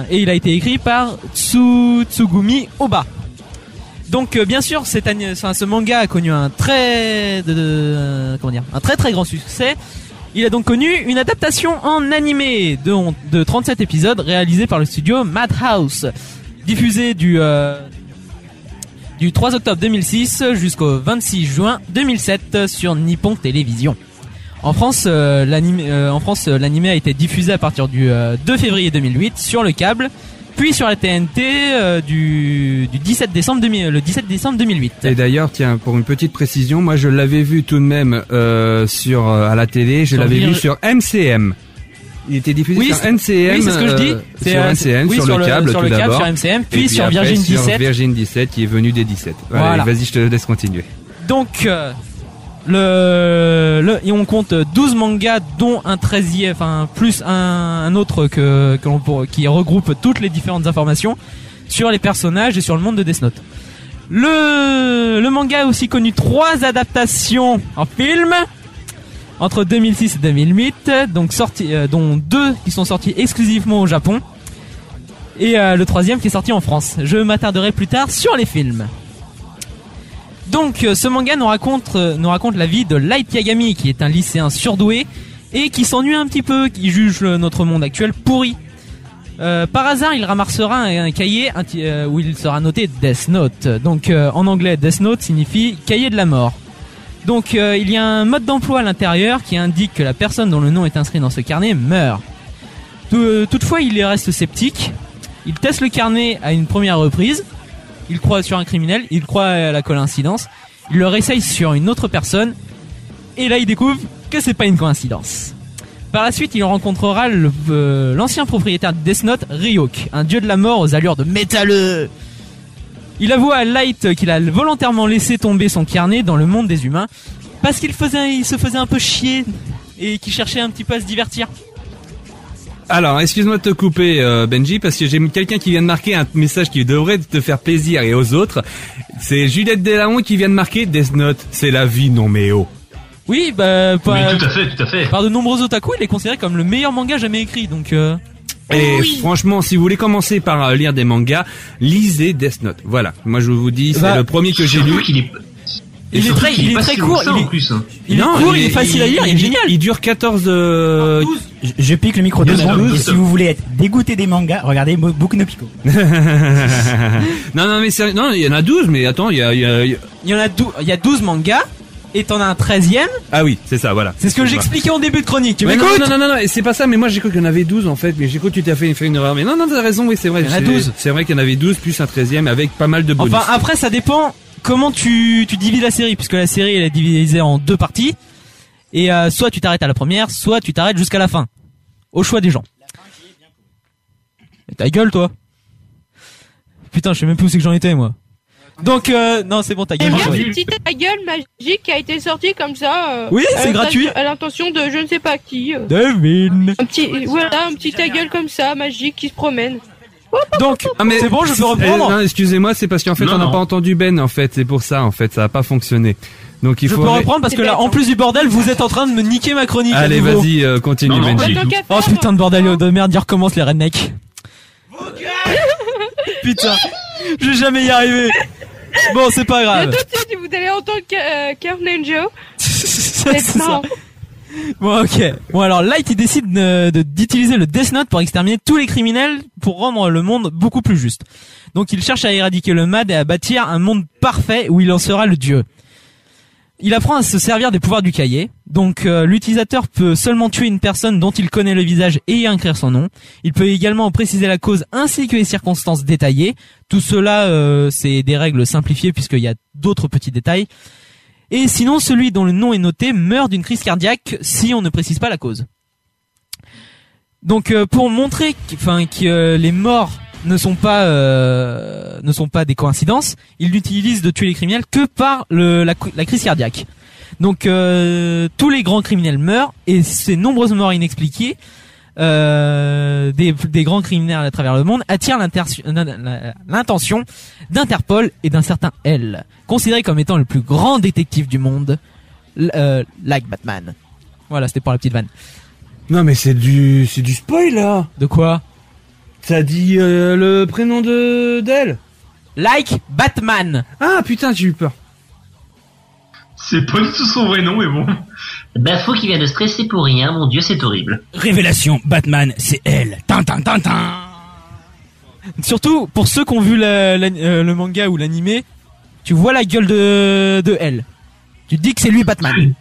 et il a été écrit par Tsu, Tsugumi Oba. Donc euh, bien sûr enfin, ce manga a connu un très euh, comment dire un très très grand succès. Il a donc connu une adaptation en animé de, de 37 épisodes réalisé par le studio Madhouse, diffusé du euh, du 3 octobre 2006 jusqu'au 26 juin 2007 sur Nippon Télévision. En France, euh, l'anime, euh, en France, euh, l'anime a été diffusé à partir du euh, 2 février 2008 sur le câble, puis sur la TNT euh, du, du 17 décembre 2000 le 17 décembre 2008. Et d'ailleurs, tiens, pour une petite précision, moi je l'avais vu tout de même euh, sur euh, à la télé, je l'avais vu sur MCM. Il était diffusé Oui, sur c'est- MCM. oui, c'est ce que je dis. euh, C'est, sur MCM, oui, sur, sur le le- câble sur tout d'abord. sur MCM, puis sur après, Virgin 17. Virgin 17 qui est venu des 17. Voilà. Allez, vas-y, je te laisse continuer. Donc euh, le, le et on compte 12 mangas dont un 13e enfin plus un, un autre que, que l'on pour- qui regroupe toutes les différentes informations sur les personnages et sur le monde de Death Note. Le le manga a aussi connu trois adaptations en film entre 2006 et 2008 donc sorti euh, dont deux qui sont sortis exclusivement au Japon et euh, le troisième qui est sorti en France. Je m'attarderai plus tard sur les films. Donc euh, ce manga nous raconte, nous raconte la vie de Light Yagami qui est un lycéen surdoué et qui s'ennuie un petit peu, qui juge notre monde actuel pourri. Par hasard, il ramassera un, cahier où il sera noté Death Note. Donc en anglais, Death Note signifie cahier de la mort. Donc euh, il y a un mode d'emploi à l'intérieur qui indique que la personne dont le nom est inscrit dans ce carnet meurt. Euh, toutefois, il reste sceptique. Il teste le carnet à une première reprise. Il croit sur un criminel, il croit à la coïncidence. Il le réessaye sur une autre personne. Et là, il découvre que c'est pas une coïncidence. Par la suite, il rencontrera euh, l'ancien propriétaire de Death Note, Ryuk, un dieu de la mort aux allures de métalleux. Il avoue à Light qu'il a volontairement laissé tomber son carnet dans le monde des humains parce qu'il faisait, il se faisait un peu chier et qu'il cherchait un petit peu à se divertir. Alors, excuse-moi de te couper, euh, Benji, parce que j'ai quelqu'un qui vient de marquer un message qui devrait te faire plaisir et aux autres. C'est Juliette Delaon qui vient de marquer Death Note. C'est la vie, non mais oh. Oui, bah, par, Oui, tout à fait, tout à fait. par de nombreux otaku, il est considéré comme le meilleur manga jamais écrit. Donc, euh, Et franchement, si vous voulez commencer par euh, lire des mangas, lisez Death Note. Voilà. Moi, je vous dis, c'est Bah, le premier que j'ai lu. il est très, il est pas très court. il en est, plus. hein. il est court, il est facile à lire, il est génial. Il dure 14 euh, Je, je pique le micro deux secondes. Et si vous voulez être dégoûté des mangas, regardez Bo- Boku no Pico. non, non, mais c'est, non, il y en a 12, mais attends, il y a, il y a- il y a- Il y en a, dou- il y a 12 mangas et t'en as un 13ème. ah oui, c'est ça, voilà. C'est ce que j'expliquais en début de chronique. Tu Mais non, non, non, non, c'est pas ça, mais moi j'ai cru qu'il y en avait 12 en fait, mais j'ai cru que tu t'as fait, fait une erreur. Mais non, non, t'as raison, oui, c'est vrai. Il y en a c'est- 12. C'est vrai qu'il y en avait 12 plus un 13ème avec pas mal de bonus. Enfin, après, ça dépend comment tu, tu divises la série, puisque la série elle est divisée en deux parties. Et euh, soit tu t'arrêtes à la première, soit tu t'arrêtes jusqu'à la fin. Au choix des gens. Ta gueule, toi. Putain, je sais même plus où c'est que j'en étais, moi. Donc, euh, non, c'est bon, ta Et gueule. bien, toi. ce petit ta gueule magique qui a été sorti comme ça. euh, Oui, c'est gratuit. À l'intention de je ne sais pas qui. euh. Devine. Un petit, voilà, un petit ta gueule comme ça, magique, qui se promène. Donc, Ah, c'est bon, je peux reprendre. Non, excusez-moi, c'est parce qu'en fait, Non, on n'a pas entendu Ben, en fait, c'est pour ça, en fait, ça a pas fonctionné. Donc il Je faut. peux reprendre parce que là, en plus du bordel, vous êtes en train de me niquer ma chronique. Allez, vas-y, euh, continue, Non, non, Benji. Oh putain de bordel de merde, il recommence les rednecks. putain, je vais jamais y arriver. Bon, c'est pas grave. Tu sais, vous allez entendre Ca- euh, Carl Ninja. C'est marrant. Bon, ok. Bon, alors Light, il décide de- de- d'utiliser le Death Note pour exterminer tous les criminels pour rendre le monde beaucoup plus juste. Donc, il cherche à éradiquer le MAD et à bâtir un monde parfait où il en sera le dieu. Il apprend à se servir des pouvoirs du cahier. Donc, euh, l'utilisateur peut seulement tuer une personne dont il connaît le visage et y inscrire son nom. Il peut également préciser la cause ainsi que les circonstances détaillées. Tout cela, euh, c'est des règles simplifiées puisqu'il y a d'autres petits détails. Et sinon, celui dont le nom est noté meurt d'une crise cardiaque si on ne précise pas la cause. Donc euh, pour montrer enfin que les morts ne sont pas euh, ne sont pas des coïncidences, il n'utilise de tuer les criminels que par le, la, la crise cardiaque. Donc euh, tous les grands criminels meurent et ces nombreuses morts inexpliquées euh, des, des grands criminels à travers le monde attirent l'intention d'Interpol et d'un certain L, considéré comme étant le plus grand détective du monde, euh, like Batman. Voilà, c'était pour la petite vanne. Non mais c'est du c'est du spoil là. De quoi? T'as dit euh, le prénom de d'elle. Like Batman. Ah putain, j'ai eu peur. C'est pas du tout son vrai nom, mais bon. Bafou qui vient de stresser pour rien, mon dieu, c'est horrible. Révélation, Batman, c'est elle. Tintin, tintin. Surtout pour ceux qui ont vu la- la- euh, le manga ou l'animé, tu vois la gueule de de L. Tu te dis que c'est lui Batman.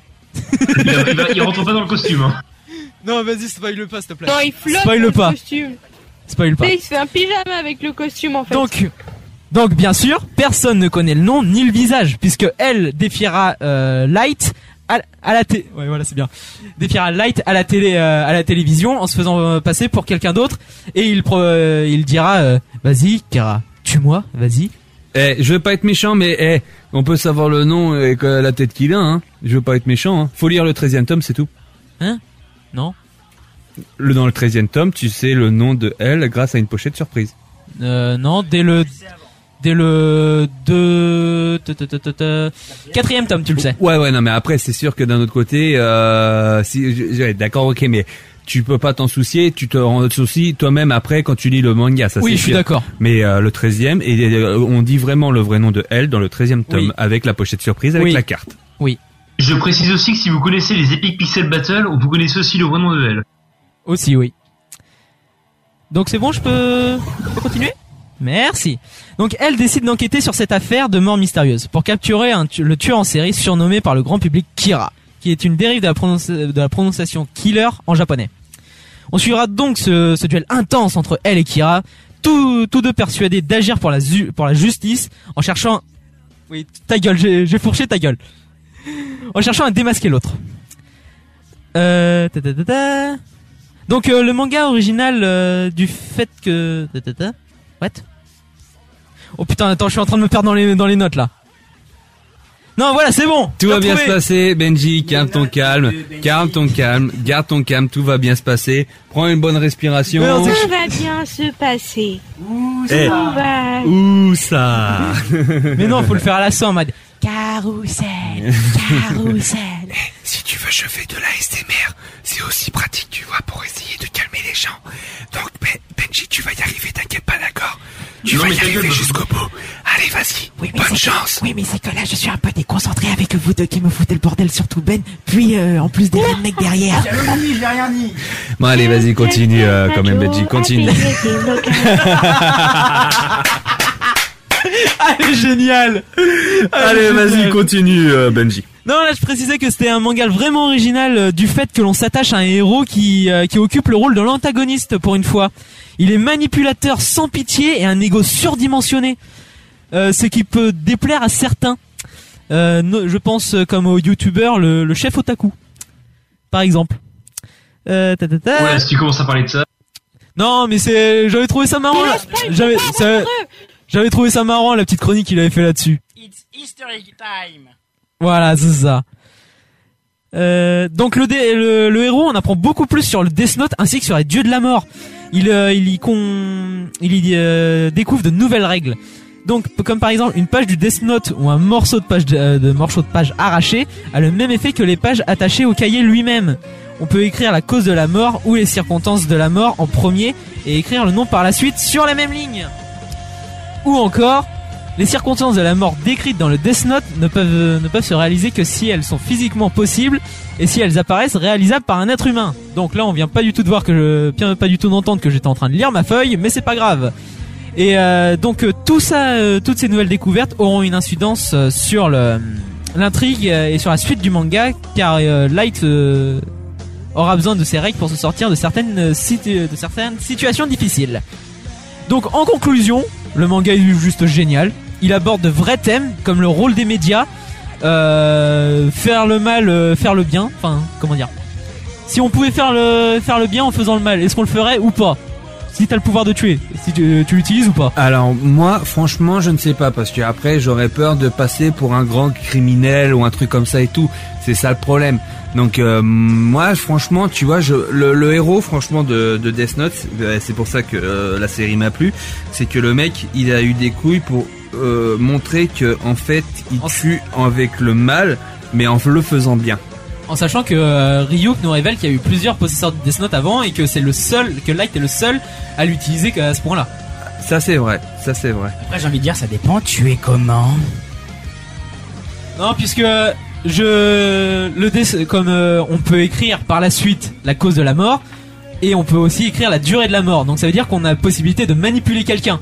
Il, rentre pas dans le costume. Hein. Non, vas-y, spoil pas, s'il te plaît. Non, il flotte Spoil dans le pas. costume. Spoil pas. Il se fait un pyjama avec le costume en fait. Donc, donc bien sûr, personne ne connaît le nom ni le visage, puisque elle défiera euh, Light à, à la télé. Ouais, voilà, c'est bien. Défiera Light à la télé, euh, à la télévision, en se faisant euh, passer pour quelqu'un d'autre, et il pro- euh, il dira, euh, vas-y, Kara, tue-moi, vas-y. Eh, je veux pas être méchant, mais eh, on peut savoir le nom et que la tête qu'il a. Hein. Je veux pas être méchant. Hein. Faut lire le 13e tome, c'est tout. Hein? Non? Le dans le 13e tome, tu sais le nom de elle grâce à une pochette surprise. Euh, non, dès le, dès le deux, quatrième tome, tu le sais. Ouais, ouais, non, mais après, c'est sûr que d'un autre côté, euh, si, je- je- d'accord, ok, mais tu peux pas t'en soucier, tu te rends souci toi-même après quand tu lis le manga, ça Oui, je suis d'accord. Mais euh, le 13e, et euh, on dit vraiment le vrai nom de elle dans le 13e tome, Oui. avec la pochette surprise, avec Oui. la carte. Oui. Je précise aussi que si vous connaissez les Epic Pixel Battle, vous connaissez aussi le vrai nom de elle. Aussi, oui. Donc c'est bon, je peux, continuer? Merci. Donc elle décide d'enquêter sur cette affaire de mort mystérieuse pour capturer le tueur en série surnommé par le grand public Kira, qui est une dérive de la, prononciation killer en japonais. On suivra donc ce, duel intense entre elle et Kira, tous, deux persuadés d'agir pour la, justice en cherchant... Oui, ta gueule, j'ai fourché ta gueule. En cherchant à démasquer l'autre. Euh... ta, ta, ta. Donc euh, le manga original euh, du fait que... What? Oh putain, attends, je suis en train de me perdre dans les, dans les notes là. Non, voilà, c'est bon. Tout va bien se passer, Benji, calme ton calme, calme ton calme, garde ton calme, tout va bien se passer. Prends une bonne respiration. Tout va bien se passer. Eh. Tout va. Où ça? Mais non, faut le faire à la mode. Carousel, carousel. Si tu veux, je fais de la SMR. C'est aussi pratique, tu vois, pour essayer de calmer les gens. Donc, Ben- Benji, tu vas y arriver, t'inquiète pas, d'accord? Tu Non, vas y arriver jusqu'au bout. Allez, vas-y. Oui, Bonne que- chance. Oui, mais c'est que là, je suis un peu déconcentré avec vous deux qui me foutez le bordel, surtout Ben. Puis, euh, en plus des mecs derrière. j'ai rien dit. Bon allez, vas-y, continue euh, quand même, Benji, continue. Allez, génial. Allez, vas-y, continue, euh, Benji. Non, là, je précisais que c'était un manga vraiment original euh, du fait que l'on s'attache à un héros qui, euh, qui occupe le rôle de l'antagoniste pour une fois. Il est manipulateur sans pitié et un ego surdimensionné. Euh, ce qui peut déplaire à certains. Euh, no- je pense comme au youtubeur le, le chef otaku. Par exemple. Euh, ta, ta, ta. Ouais, si tu commences à parler de ça. Non, mais c'est, j'avais trouvé ça marrant. là. J'avais, ça- j'avais trouvé ça marrant la petite chronique qu'il avait fait là-dessus. It's history time. Voilà, c'est ça. Euh, donc le, dé- le, le héros, on apprend beaucoup plus sur le Death Note ainsi que sur les dieux de la mort. Il, euh, il y, con... il y euh, découvre de nouvelles règles. Donc, comme par exemple une page du Death Note ou un morceau de page de, de morceau de page arraché a le même effet que les pages attachées au cahier lui-même. On peut écrire la cause de la mort ou les circonstances de la mort en premier et écrire le nom par la suite sur la même ligne. Ou encore, les circonstances de la mort décrites dans le Death Note ne peuvent, se réaliser que si elles sont physiquement possibles et si elles apparaissent réalisables par un être humain. Donc là, on vient pas du tout de voir que je, pas du tout d'entendre que j'étais en train de lire ma feuille, mais c'est pas grave. Et euh, donc euh, tout ça, euh, toutes ces nouvelles découvertes auront une incidence sur l'intrigue et sur la suite du manga, car Light aura besoin de ces règles pour se sortir de certaines situations difficiles. Donc en conclusion, le manga est juste génial. Il aborde de vrais thèmes comme le rôle des médias, euh, faire le mal, euh, faire le bien. Enfin, comment dire Si on pouvait faire le faire le bien en faisant le mal, est-ce qu'on le ferait ou pas? Si t'as le pouvoir de tuer, si tu, tu l'utilises ou pas Alors moi, franchement, je ne sais pas parce que après, j'aurais peur de passer pour un grand criminel ou un truc comme ça et tout. C'est ça le problème. Donc euh, moi, franchement, tu vois, je, le, le héros, franchement, de, de Death Note, euh, c'est pour ça que euh, la série m'a plu, c'est que le mec, il a eu des couilles pour euh, montrer que en fait, il tue avec le mal, mais en le faisant bien. En sachant que euh, Ryuk nous révèle qu'il y a eu plusieurs possesseurs de Death Note avant et que c'est le seul, que Light est le seul à l'utiliser qu'à ce point-là. Ça c'est vrai, ça c'est vrai. Après, j'ai envie de dire, ça dépend. Tu es comment? Non, puisque je le dé- comme euh, on peut écrire par la suite la cause de la mort et on peut aussi écrire la durée de la mort. Donc ça veut dire qu'on a la possibilité de manipuler quelqu'un.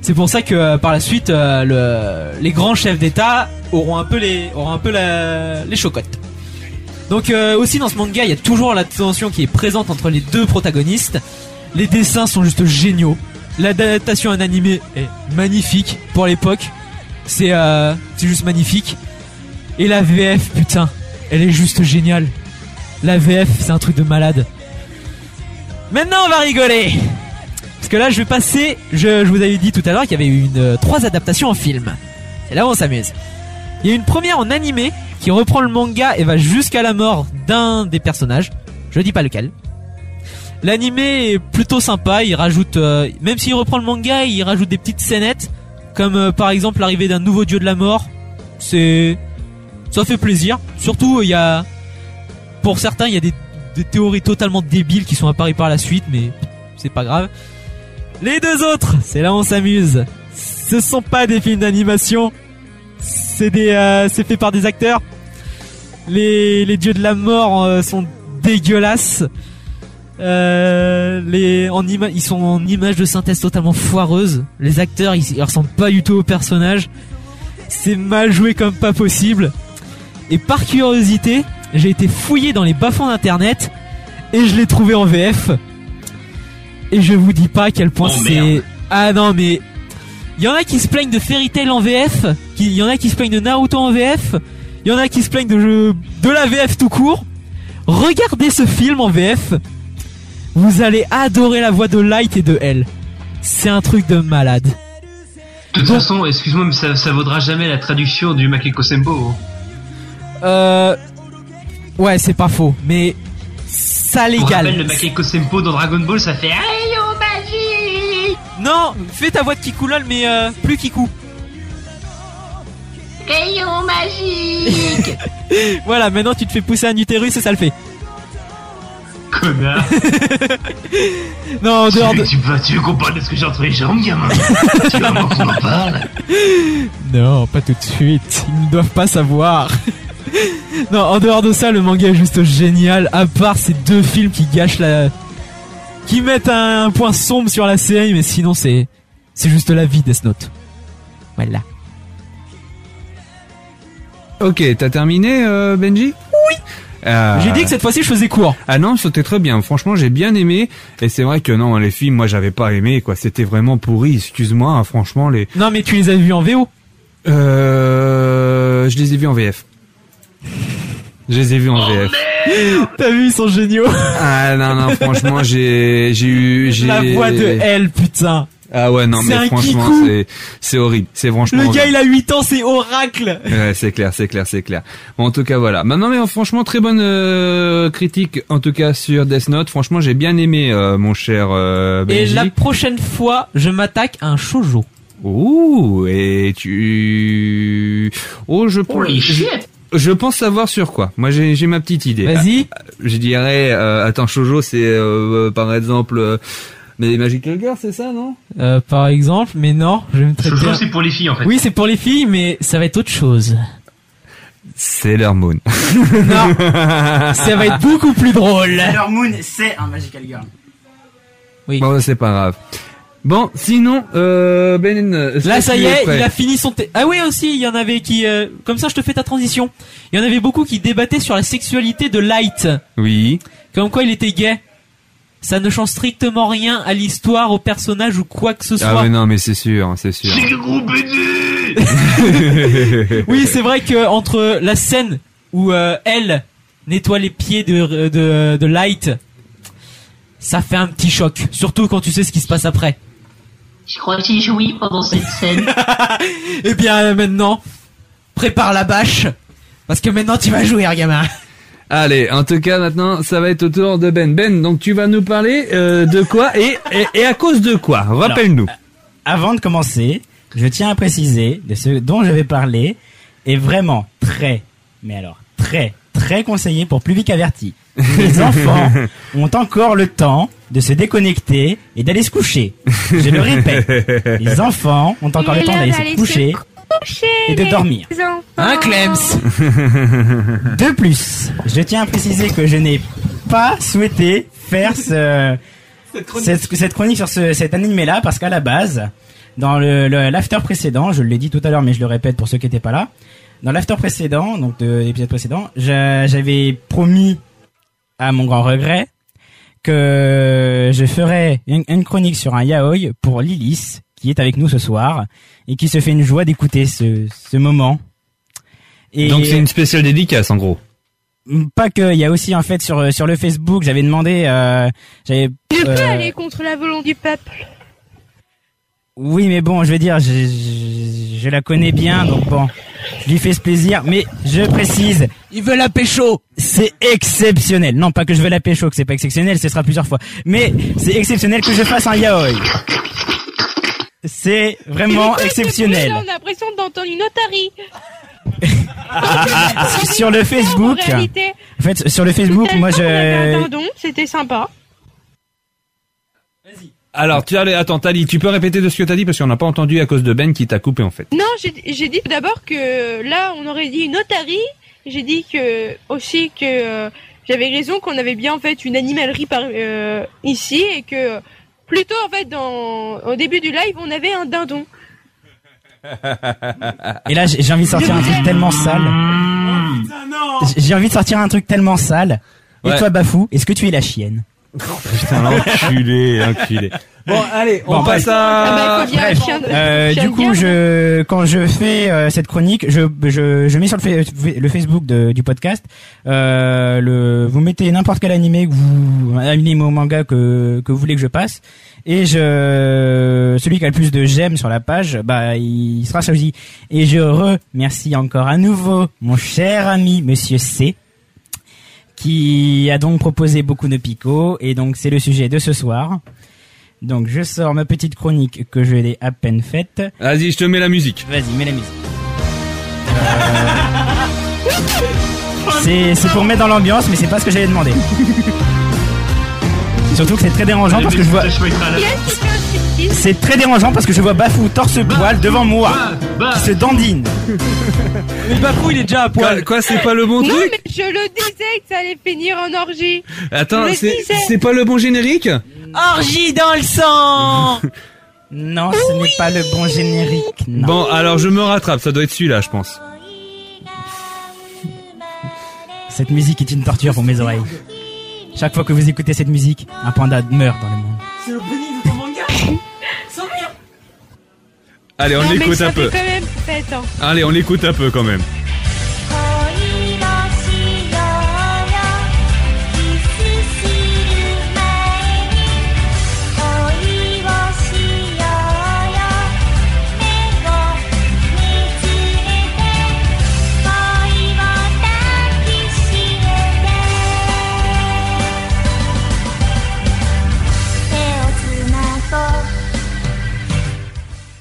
C'est pour ça que euh, par la suite euh, le- les grands chefs d'État auront un peu les auront un peu la- les chocottes. Donc euh, aussi dans ce manga, il y a toujours la tension qui est présente entre les deux protagonistes. Les dessins sont juste géniaux. L'adaptation en animé est magnifique pour l'époque. C'est euh, juste magnifique. Et la VF, putain, elle est juste géniale. La VF, c'est un truc de malade. Maintenant, on va rigoler. Parce que là, je vais passer. Je, vous avais dit tout à l'heure qu'il y avait eu une, euh, trois adaptations en film. C'est là on s'amuse. Il y a une première en animé qui reprend le manga et va jusqu'à la mort d'un des personnages. Je dis pas lequel. L'animé est plutôt sympa. Il rajoute, euh, même s'il reprend le manga, il rajoute des petites scénettes, comme euh, par exemple l'arrivée d'un nouveau dieu de la mort. C'est, ça fait plaisir. Surtout, il y a, pour certains, il y a des, théories totalement débiles qui sont apparues par la suite, mais c'est pas grave. Les deux autres, c'est là où on s'amuse. Ce sont pas des films d'animation. C'est euh, c'est fait par des acteurs. Les, les dieux de la mort euh, sont dégueulasses. Euh, les, en ima- ils sont en images de synthèse totalement foireuses. Les acteurs, ils, ils ressemblent pas du tout au personnage. C'est mal joué comme pas possible. Et par curiosité, j'ai été fouillé dans les bas-fonds d'internet et je l'ai trouvé en VF. Et je vous dis pas à quel point Oh, c'est. Ah non, mais. Il y en a qui se plaignent de Fairy Tail en VF. Il y en a qui se plaignent de Naruto en VF. Il y en a qui se plaignent de, jeu- de la VF tout court. Regardez ce film en VF. Vous allez adorer la voix de Light et de Elle. C'est un truc de malade. De toute façon, excuse-moi, mais ça, ça vaudra jamais la traduction du Makeko Sembo. hein. Euh. Ouais, c'est pas faux, mais ça rappel, le l'égale. Makeko Sempo dans Dragon Ball, ça fait Non, fais ta voix de Kikulol, mais euh, plus Kiku. Rayon magique voilà, maintenant tu te fais pousser un utérus et ça le fait. Connard Non, en dehors de... tu, veux, tu veux qu'on parle de ce que j'ai entre les jambes, gamin Tu qu'on en parle? Non, pas tout de suite. Ils ne doivent pas savoir. non, en dehors de ça, le manga est juste génial. À part ces deux films qui gâchent la, qui mettent un, point sombre sur la série, mais sinon c'est, c'est juste la vie Death Note. Voilà. Ok, t'as terminé, euh, Benji? Oui. J'ai dit que cette fois-ci je faisais court. Ah non, c'était très bien. Franchement, j'ai bien aimé. Et c'est vrai que non, les films, moi, j'avais pas aimé. Quoi, c'était vraiment pourri. Excuse-moi. hein, franchement, les. Non, mais tu les as vus en VO Euh, je les ai vus en VF. Je les ai vus en VF. T'as vu, ils sont géniaux. Ah non non, franchement, j'ai j'ai eu j'ai La voix de Elle, putain. Ah ouais non mais franchement c'est c'est horrible. C'est franchement Le gars, il a 8 ans, c'est Oracle. Ouais, c'est clair, c'est clair, c'est clair. Bon, en tout cas, voilà. Maintenant, mais franchement, très bonne euh, critique, en tout cas sur Death Note. Franchement, j'ai bien aimé, euh, mon cher euh, Et Benji. la prochaine fois, je m'attaque à un shoujo. Ouh, et tu... Oh, je pense... Holy shit. Je pense savoir sur quoi. Moi, j'ai j'ai ma petite idée. Vas-y. Ah, Je dirais... Euh, attends, Shoujo, c'est euh, par exemple... Mais Magical Girl, c'est ça, non? Euh, par exemple, mais non, je vais me traiter. Shoujo, c'est pour les filles, en fait. Oui, c'est pour les filles, mais ça va être autre chose. Sailor Moon. Non, ça va être beaucoup plus drôle. Sailor Moon, c'est un Magical Girl. Oui. Bon, c'est pas grave. Bon, sinon, euh, Ben... Là, ça y est, il a fini son. thé- Ah oui, aussi, il y en avait qui. euh, Comme ça, je te fais ta transition. Il y en avait beaucoup qui débattaient sur la sexualité de Light. Oui. Comme quoi, il était gay. Ça ne change strictement rien à l'histoire, au personnage ou quoi que ce soit. Ah mais non, mais c'est sûr, c'est sûr. C'est le gros baiser oui, c'est vrai que entre la scène où euh, elle nettoie les pieds de, de, de Light, ça fait un petit choc. Surtout quand tu sais ce qui se passe après. Je crois que j'ai joui pendant cette scène. Eh bien, euh, maintenant, prépare la bâche. Parce que maintenant, tu vas jouer, gamin. Allez, en tout cas maintenant, ça va être au tour de Ben. Ben, donc tu vas nous parler euh, de quoi et, et, et à cause de quoi? Rappelle-nous. Avant de commencer, je tiens à préciser de ce dont je vais parler est vraiment très, mais alors très, très conseillé pour plus vite averti. Les enfants ont encore le temps de se déconnecter et d'aller se coucher. Je le répète, les enfants ont encore le temps d'aller se coucher Coucher, et de les dormir. enfants. Hein, Clems De plus, je tiens à préciser que je n'ai pas souhaité faire ce, cette, cette chronique sur ce, cet animé-là parce qu'à la base, dans le l'after précédent, je l'ai dit tout à l'heure, mais je le répète pour ceux qui n'étaient pas là, dans l'after précédent, donc de l'épisode précédent, j'a- j'avais promis, à mon grand regret, que je ferais une, une chronique sur un yaoi pour Lilith, qui est avec nous ce soir, et qui se fait une joie d'écouter ce, ce moment. Et Donc c'est une spéciale dédicace en gros. pas que, il y a aussi en fait sur sur le Facebook, j'avais demandé, euh, j'avais. Je peux euh, aller contre la volonté du peuple. Oui, mais bon, je veux dire, je, je, je la connais bien, donc bon, je lui fais ce plaisir, mais je précise. Il veut la pécho C'est exceptionnel. Non, pas que je veux la pécho, que c'est pas exceptionnel, ce sera plusieurs fois. Mais c'est exceptionnel que je fasse un yaoi. C'est vraiment exceptionnel. On a l'impression d'entendre une otarie. sur le Facebook. En réalité, En fait, sur le Facebook, moi je. c'était sympa. Alors, tu allez, attends, Tali, tu peux répéter de ce que t'as dit parce qu'on n'a pas entendu à cause de Ben qui t'a coupé en fait. Non, j'ai dit tout d'abord que là, on aurait dit une otarie. J'ai dit que aussi que euh, j'avais raison qu'on avait bien en fait une animalerie par euh, ici et que plutôt en fait dans au début du live, on avait un dindon. Et là, j'ai envie de sortir un truc tellement sale. J'ai envie de sortir un truc tellement sale. Et Ouais. toi, Bafou, est-ce que tu es la chienne? Putain, l'enculé, enculé. Bon, allez, on Bon, passe bref. Ah bah, à... Euh, du coup, je quand je fais euh, cette chronique, je, je je mets sur le, fa- le Facebook de- du podcast. Euh, le vous mettez n'importe quel animé que vous un anime ou manga que que vous voulez que je passe et je celui qui a le plus de j'aime sur la page, bah il sera choisi. Et je remercie encore à nouveau mon cher ami Monsieur C qui a donc proposé beaucoup de picots et donc c'est le sujet de ce soir. Donc je sors ma petite chronique que je l'ai à peine faite. Vas-y, je te mets la musique. Vas-y, mets la musique. Euh, C'est c'est pour mettre dans l'ambiance, mais c'est pas ce que j'avais demandé. Surtout que c'est très dérangeant parce que je vois. C'est très dérangeant parce que je vois Bafou torse poil devant moi, qui se dandine. Mais Bafou, il est déjà à Quoi, quoi, c'est pas le bon non, truc mais je le disais que ça allait finir en orgie. Attends, c'est pas le bon générique Orgie dans le sang Non, ce n'est pas le bon générique. Non. Bon, alors je me rattrape, ça doit être celui-là, je pense. Cette musique est une torture pour mes oreilles. Chaque fois que vous écoutez cette musique, un panda meurt dans le monde. C'est le de ton manga Allez, on l'écoute un peu. Allez, on l'écoute un peu quand même.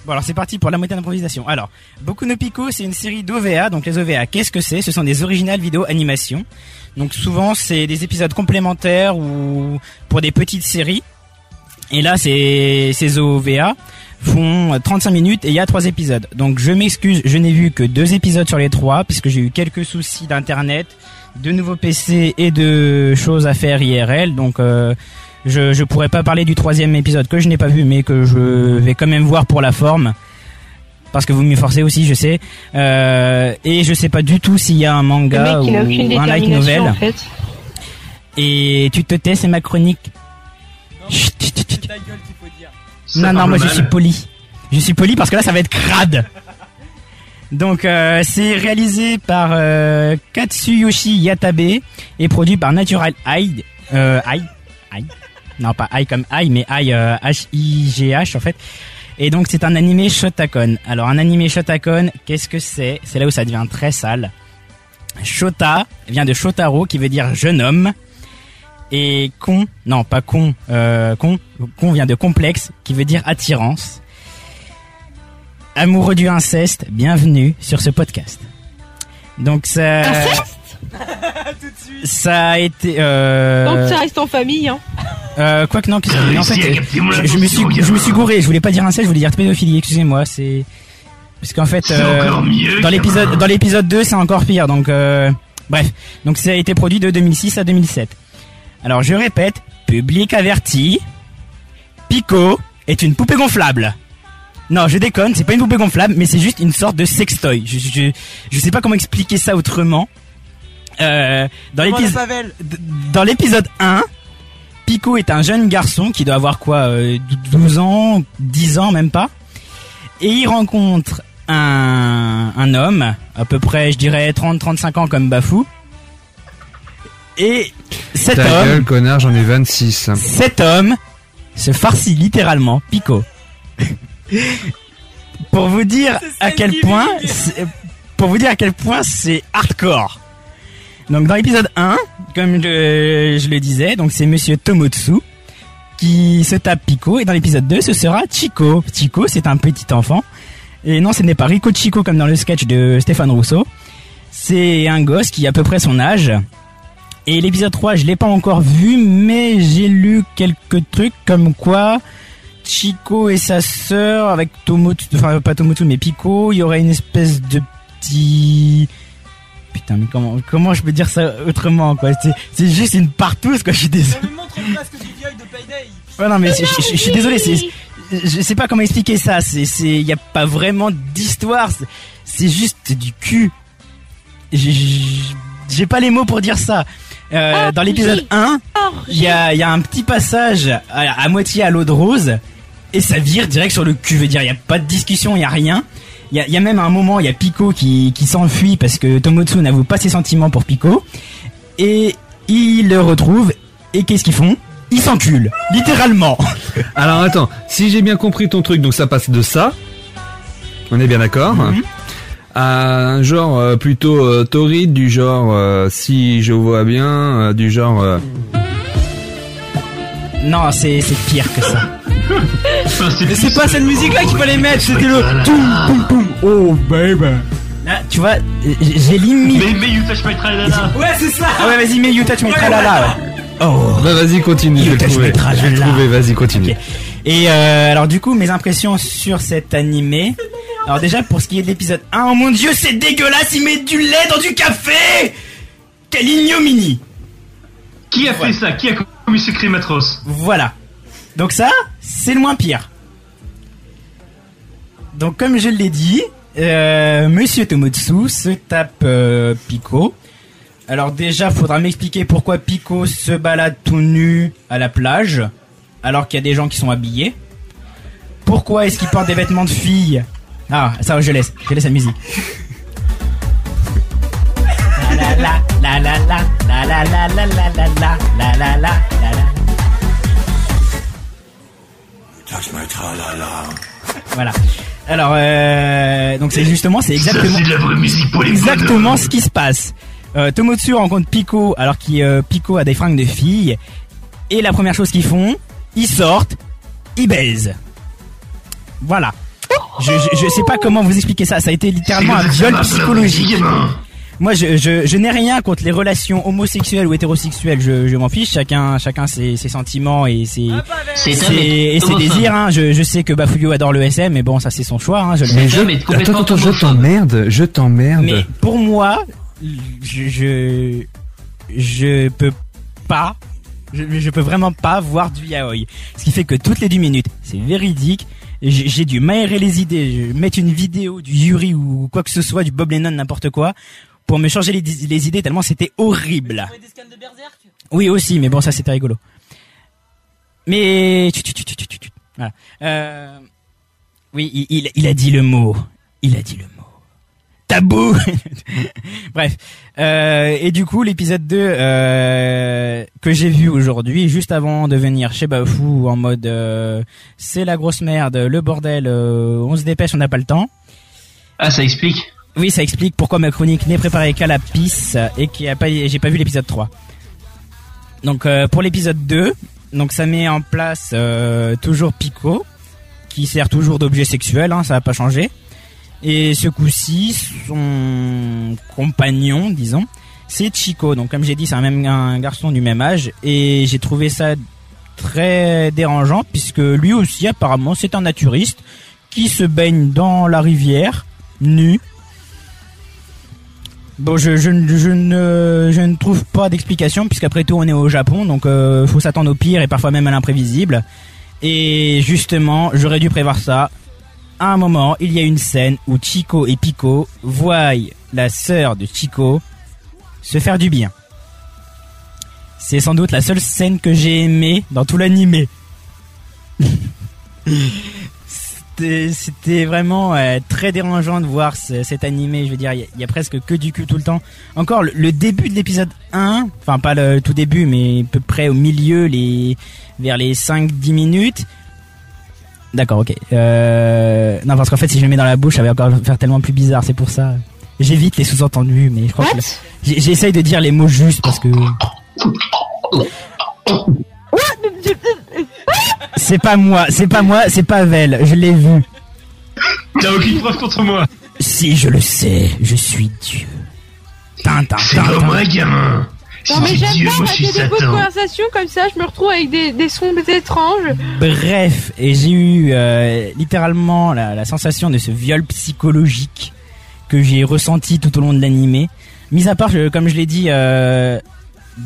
Bon alors c'est parti pour la moitié d'improvisation. Alors, Boku no Pico, c'est une série d'OVA. Donc les OVA, qu'est-ce que c'est? Ce sont des originales vidéo animation. Donc souvent c'est des épisodes complémentaires ou pour des petites séries. Et là c'est ces OVA font 35 minutes et il y a trois épisodes. Donc je m'excuse, je n'ai vu que deux épisodes sur les trois puisque j'ai eu quelques soucis d'internet, de nouveaux PC et de choses à faire IRL. Donc euh, je je pourrais pas parler du troisième épisode que je n'ai pas vu mais que je vais quand même voir pour la forme parce que vous m'y forcez aussi je sais euh, et je sais pas du tout s'il y a un manga mec, ou un light novel en fait. et tu te tais c'est ma chronique Chut, chut, chut, chut. non non moi je suis poli je suis poli parce que là ça va être crade Donc euh, c'est réalisé par euh, Katsuyoshi Yatabe et produit par Natural Eye. Euh, Eye, Eye. Non pas Eye comme Eye, mais Eye euh, H I G H en fait. Et donc c'est un animé Shotakon. Alors un animé Shotakon, qu'est-ce que c'est? C'est là où ça devient très sale. Shota vient de Shotaro qui veut dire jeune homme. Et con, non pas con, euh, con, con vient de complexe qui veut dire attirance. Amoureux du inceste, bienvenue sur ce podcast. Donc ça, ça a été. Euh, Donc ça reste en famille, hein. Euh, quoi que non, puisque- T'as mais en fait, à euh, je, je me suis, je me suis gouré. Je voulais pas dire inceste, je voulais dire pédophilie. Excusez-moi, c'est parce qu'en fait, euh, dans l'épisode, gamin. dans l'épisode 2, c'est encore pire. Donc, euh, bref, donc ça a été produit de 2006 à 2007. Alors, je répète, public averti, Pico est une poupée gonflable. Non, je déconne, c'est pas une poupée gonflable, mais c'est juste une sorte de sextoy. Je, je, je sais pas comment expliquer ça autrement. Euh, l'épisode, dans l'épisode 1, Pico est un jeune garçon qui doit avoir quoi, euh, 12 ans, 10 ans même pas. Et il rencontre un, un homme, à peu près, je dirais 30-35 ans comme Bafou. Et cet Ta homme, gueule, connard, j'en ai 26. cet homme se farcit littéralement Pico. pour vous dire à quel point, pour vous dire à quel point c'est hardcore. Donc dans l'épisode 1, comme je, le disais, donc c'est Monsieur Tomotsu qui se tape Pico et dans l'épisode 2 ce sera Chico. Chico c'est un petit enfant et non ce n'est pas Rico Chico comme dans le sketch de Stéphane Rousseau. C'est un gosse qui a à peu près son âge. Et l'épisode 3, je l'ai pas encore vu, mais j'ai lu quelques trucs comme quoi Chico et sa sœur avec Tomotu, enfin pas Tomotu mais Pico, il y aurait une espèce de petit Putain, mais comment comment je peux dire ça autrement quoi? C'est c'est juste une partouze quoi, je suis désolé. Ouais non mais je, suis désolé, c'est je sais pas comment expliquer ça, c'est c'est il y a pas vraiment d'histoire, c'est- juste du cul. J'ai- pas les mots pour dire ça. Euh, dans l'épisode 1, il y a, y a un petit passage à, à moitié à l'eau de rose et ça vire direct sur le cul. Je veux dire, il y a pas de discussion, il y a rien. Il y a, il y a même un moment, il y a Pico qui, qui s'enfuit parce que Tomotsu n'avoue pas ses sentiments pour Pico. Et il le retrouve et qu'est-ce qu'ils font? Ils s'enculent, littéralement. Alors attends, si j'ai bien compris ton truc, donc ça passe de ça. On est bien d'accord. À un genre euh, plutôt euh, torride, du genre, euh, si je vois bien, euh, du genre... Non, c'est c'est pire que ça. Mais c'est pas cette musique là qu'il fallait mettre, c'était le. Oh baby. Là, tu vois, j'ai limite. Mais, mais You Touch My Tralala. Ouais, c'est ça. Ah ouais, vas-y, mets You Touch My Tralala. ouais. Oh. Bah vas-y, continue, je vais le trouver. Je vais le trouver, vas-y, continue. Et euh, alors du coup, mes impressions sur cet animé. Alors déjà, pour ce qui est de l'épisode 1, oh mon dieu, c'est dégueulasse, il met du lait dans du café Quelle ignominie Qui a fait ça? Qui a atroce Voilà. Donc ça, c'est le moins pire. Donc comme je l'ai dit, euh, Monsieur Tomotsu se tape euh, Pico. Alors déjà, faudra m'expliquer pourquoi Pico se balade tout nu à la plage, alors qu'il y a des gens qui sont habillés. Pourquoi est-ce qu'il porte des vêtements de fille? Ah, ça, je laisse. Je laisse la musique. La la la la la la la la la la la la la la la la Touch my tralala. Voilà. Alors, euh, donc c'est justement, c'est exactement, c'est de la vraie musique pour les exactement ce qui se passe. Euh, Tomotsu rencontre Pico alors que euh, Pico a des fringues de fille. Et la première chose qu'ils font, ils sortent, ils baisent. Voilà. Je, je, je sais pas comment vous expliquer ça. Ça a été littéralement un viol psychologique. Moi, je, je, je n'ai rien contre les relations homosexuelles ou hétérosexuelles. Je, je m'en fiche. Chacun, chacun ses, ses sentiments et ses, C'est ses- et ses désirs. Hein. Je, je sais que Bafouillou adore le SM, mais bon, ça c'est son choix. Hein. Je le Mais mets. je, attends, attends, je t'emmerde, je t'emmerde. Mais pour moi, je, je, je peux pas, je, je peux vraiment pas voir du yaoi. Ce qui fait que toutes les 10 minutes, c'est véridique. J'ai j'ai dû m'aérer les idées, je- mettre une vidéo du Yuri ou quoi que ce soit, du Bob Lennon, n'importe quoi, pour me changer les, les idées tellement c'était horrible. Oui aussi, mais bon ça c'était rigolo. Mais. Voilà. Euh, oui, il, il, il a dit le mot. Il a dit le mot. tabou. Bref. Euh, et du coup, l'épisode 2 euh, que j'ai vu aujourd'hui, juste avant de venir chez Bafou en mode euh, c'est la grosse merde, le bordel, euh, on se dépêche, on n'a pas le temps. Ah, ça explique. Oui, ça explique pourquoi ma chronique n'est préparée qu'à la pisse et qui a pas, j'ai pas vu l'épisode 3. Donc euh, pour l'épisode 2, donc ça met en place euh, toujours Pico, qui sert toujours d'objet sexuel, hein, ça va pas changer. Et ce coup-ci, son compagnon, disons, c'est Chico. Donc comme j'ai dit, c'est un même un garçon du même âge et j'ai trouvé ça très dérangeant puisque lui aussi apparemment c'est un naturiste qui se baigne dans la rivière nu. Bon, je, ne trouve pas d'explication puisqu'après tout on est au Japon donc euh, faut s'attendre au pire et parfois même à l'imprévisible. Et justement, j'aurais dû prévoir ça. À un moment, il y a une scène où Chico et Pico voient la sœur de Chico se faire du bien. C'est sans doute la seule scène que j'ai aimée dans tout l'animé. C'était- vraiment euh, très dérangeant de voir ce- cet animé. Je veux dire, il y, a- il y a presque que du cul tout le temps. Encore le, le début de l'épisode 1, enfin pas le tout début, mais à peu près au milieu, les vers les 5-10 minutes. D'accord, ok. Euh, non, parce qu'en fait, si je le mets dans la bouche, ça va encore faire tellement plus bizarre. C'est pour ça. J'évite les sous-entendus, mais je crois que j'essaye de dire les mots justes parce que c'est pas moi, c'est pas moi, c'est pas Vel. Je l'ai vu. T'as aucune preuve contre moi. Si, je le sais, je suis Dieu. Tintin, C'est comme moi, gamin. Non mais j'aime pas a des fausses Satan. conversations comme ça, je me retrouve avec des, des sons étranges. Bref, et j'ai eu euh, littéralement la, la sensation de ce viol psychologique que j'ai ressenti tout au long de l'animé. Mis à part, je- comme je l'ai dit, euh,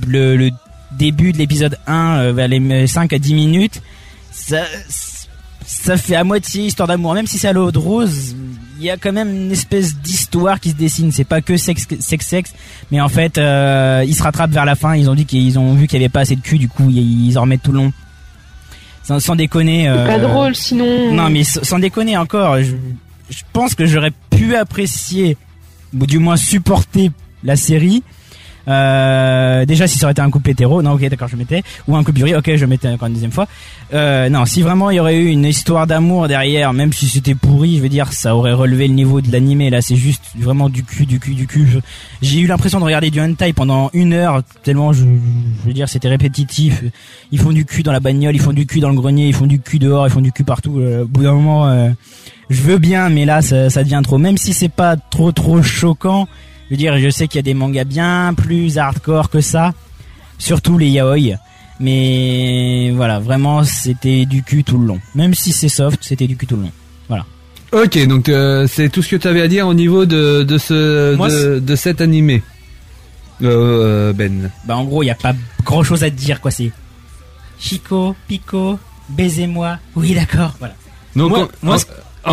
le, le début de l'épisode 1, euh, vers les 5 à 10 minutes, ça, ça fait à moitié histoire d'amour. Même si c'est à l'eau de rose, il y a quand même une espèce d'histoire qui se dessine. C'est pas que sexe, sexe, sexe, mais en fait, euh, ils se rattrapent vers la fin. Ils ont dit qu'ils ont vu qu'il y avait pas assez de cul, du coup, ils, en remettent tout le long. Sans, sans déconner. Pas euh, drôle sinon. non, mais sans sans déconner encore, je, je pense que j'aurais pu apprécier, ou du moins supporter la série. Euh, déjà, si ça aurait été un couple hétéro, non, ok, d'accord, je mettais, ou un couple jury, ok, je mettais encore une deuxième fois. Euh, non, si vraiment il y aurait eu une histoire d'amour derrière, même si c'était pourri, je veux dire, ça aurait relevé le niveau de l'animé. Là, c'est juste vraiment du cul, du cul, du cul. J'ai eu l'impression de regarder du hentai pendant une heure, tellement je, je veux dire, c'était répétitif. Ils font du cul dans la bagnole, ils font du cul dans le grenier, ils font du cul dehors, ils font du cul partout. Euh, au bout d'un moment, euh, je veux bien, mais là, ça, ça devient trop. Même si c'est pas trop trop choquant, je veux dire, je sais qu'il y a des mangas bien plus hardcore que ça, surtout les yaoi. Mais voilà, vraiment, c'était du cul tout le long. Même si c'est soft, c'était du cul tout le long. Voilà. Ok, donc euh, c'est tout ce que tu avais à dire au niveau de, de ce Moi, de, de cet animé. Euh, ben. Bah en gros, il y a pas grand chose à te dire quoi. C'est Chico, Pico, baisez-moi. Oui, d'accord. Voilà. Donc Moi- moi,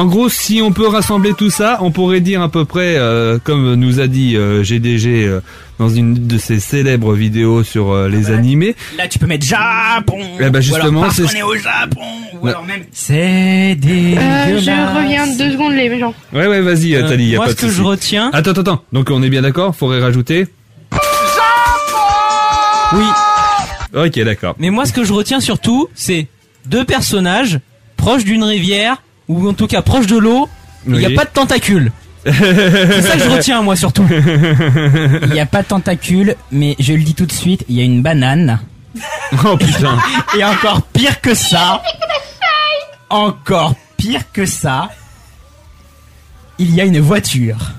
en- gros, si on peut rassembler tout ça, on pourrait dire à peu près, euh, comme nous a dit euh, GDG euh, dans une de ses célèbres vidéos sur euh, les animés. Là, tu peux mettre Japon. Eh ben, justement, ou alors, parce c'est- qu'on est au Japon. Ou alors même. C'est Euh, dégueulasse. je reviens deux secondes les gens. Ouais, ouais, vas-y, Euh, Tali. y a moi, pas ce de que je retiens- Attends, attends, attends. Donc on est bien d'accord? Faudrait rajouter? Oui. Ok, d'accord. Mais moi, ce que je retiens surtout, c'est deux personnages proches d'une rivière, ou en tout cas proches de l'eau, il n'y a pas de tentacules. c'est ça que je retiens, moi, surtout. Il n'y a pas de tentacules, mais je le dis tout de suite, il y a une banane. Oh putain. Et encore pire que ça. Encore pire que ça. Il y a une voiture.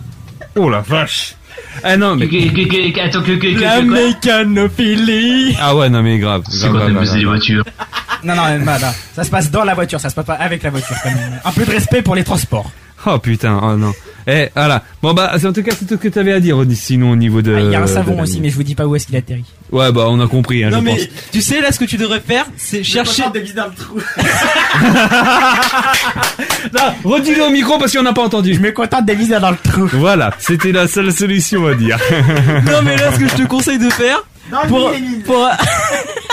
Oh la vache. Ah non, mais. Que- que- que- que- Attends, que, que, La mécanophilie. Ah ouais, non mais grave. C'est grave, quoi grave, de les grave. voitures Non, non, non, non. Ça se passe dans la voiture, ça se passe pas avec la voiture quand même. Un peu de respect pour les transports. Oh putain, oh non. Eh, voilà. Bon bah, c'est en tout cas c'est tout ce que t'avais à dire, sinon au niveau de. Ah, Il y a un savon aussi, mais je vous dis pas où est-ce qu'il atterrit. Ouais, bah on a compris, hein, non, je mais pense. tu sais, là, ce que tu devrais faire, c'est chercher. dans le trou. Là, redis-le au micro parce qu'on n'a pas entendu. Je me contente de viser dans le trou. Voilà, c'était la seule solution à dire. non, mais là, ce que je te conseille de faire, pour, pour,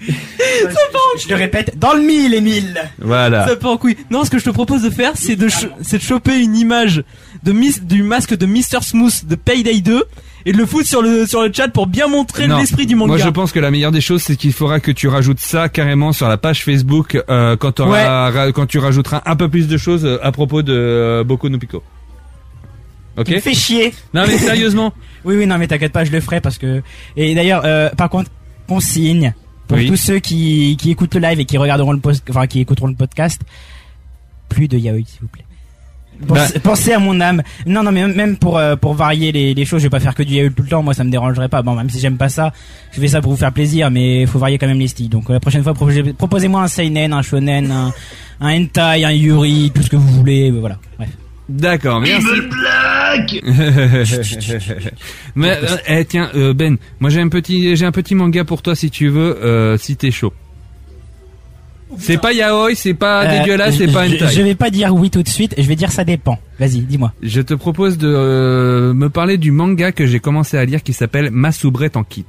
Je le répète, dans le mille et mille. Voilà. Ça part en couille. Non, ce que je te propose de faire, c'est de, ch- c'est de choper une image de Miss, du masque de Mr. Smooth de Payday 2 et de le foutre sur le, sur le chat pour bien montrer l'esprit du manga. Moi, je pense que la meilleure des choses, c'est qu'il faudra que tu rajoutes ça carrément sur la page Facebook euh, quand, t'auras- ra- quand tu rajouteras un peu plus de choses euh, à propos de euh, Boku no Pico. Ok? Tu me fais chier. Non mais sérieusement. oui, oui, non, mais t'inquiète pas, je le ferai parce que. Et d'ailleurs, euh, par contre, consigne pour Oui. tous ceux qui, qui écoutent le live et qui regarderont le post, enfin qui écouteront le podcast, plus de yaoi, s'il vous plaît. Pensez, Bah. pensez à mon âme. Non, non, mais même- pour euh, pour varier les, les choses, je vais pas faire que du yaoi tout le temps. Moi, ça me dérangerait pas. Bon, même si j'aime pas ça, je fais ça pour vous faire plaisir, mais faut varier quand même les styles. Donc euh, la prochaine fois, proposez- proposez-moi un seinen, un shonen, un, un hentai, un yuri, tout ce que vous voulez. euh, Voilà. Bref. D'accord, merci. Mais euh, eh, tiens euh, Ben, moi j'ai un petit j'ai un petit manga pour toi si tu veux euh, si t'es chaud. C'est pas yaoi, c'est pas Euh, dégueulasse, c'est je- pas je, hentai. je vais pas dire oui tout de suite. Je vais dire ça dépend. Vas-y, dis-moi. Je te propose de euh, me parler du manga que j'ai commencé à lire qui s'appelle Masubret en kit.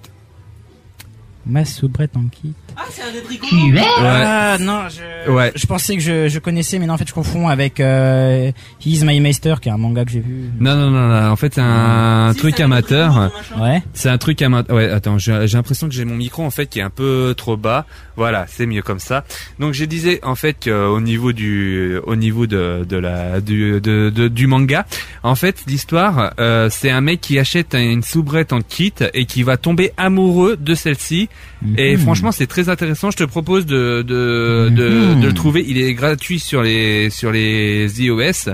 Masubret en kit. Ah, c'est un des Tu es Ah non, je, Ouais. je pensais que je, je connaissais, mais non, en fait, je confonds avec euh, He's My Meister, qui est un manga que j'ai vu. Non non non, non, en fait c'est un truc amateur. Ouais. C'est un truc amateur. Ouais, attends, j'ai j'ai l'impression que j'ai mon micro en fait qui est un peu trop bas. Voilà, c'est mieux comme ça. Donc je disais en fait qu'au niveau du au niveau de de la du de, de- du manga, en fait l'histoire euh, c'est un mec qui achète une soubrette en kit et qui va tomber amoureux de celle-ci. Et Mhm. franchement c'est très intéressant. Je te propose de de, de Mhm. de le trouver. Il est gratuit sur les sur les iOS.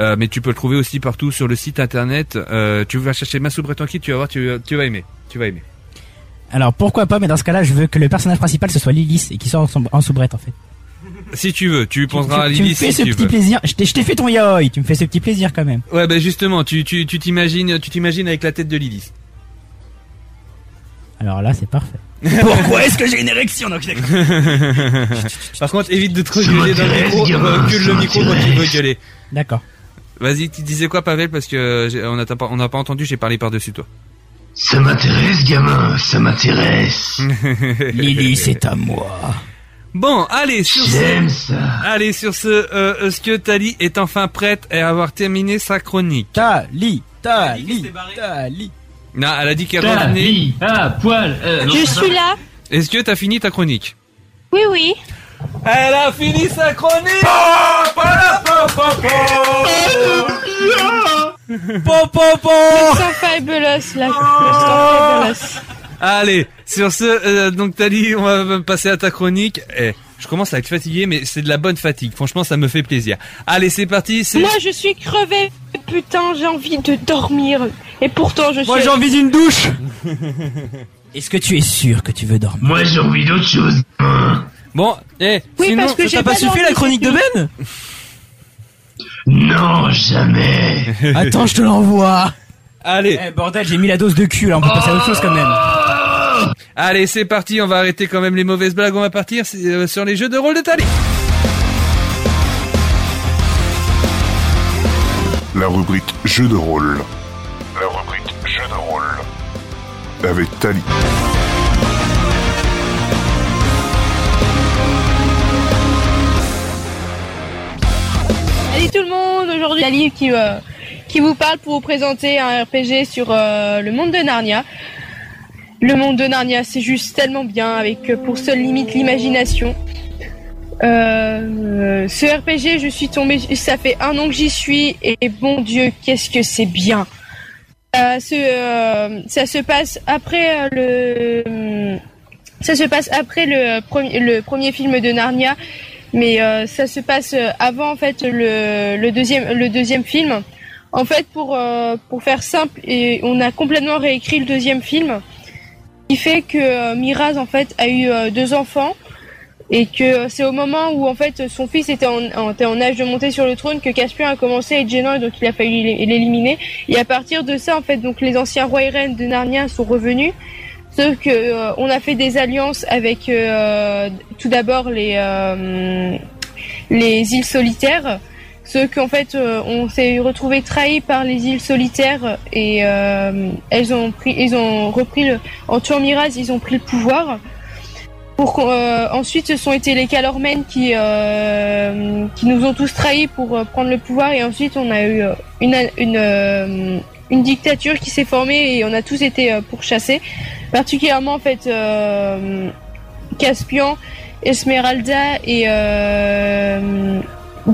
Euh, mais tu peux le trouver aussi partout sur le site internet. Euh, tu vas chercher ma soubrette en kit, tu vas voir, tu, tu vas aimer. Tu vas aimer. Alors pourquoi pas, mais dans ce cas-là, je veux que le personnage principal ce soit Lilith et qu'il soit en, sou- en soubrette en fait. Si tu veux, tu penseras à tu, tu me fais si ce petit veux. plaisir. Je t'ai fait ton yaoi. Tu me fais ce petit plaisir quand même. Ouais, bah justement, tu tu tu t'imagines, tu t'imagines avec la tête de Lily. Alors là, c'est parfait. Pourquoi est-ce que j'ai une érection Donc. Par contre, évite de trop gueuler dans le micro, recule ça le micro quand tu veux gueuler. D'accord. Vas-y, tu disais quoi, Pavel, parce que j'ai- on n'a pas on n'a pas entendu, j'ai parlé par dessus toi. Ça m'intéresse, gamin, ça m'intéresse. Lily, c'est à moi. Bon, allez, sur J'aime ce, ça. allez, sur ce, euh, est-ce que Tali est enfin prête à avoir terminé sa chronique Tali, Tali, Tali. Non, elle a dit qu'elle Ta revenait. vie à poil. Euh, non, Je suis là. Est-ce que t'as fini ta chronique Oui, oui. Elle a fini sa chronique Po, po, po. Le sang fabulous, là. Le sang fabulous. Allez, sur ce, euh, donc Tali, on va passer à ta chronique. Eh, je commence à être fatigué, mais c'est de la bonne fatigue. Franchement, ça me fait plaisir. Allez, c'est parti. C'est Moi, je suis crevée. Putain, j'ai envie de dormir. Et pourtant, je suis. Moi, j'ai envie d'une douche. Est-ce que tu es sûr que tu veux dormir? Moi, j'ai envie d'autre chose. bon. Eh, Oui, sinon, parce que Ça t'a pas pas suffi la chronique de Ben Non, jamais. Attends, je te l'envoie. allez, Eh bordel, j'ai mis la dose de cul là, on peut passer à autre chose quand même. Allez, c'est parti. On va arrêter quand même les mauvaises blagues. On va partir euh, sur les jeux de rôle de Tali. La rubrique jeu de rôle. La rubrique jeu de rôle. Avec Tali. Salut tout le monde, aujourd'hui Ali qui, euh, qui vous parle pour vous présenter un RPG sur euh, le monde de Narnia. Le monde de Narnia, c'est juste tellement bien avec euh, pour seule limite l'imagination. Euh, ce RPG, je suis tombée, ça fait un an que j'y suis et bon Dieu, qu'est-ce que c'est bien. Euh, ça se passe après le, premier, film de Narnia mais ça se passe avant en fait le, deuxième film. En fait pour faire simple on a complètement réécrit le deuxième film qui fait que euh, Miraz en fait a eu euh, deux enfants et que c'est au moment où en fait son fils était en, était en âge de monter sur le trône que Caspian a commencé à être gênant et donc il a fallu l'é- l'éliminer et à partir de ça en fait donc les anciens rois et reines de Narnia sont revenus Sauf que euh, on a fait des alliances avec euh, tout d'abord les euh, les îles solitaires. Ceux qu'en fait euh, on s'est retrouvé trahis par les îles solitaires et euh, elles ont pris ils ont repris le en tuant Miraz ils ont pris le pouvoir. pour euh, ensuite, ce sont été les Calormen qui qui nous ont tous trahis pour prendre le pouvoir et ensuite on a eu une une une dictature qui s'est formée et on a tous été pourchassés. Particulièrement en fait Caspian, Esmeralda et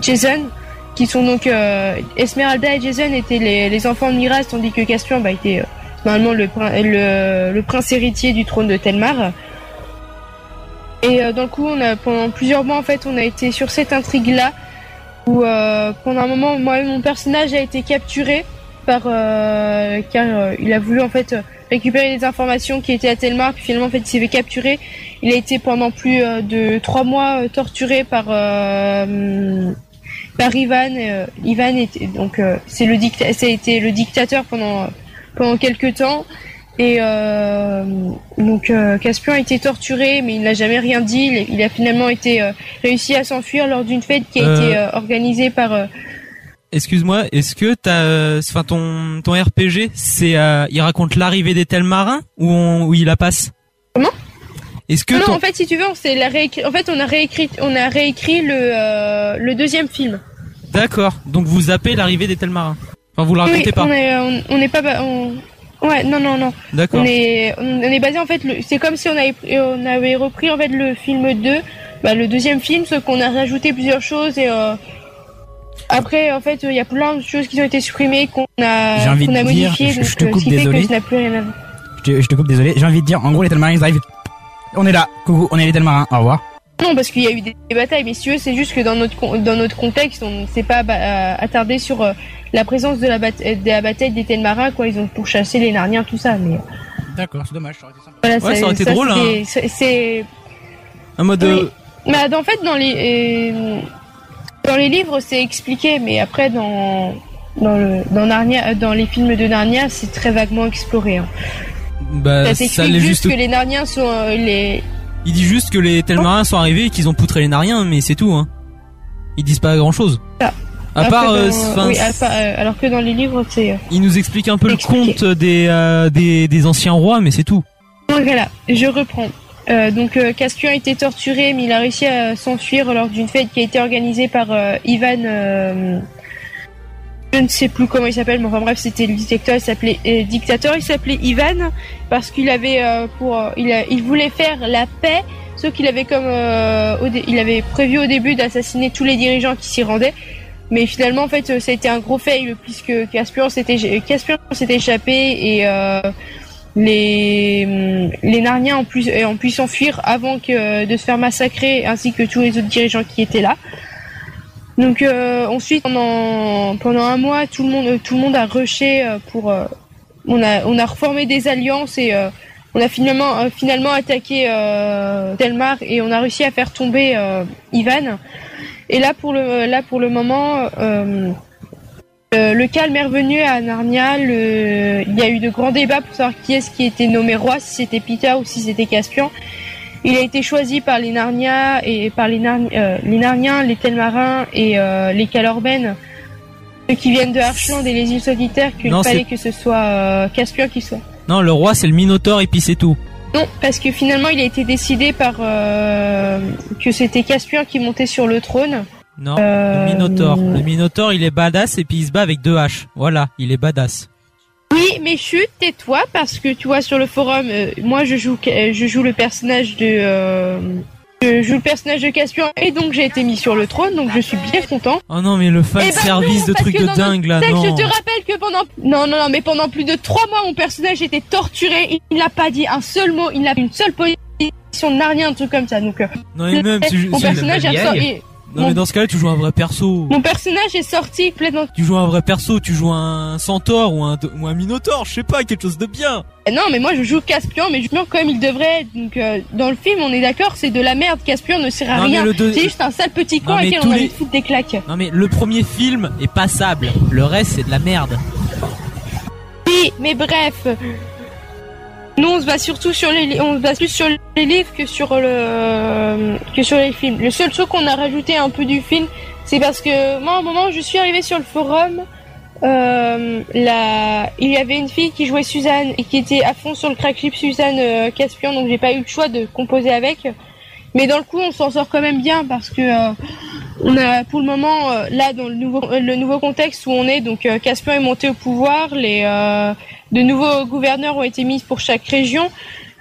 Jason qui sont donc euh, Esmeralda et Jason étaient les, les enfants de Miraz tandis que Caspian bah, était euh, normalement le, le, le prince héritier du trône de Telmar. Et euh, dans le coup, on a, pendant plusieurs mois, en fait, on a été sur cette intrigue-là, où euh, pendant un moment, moi, mon personnage a été capturé par, euh, car euh, il a voulu en fait récupérer les informations qui étaient à Telmar, puis finalement, en fait, il s'est fait capturer. Il a été pendant plus de trois mois torturé par par Ivan. Euh, Ivan était donc euh, c'est le dicta ça a été le dictateur pendant pendant quelques temps. Et euh, donc euh, Caspian a été torturé, mais il n'a jamais rien dit. Il, il a finalement été euh, réussi à s'enfuir lors d'une fête qui a été organisée par. Excuse-moi, est-ce que t'as, enfin ton ton RPG, c'est, il raconte l'arrivée des tels marins ou on, où il la passe? Comment? Est-ce que non, ton- en fait, si tu veux, on s'est la réécrit- En fait, on a réécrit, on a réécrit le le deuxième film. D'accord. Donc vous zappez l'arrivée des tels marins. Enfin vous la racontez oui, pas. on est, on, on est pas, on- ouais, non, non, non. D'accord. On est, on est basé en fait. le- C'est comme si on avait, on avait repris en fait le film 2, bah, le deuxième film, sauf qu'on a rajouté plusieurs choses et. euh, après, en fait, il y a plein de choses qui ont été supprimées, qu'on a, J'ai envie qu'on a de dire, modifiées, je- donc, te euh, coupe, fait désolé. que ça n'a plus rien à voir. Je te, je te coupe, désolé. J'ai envie de dire, en gros, les Telmarins, ils arrivent. On est là. Coucou, on est les Telmarins. Au revoir. Non, parce qu'il y a eu des, des batailles, mais si tu veux, c'est juste que dans notre dans notre contexte, on ne s'est pas euh, attardé sur euh, la présence de la, bat- euh, de la bataille des Telmarins, quoi. Ils ont pourchassé les Narniens, tout ça, mais D'accord, c'est dommage. Ça aurait été sympa. voilà, Ouais, ça aurait été drôle, hein. c'est- Un mode. Oui. Mais en fait, dans les euh, dans les livres, c'est expliqué, mais après dans dans le dans Narnia, dans les films de Narnia, c'est très vaguement exploré. Hein. bah, ça ça juste juste. que les Narniens sont euh, les Il dit juste que les tels marins sont arrivés et qu'ils ont poutré les nariens, mais c'est tout. Hein. Ils disent pas grand chose. Ah. À part, dans- euh, oui, à euh, alors que dans les livres, c'est. euh, il nous explique un peu le conte des, euh, des des anciens rois, mais c'est tout. Donc voilà, je reprends. Euh, donc Caspian a été torturé, mais il a réussi à s'enfuir lors d'une fête qui a été organisée par Ivan. Je ne sais plus comment il s'appelle, mais enfin bref, c'était le dictateur. Il s'appelait euh, dictateur. Il s'appelait Ivan parce qu'il avait euh, pour, euh, il, voulait faire la paix, sauf qu'il avait comme, euh, au il avait prévu au début d'assassiner tous les dirigeants qui s'y rendaient. Mais finalement, en fait, euh, ça a été un gros fail puisque Caspian s'était Caspian s'était échappé et les hum, les Narniens ont pu ont pu s'enfuir avant que de se faire massacrer ainsi que tous les autres dirigeants qui étaient là. Donc euh, ensuite pendant pendant un mois tout le monde euh, tout le monde a rushé euh, pour on a on a reformé des alliances et on a finalement finalement attaqué Telmar et on a réussi à faire tomber Ivan. Et là pour le là pour le moment le calme est revenu à Narnia. Il y a eu de grands débats pour savoir qui est-ce qui était nommé roi, si c'était Peter ou si c'était Caspian. Il a été choisi par les Narnia et par les, Narni- euh, les Narniens, les Telmarins et euh, les Calorben, ceux qui viennent de Archland et les îles solitaires, qu'il fallait que ce soit euh, Caspian qui soit. Non, le roi c'est le Minotaure et puis c'est tout. Non, parce que finalement il a été décidé par euh, que c'était Caspian qui montait sur le trône. Non, le Minotaure. Le Minotaure il est badass et puis il se bat avec deux haches. Voilà, il est badass. Oui, mais chut, tais-toi parce que tu vois sur le forum, euh, moi je joue, euh, je joue le personnage de, euh, je joue le personnage de Caspian et donc j'ai été mis sur le trône, donc je suis bien content. Oh non, mais le fan Eh ben service non, de trucs de dingue là, non. Je te rappelle que pendant, non non non, mais pendant plus de trois mois mon personnage était torturé, il n'a pas dit un seul mot, il n'a pas une seule position de narnia, un truc comme ça, donc. euh, Non, et même, mon personnage est Non, mais dans ce cas-là, tu joues un vrai perso. Mon personnage est sorti complètement. Tu joues un vrai perso, tu joues un centaure ou un, ou un minotaure, je sais pas, quelque chose de bien. Non, mais moi je joue Caspian, mais je joue comme il devrait. être. Donc euh, dans le film, on est d'accord, c'est de la merde. Caspian ne sert à Non, rien. deux- C'est juste un sale petit con à lequel on a les- envie de foutre des claques. Non, mais le premier film est passable. Le reste, c'est de la merde. Oui, mais bref. Nous, on se base surtout sur les, on se base plus sur les livres que sur les films. Le seul truc qu'on a rajouté un peu du film, c'est parce que moi, au moment où je suis arrivée sur le forum, euh, il y avait une fille qui jouait Suzanne et qui était à fond sur le crack clip Suzanne euh, Caspian, donc j'ai pas eu le choix de composer avec. Mais dans le coup, on s'en sort quand même bien parce que euh, on a pour le moment euh, là dans le nouveau euh, le nouveau contexte où on est, donc euh, Caspian est monté au pouvoir, les euh, de nouveaux gouverneurs ont été mis pour chaque région.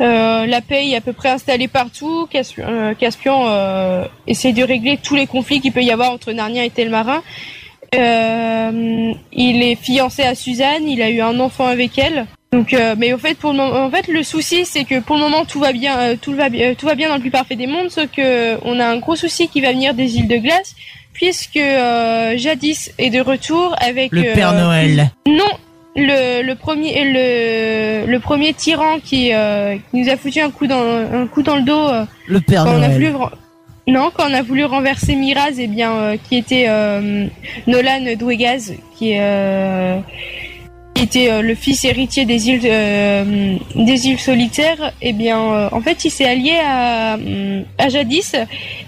Euh, la paix est à peu près installée partout. Caspian, Caspian essaie de régler tous les conflits qu'il peut y avoir entre Narnia et Telmarin. Il est fiancé à Suzanne, il a eu un enfant avec elle. Donc, euh, mais au fait, pour le moment, en fait, le souci, c'est que pour le moment, tout va bien, euh, tout va bien, tout va bien dans le plus parfait des mondes, sauf que on a un gros souci qui va venir des îles de glace, puisque euh, Jadis est de retour avec Le euh, Père Noël. Non, le, le premier, le, le premier tyran qui, euh, qui nous a foutu un coup dans, un coup dans le dos. euh, Le Père quand on a Noël. voulu non, quand on a voulu renverser Miraz, eh bien, euh, qui était euh, Nolan Dweghaz, qui, euh, qui était euh, le fils héritier des îles euh, des îles solitaires, eh bien, euh, en fait, il s'est allié à, euh, à Jadis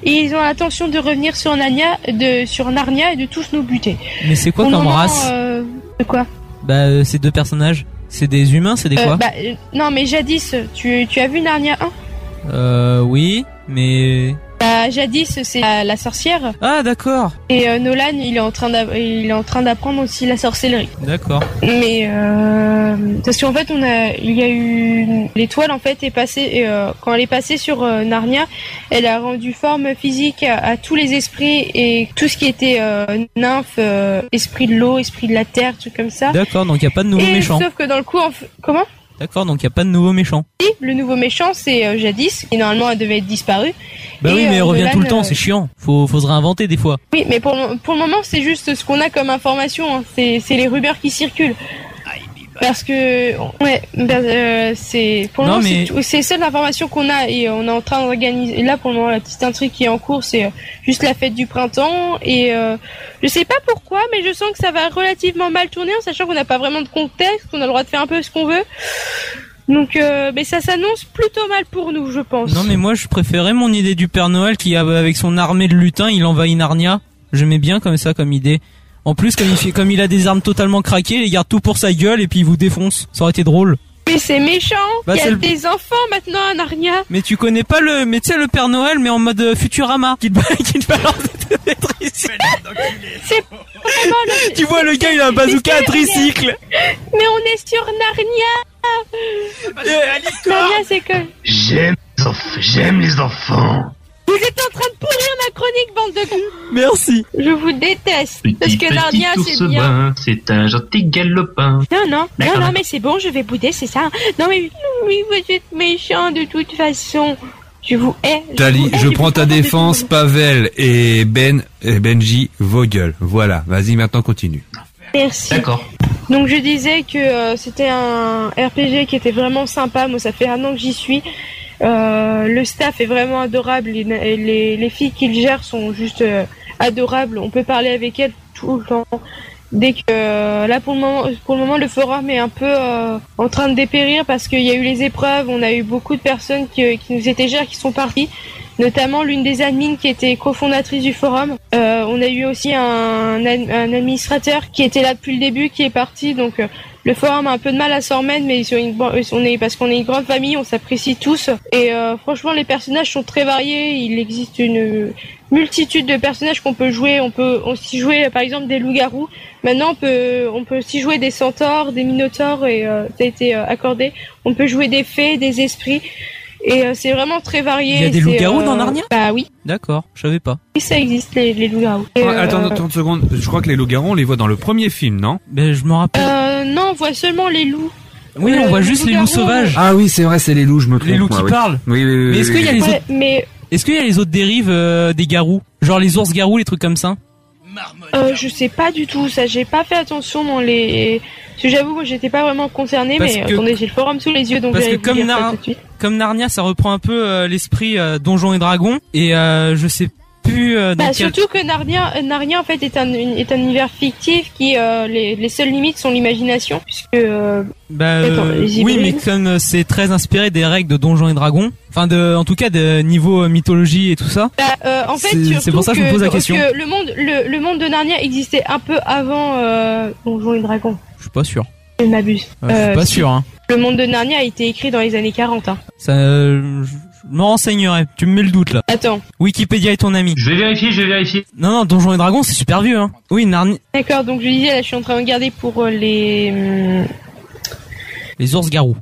et ils ont l'intention de revenir sur Narnia, de sur Narnia et de tous nous buter. Mais c'est quoi comme race? euh, De quoi? Bah, ces deux personnages, c'est des humains, c'est des quoi? bah, Non, mais Jadis, tu, tu as vu Narnia 1 Euh, oui, mais. Bah, Jadis, c'est la, la sorcière. Ah, d'accord. Et euh, Nolan, il est en train d'app- il est en train d'apprendre aussi la sorcellerie. D'accord. Mais euh, parce qu'en fait, on a, il y a eu l'étoile en fait est passée et, euh, quand elle est passée sur euh, Narnia, elle a rendu forme physique à, à tous les esprits et tout ce qui était nymphe, euh, esprit de l'eau, esprit de la terre, trucs comme ça. D'accord, donc il y a pas de nouveau et méchant. sauf que dans le coup, en f- comment? D'accord, donc il y a pas de nouveau méchant. Si, Le nouveau méchant, c'est euh, Jadis, qui normalement elle devait être disparu. Bah Et, oui, mais euh, elle revient Nolan, tout le temps, euh, c'est chiant. Faut, faut se réinventer des fois. Oui, mais pour, le- pour le moment, c'est juste ce qu'on a comme information. hein. C'est c'est les rumeurs qui circulent. Parce que, ouais, euh, c'est pour le moment, mais- c'est tout- c'est seule information qu'on a et on est en train d'organiser. Là, pour le moment, la petite intrigue qui est en cours, c'est euh, juste la fête du printemps et euh, je sais pas pourquoi, mais je sens que ça va relativement mal tourner, en sachant qu'on n'a pas vraiment de contexte, qu'on a le droit de faire un peu ce qu'on veut. Donc, euh, mais ça s'annonce plutôt mal pour nous, je pense. Non, mais moi je préférais mon idée du Père Noël qui, avec son armée de lutins, il envahit Narnia. J'aimais bien comme ça, comme idée. En plus, comme il, fait, comme il a des armes totalement craquées, il garde tout pour sa gueule et puis il vous défonce. Ça aurait été drôle. Mais c'est méchant. Bah, Il y c'est a le- des enfants maintenant à Narnia. Mais tu connais pas le, mais tu sais le Père Noël, mais en mode euh, Futurama, qui te, qui te balance des tricycles. C'est vraiment le... Tu vois le gars, il a un bazooka à tricycle. Mais on est sur Narnia. Narnia, c'est que. J'aime les enfants. Vous êtes en train de pourrir ma chronique, bande de cons. Merci. Je vous déteste. parce que ours c'est bien. c'est un gentil galopin. Non, non, non, non, mais c'est bon, je vais bouder, c'est ça. Non, mais oui, vous êtes méchant de toute façon. Je vous hais. je Tali, vous hais, je prends ta défense. Pavel et Ben et Benji, vos gueules. Voilà, vas-y maintenant continue. Merci. D'accord. Donc je disais que euh, c'était un RPG qui était vraiment sympa. Moi, ça fait un an que j'y suis. Euh, le staff est vraiment adorable. Les, les, les filles qu'il gère sont juste euh, adorables. On peut parler avec elles tout le temps. Dès que euh, là pour le moment, pour le moment, le forum est un peu euh, en train de dépérir parce qu'il y a eu les épreuves. On a eu beaucoup de personnes qui, qui nous étaient chères qui sont parties notamment l'une des admins qui était cofondatrice du forum. Euh, on a eu aussi un, un administrateur qui était là depuis le début, qui est parti. Donc euh, le forum a un peu de mal à s'en remettre, mais on est parce qu'on est une grande famille, on s'apprécie tous. Et euh, franchement, les personnages sont très variés. Il existe une multitude de personnages qu'on peut jouer. On peut aussi jouer, par exemple, des loups-garous. Maintenant, on peut, on peut aussi jouer des centaures, des minotaures, et euh, ça a été euh, accordé. On peut jouer des fées, des esprits. Et euh, c'est vraiment très varié. Il y a des loups-garous euh, dans Narnia? Bah oui. D'accord, je savais pas. Oui, ça existe, les, les loups-garous. Oh, euh, Attends, attends une seconde. Je crois que les loups-garous, on les voit dans le premier film, non? Ben, je m'en rappelle. euh, non, on voit seulement les loups. Oui, on voit juste les loups sauvages. Ah oui, c'est vrai, c'est les loups, je me trompe. Les loups qui parlent. Oui, oui, oui. Mais est-ce qu'il y a les autres Est-ce qu'il y a les autres dérives euh, des garous? Genre les ours garous, les trucs comme ça? Euh, je sais pas du tout, ça j'ai pas fait attention dans les. Parce que j'avoue, moi j'étais pas vraiment concernée, Parce mais que- attendez, j'ai le forum sous les yeux donc Parce que vous comme, dire ça Nar- tout de suite. comme Narnia, ça reprend un peu euh, l'esprit euh, Donjons et Dragons. Et euh, je sais plus euh, Bah, surtout que Narnia, euh, Narnia en fait est un, est un univers fictif qui euh, les, les seules limites sont l'imagination puisque euh, Bah, oui, mais comme c'est très inspiré des règles de Donjons et Dragons, enfin de, en tout cas de niveau mythologie et tout ça. Bah, euh, en fait, C'est- pour ça que je me pose la que- question. que le monde, le, le monde de Narnia existait un peu avant Donjons et Dragons. Je suis pas sûr. Je m'abuse. Je suis pas sûr. Hein. Le monde de Narnia a été écrit dans les années 40. Hein. Ça, je je me renseignerai. Tu me mets le doute là. Attends. Wikipédia est ton ami. Je vais vérifier, je vais vérifier. Non, non, Donjons et Dragons, c'est super vieux. Hein. Oui, Narnia. D'accord, donc je disais, là, je suis en train de regarder pour euh, les... hum, Les ours garous.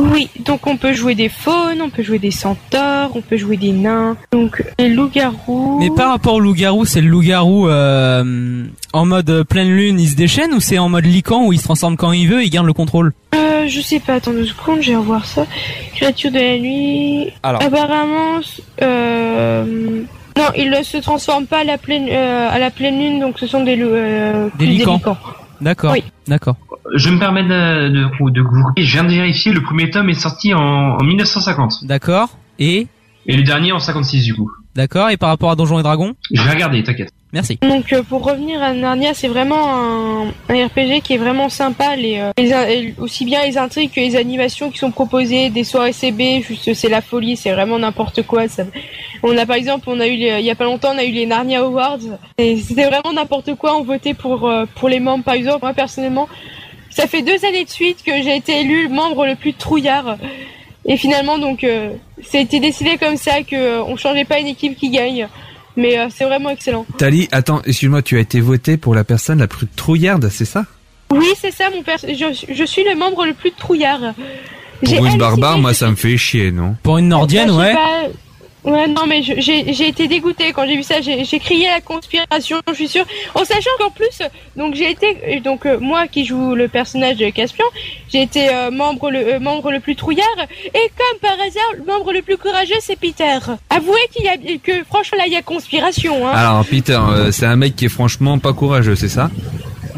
Oui, donc on peut jouer des faunes, on peut jouer des centaures, on peut jouer des nains. Donc les loups-garous... Mais par rapport au loup-garou, c'est le loup-garou euh, en mode pleine lune, il se déchaîne ou c'est en mode lican où il se transforme quand il veut et il garde le contrôle? Euh, je sais pas, attends deux secondes, je vais revoir ça. Créature de la nuit... Alors. Apparemment... Euh... Non, il ne se transforme pas à la pleine, euh, à la pleine lune, donc ce sont des. Euh, Des plus licans. D'accord. Oui. D'accord. Je me permets de, de, de vous Je viens de vérifier, le premier tome est sorti en, en 1950. D'accord. Et Et le dernier en 56 du coup. D'accord. Et par rapport à Donjons et Dragons Je vais regarder, t'inquiète. Merci. Donc euh, pour revenir à Narnia, c'est vraiment un, un RPG qui est vraiment sympa. Les, euh, les aussi bien les intrigues que les animations qui sont proposées, des soirées CB, juste c'est la folie, c'est vraiment n'importe quoi. Ça... On a par exemple, on a eu les- il y a pas longtemps, on a eu les Narnia Awards et c'était vraiment n'importe quoi. On votait pour euh, pour les membres. Par exemple, moi personnellement, ça fait deux années de suite que j'ai été élu le membre le plus trouillard. Et finalement, donc, euh, ça a été décidé comme ça que euh, on changeait pas une équipe qui gagne. Mais euh, c'est vraiment excellent. Tali, attends, excuse-moi, tu as été voté pour la personne la plus trouillarde, c'est ça? Oui, c'est ça, mon père. Je, je suis le membre le plus trouillard. Pour une barbare, moi ça me fait chier, non? Pour une nordienne, ouais. Ouais, non, mais j'ai été dégoûtée quand j'ai vu ça. J'ai crié la conspiration, je suis sûre. En sachant qu'en plus, donc j'ai été, donc euh, moi qui joue le personnage de Caspian, j'ai été euh, membre le euh, membre le plus trouillard. Et comme par hasard, le membre le plus courageux, c'est Peter. Avouez qu'il y a que franchement là, il y a conspiration. Hein. Alors Peter, c'est un mec qui est franchement pas courageux, c'est ça?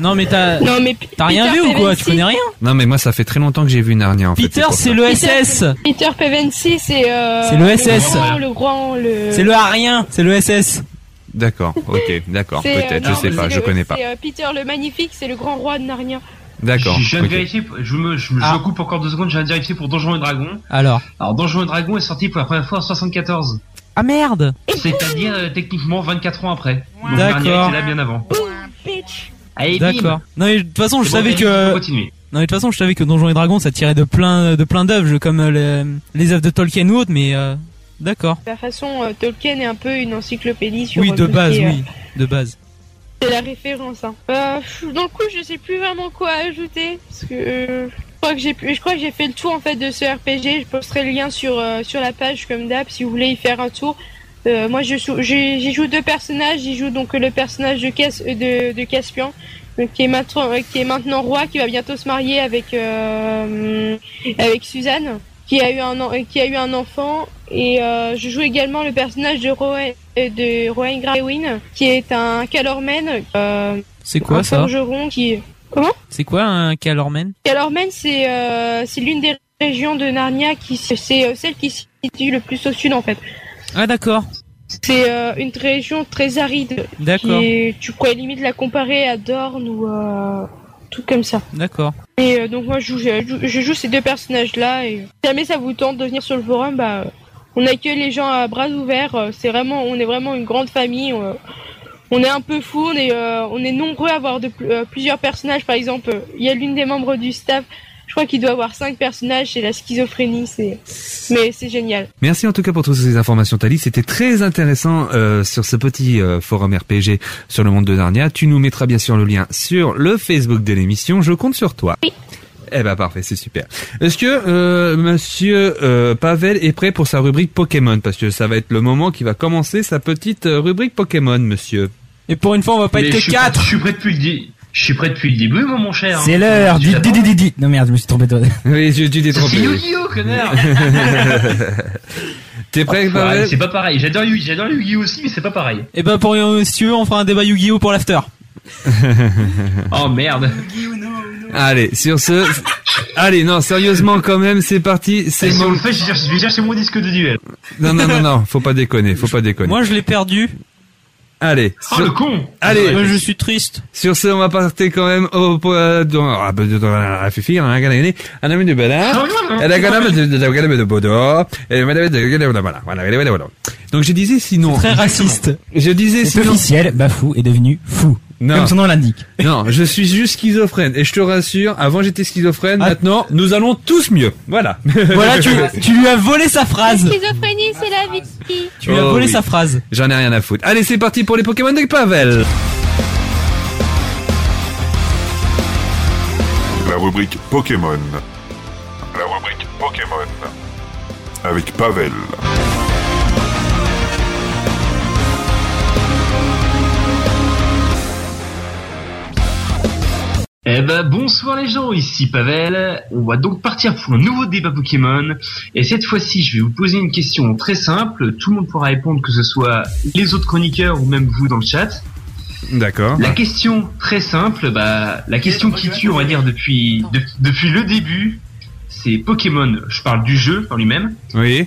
Non, mais t'as. Non, mais T'as rien Peter vu ou quoi Tu connais rien Non mais moi ça fait très longtemps que j'ai vu Narnia en fait. Peter, c'est le Peter- SS. Peter Pevensie, c'est euh, C'est le SS. grand, le grand, le. C'est le rien. C'est le SS. D'accord, ok, d'accord, C'est, euh, peut-être, non, je sais pas, je le- connais pas. C'est euh, Peter le Magnifique, c'est le grand roi de Narnia. D'accord. Je viens de vérifier, je me, je, me- je Ah. me coupe encore deux secondes, je viens de vérifier pour Donjons et Dragons. Alors. Alors Donjons et Dragons est sorti pour la première fois en 74. Ah merde. C'est-à-dire euh, techniquement 24 ans après. Donc D'accord. Narnia était là bien avant. D'accord. Non, mais de toute façon, je bon, savais que. continuer. Non, mais de toute façon, je savais que Donjons et Dragons, ça tirait de plein, de plein d'œuvres, comme euh, les, les œuvres de Tolkien ou autres, mais euh, d'accord. De toute façon, euh, Tolkien est un peu une encyclopédie sur. Oui, de base, est, euh, oui, de base. C'est la référence. Hein. Euh, dans le coup, je sais plus vraiment quoi ajouter parce que euh, je crois que j'ai pu- je crois que j'ai fait le tour en fait de ce RPG. Je posterai le lien sur euh, sur la page comme d'hab si vous voulez y faire un tour. Euh, moi, je j'ai- j'y joue deux personnages. J'y joue donc le personnage de, Cas- de, de Caspian, donc, qui est maintenant euh, qui est maintenant roi, qui va bientôt se marier avec euh, avec Suzanne, qui a eu un qui a eu un enfant. Et euh, je joue également le personnage de Rowan euh, de Rowan Grewin, qui est un Calormen. Euh, C'est quoi, un ça? forgeron qui comment? C'est quoi un Calormen? Calormen, c'est euh, c'est l'une des régions de Narnia qui c'est euh, celle qui se situe le plus au sud en fait. Ah, d'accord. C'est euh, une région très aride. D'accord. Est- tu pourrais limite la comparer à Dorne ou euh, tout comme ça. D'accord. Et euh, donc moi je joue, je, joue- je joue ces deux personnages là et si jamais ça vous tente de venir sur le forum, bah on accueille les gens à bras ouverts. euh, C'est vraiment, on est vraiment une grande famille. On, on est un peu fou, on est, euh, on est nombreux à avoir de, euh, plusieurs personnages. Par exemple, euh, il y a l'une des membres du staff. Je crois qu'il doit avoir cinq personnages. C'est la schizophrénie. C'est, mais c'est génial. Merci en tout cas pour toutes ces informations, Tali. C'était très intéressant euh, sur ce petit euh, forum RPG sur le monde de Narnia. Tu nous mettras bien sûr le lien sur le Facebook de l'émission. Je compte sur toi. Eh ben parfait, c'est super. Est-ce que euh, Monsieur euh, Pavel est prêt pour sa rubrique Pokémon? Parce que ça va être le moment qui va commencer sa petite euh, rubrique Pokémon, Monsieur. Et pour une fois, on va pas Mais être je que suis 4 prêt- Je suis prêt depuis le Je suis prêt depuis le début, moi, mon cher. C'est l'heure Tu du t'attends di di di di. Non merde, je me suis trompé de. Oui, tu tu t'es trompé. C'est. Yu-Gi-Oh, connard T'es prêt, Pavel C'est pas pareil. J'adore Yu- j'adore Yu-Gi-Oh aussi, mais c'est pas pareil. Et ben pour euh, si tu veux, on fera un débat Yu-Gi-Oh pour l'after. Oh merde. Allez, sur ce, allez, non, sérieusement quand même, c'est parti. C'est Et si bon. on le fait, je vais chercher mon disque de duel. Non, non, non, non, faut pas déconner, faut pas déconner. Moi, je l'ai perdu. Allez. Oh sur- le con Allez. Moi, je suis triste. Sur ce, on va partir quand même au point dans ah, bah, la fifi, on a gagné un ami de Bella. Elle a gagné de de gagné de Bodo. Et madame de gagné de voilà. Voilà, voilà, voilà. Donc je disais sinon. Très raciste. Je disais sinon. officiel, Bafou est devenu fou. Non. Comme son nom l'indique. Non, je suis juste schizophrène. Et je te rassure, avant j'étais schizophrène, maintenant nous allons tous mieux. Voilà. Voilà, tu, tu lui as volé sa La phrase. schizophrénie, c'est la vie. Tu lui as Oh volé oui. sa phrase. J'en ai rien à foutre. Allez, c'est parti pour les Pokémon de Pavel. La rubrique Pokémon. La rubrique Pokémon. Avec Pavel. Eh ben bonsoir les gens, ici Pavel. On va donc partir pour un nouveau débat Pokémon. Et cette fois-ci, je vais vous poser une question très simple. Tout le monde pourra répondre, que ce soit les autres chroniqueurs ou même vous dans le chat. D'accord. La question très simple, bah la question qui tue, on va dire depuis de- depuis le début, c'est Pokémon. Je parle du jeu en lui-même. Oui.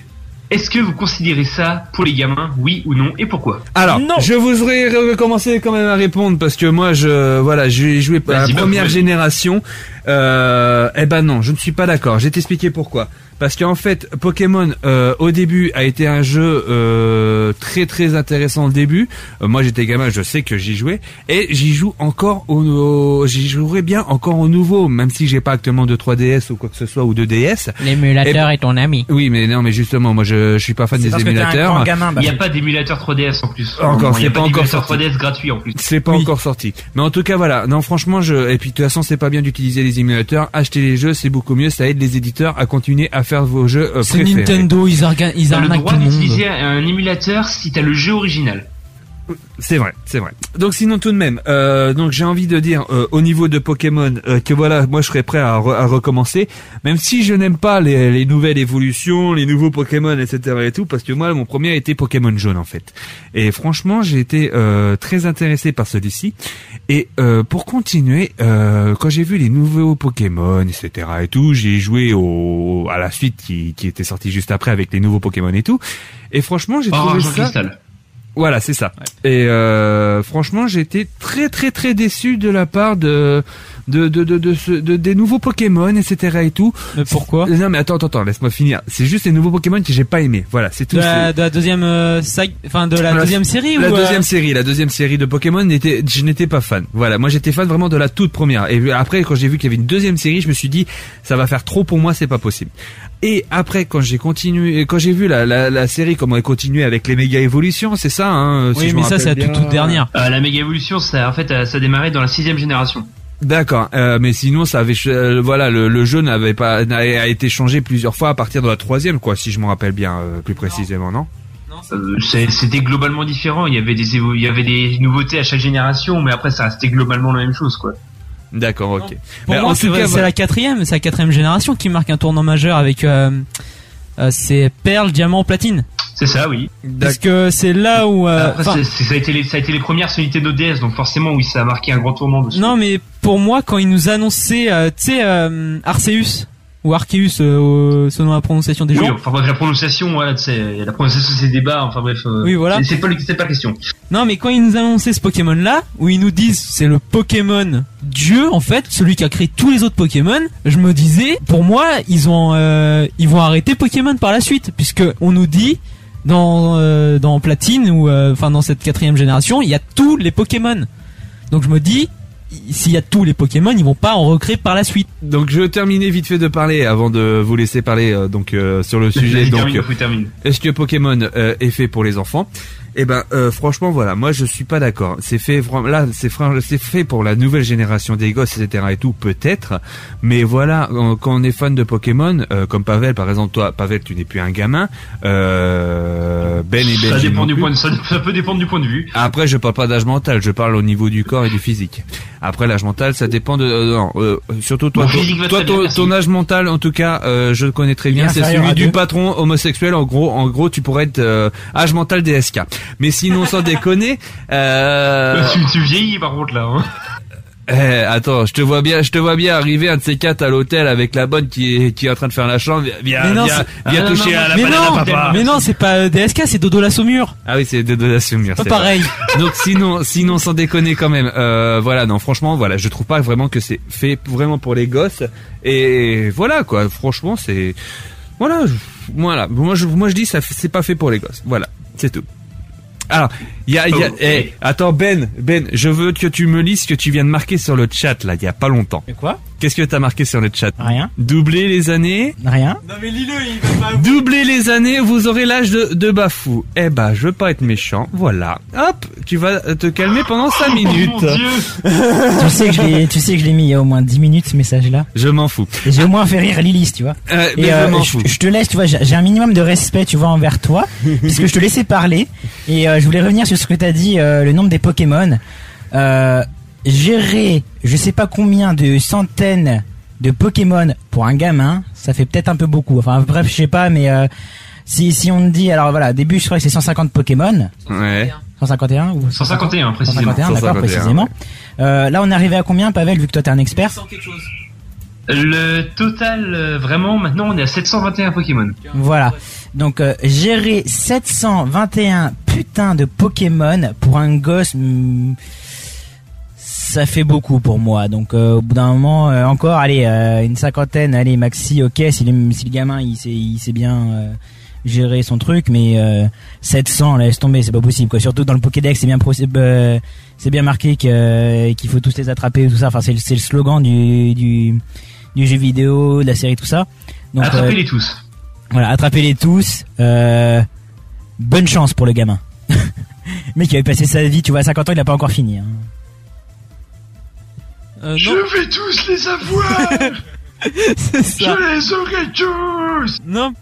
Est-ce que vous considérez ça pour les gamins, oui ou non, et pourquoi? Alors, je voudrais recommencer quand même à répondre parce que moi, je voilà, j'ai joué à la bah, première génération. Euh, eh ben non, je ne suis pas d'accord. Je vais t'expliquer pourquoi. Parce qu'en fait, Pokémon euh, au début a été un jeu euh, très très intéressant au début. Euh, moi, j'étais gamin, je sais que j'y jouais et j'y joue encore au, au- j'y jouerai bien encore au nouveau, même si j'ai pas actuellement de 3DS ou quoi que ce soit ou de DS. L'émulateur est ton ami. Oui, mais non, mais justement, moi, je, je suis pas fan des émulateurs. gamin, Il n'y a pas d'émulateur 3DS en plus. Encore, Il y a c'est pas encore d'émulateur sorti. 3DS gratuit en plus. C'est pas encore sorti. Mais en tout cas, voilà. Non, franchement, je, et puis de toute façon, c'est pas bien d'utiliser les émulateurs. Acheter les jeux, c'est beaucoup mieux. Ça aide les éditeurs à continuer à faire vos jeux euh, C'est préférés. Nintendo, ils, arga- ils arnaquent tout le monde. d'utiliser un émulateur si t'as le jeu original. C'est vrai, c'est vrai. Donc sinon tout de même, euh, donc j'ai envie de dire euh, au niveau de Pokémon euh, que voilà, moi je serais prêt à, re- à recommencer, même si je n'aime pas les, les nouvelles évolutions, les nouveaux Pokémon, etc. et tout, parce que moi mon premier a été Pokémon jaune en fait. Et franchement j'ai été euh, très intéressé par celui-ci. Et euh, pour continuer, euh, quand j'ai vu les nouveaux Pokémon, etc. et tout, j'ai joué au à la suite qui, qui était sortie juste après avec les nouveaux Pokémon et tout. Et franchement j'ai Oh, trouvé ça. Cristal. Voilà, c'est ça. Et euh, franchement, j'ai été très très très déçu de la part de de de de, de, ce- de- des nouveaux Pokémon, etc. et tout. Mais pourquoi? Non, mais attends, attends, attends, laisse-moi finir. C'est juste les nouveaux Pokémon que j'ai pas aimé. Voilà, c'est tout. de la, de la deuxième euh, sag- enfin de la deuxième série la ou euh, deuxième série, la deuxième série de Pokémon n'était, je n'étais pas fan. Voilà, moi j'étais fan vraiment de la toute première. Et après, quand j'ai vu qu'il y avait une deuxième série, je me suis dit, ça va faire trop pour moi, c'est pas possible. Et après, quand j'ai continué, quand j'ai vu la, la, la série comment elle continuait avec les méga évolutions, c'est ça, hein, si Oui, je mais ça c'est la toute, toute dernière. Euh, la méga évolution, ça en fait, ça a démarré dans la sixième génération. D'accord, euh, mais sinon ça avait, euh, voilà, le, le jeu n'avait pas, a été changé plusieurs fois à partir de la troisième, quoi, si je me rappelle bien, euh, plus précisément, non? Euh, c'est- C'était globalement différent. Il y avait des il y avait des nouveautés à chaque génération, mais après ça restait globalement la même chose, quoi. D'accord, ok. Pour Mais moi, en c'est tout vrai, cas, c'est voilà. la quatrième, c'est la quatrième génération qui marque un tournant majeur avec euh, euh, c'est perle, diamant, platine. C'est ça, oui. Parce que c'est là où. euh, Après, ça a été les, ça a été les premières sur Nintendo DS, donc forcément, oui, ça a marqué un grand tournant dessus. non, mais pour moi, quand ils nous annonçaient, euh, tu sais, euh, Arceus ou Arceus euh, selon la prononciation des Oui, gens. enfin bref, la prononciation, voilà, la prononciation c'est débat, enfin bref. euh, Oui, voilà. c'est- pas, pas la question. Non, mais quand ils nous annonçaient ce Pokémon-là, où ils nous disent c'est le Pokémon Dieu, en fait, celui qui a créé tous les autres Pokémon, je me disais, pour moi, ils ont, euh, ils vont arrêter Pokémon par la suite, puisque on nous dit dans euh, dans Platine ou euh, enfin dans cette quatrième génération, il y a tous les Pokémon. Donc je me dis, s'il y a tous les Pokémon, ils vont pas en recréer par la suite. Donc je vais terminer vite fait de parler avant de vous laisser parler euh, donc euh, sur le sujet. Donc euh, est-ce que Pokémon euh, est fait pour les enfants? Eh ben euh, franchement voilà, moi je suis pas d'accord. C'est fait là, c'est fait pour la nouvelle génération des gosses etc et tout peut-être, mais voilà quand on est fan de Pokémon euh, comme Pavel par exemple toi Pavel tu n'es plus un gamin, euh, Ben et Ça Benji dépend du plus. point de, ça, ça peut dépendre du point de vue. Après, je parle pas d'âge mental, je parle au niveau du corps et du physique. Après, l'âge mental, ça dépend de. euh, non, euh, surtout toi, toi, bien, ton, ton âge mental, en tout cas, euh, je le connais très bien. C'est celui du deux. patron homosexuel. En gros, en gros, tu pourrais être euh, âge mental DSK. Mais sinon, sans déconner. Euh... Tu, tu vieillis par contre là. Hein. Eh, attends, je te vois bien, je te vois bien arriver un de ces quatre à l'hôtel avec la bonne qui est qui est en train de faire la chambre. Viens, Mais non, viens, c'est- viens Ah, toucher non, à la mais banane à papa. mais non, c'est pas euh, DSK, c'est Dodo la Saumure. Ah oui, c'est de la Saumure, Pas c'est pareil. vrai. Donc sinon, sinon sans déconner quand même, euh, voilà, non, franchement, voilà, je trouve pas vraiment que c'est fait vraiment pour les gosses. Et voilà quoi, franchement, c'est voilà, voilà. Moi je, moi je dis ça, c'est pas fait pour les gosses. Voilà. C'est tout. Alors, il y a, il y a- Oh, eh, oui. attends Ben, Ben, je veux que tu me lises ce que tu viens de marquer sur le chat là, il y a pas longtemps. Et quoi? Qu'est-ce que t'as marqué sur le chat? Rien. Doubler les années? Rien. Non mais lis-le, il va pas. Doubler les années, vous aurez l'âge de, de Bafou. Eh bah, je veux pas être méchant, voilà. Hop, tu vas te calmer pendant 5 minutes. Oh mon dieu tu sais que je l'ai, tu sais que je l'ai mis il y a au moins 10 minutes ce message-là. Je m'en fous. Et j'ai au moins fait rire Lilis, tu vois. Euh, mais Et je euh, m'en fous. je te laisse, tu vois, j'ai j'ai un minimum de respect, tu vois, envers toi, puisque je te laissais parler. Et euh, je voulais revenir sur ce que t'as dit, euh, le nombre des Pokémon. Euh, gérer, je sais pas combien de centaines de Pokémon pour un gamin, ça fait peut-être un peu beaucoup. Enfin, bref, je sais pas, mais euh, si si on dit, alors voilà, début, je crois que c'est 150 Pokémon. Ouais. 151 ou 151 précisément. 151, d'accord, 151, précisément. Euh, là, on est arrivé à combien, Pavel, vu que toi t'es un expert Le total, euh, vraiment, maintenant, on est à 721 Pokémon. Voilà. Donc euh, gérer 721 putains de Pokémon pour un gosse, hmm, ça fait beaucoup pour moi. Donc euh, au bout d'un moment, euh, encore, allez, euh, une cinquantaine, allez, maxi, ok, si, les- si le gamin il sait, il sait bien euh, gérer son truc, mais euh, 700, laisse tomber, c'est pas possible. Quoi. Surtout dans le Pokédex, c'est bien, euh, c'est bien marqué qu'il faut tous les attraper tout ça. Enfin, c'est le, c'est le slogan du, du, du jeu vidéo, de la série, tout ça. Donc, euh, Attrapez-les tous. voilà, attrapez-les tous. Euh, bonne chance pour le gamin. Mec qui avait passé sa vie, tu vois, à 50 ans, il a pas encore fini. hein. Euh, Je non, vais tous les avoir c'est ça. Je les aurai tous Non,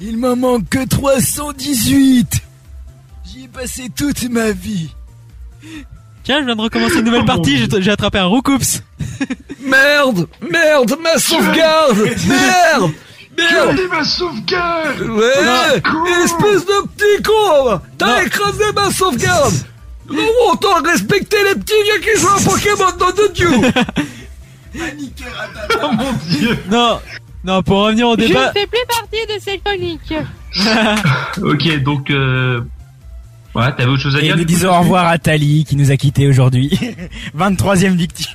Il m'en manque que 318 J'y ai passé toute ma vie. tiens, je viens de recommencer une nouvelle partie, j'ai j'ai attrapé un Roucoups. Merde, merde, ma sauvegarde, merde, merde. Quelle est ma sauvegarde Ouais, Con. espèce de petit con T'as écrasé ma sauvegarde Non, autant respecter les petits vieux qui jouent à Pokémon, nom de Dieu Oh mon dieu Non, non, pour revenir au Je débat. ne fais plus partie de cette chronique. Ok, donc... Euh... Ouais, t'avais autre chose à Et dire nous du coup, disons au revoir à Tali qui nous a quittés aujourd'hui. 23e victime.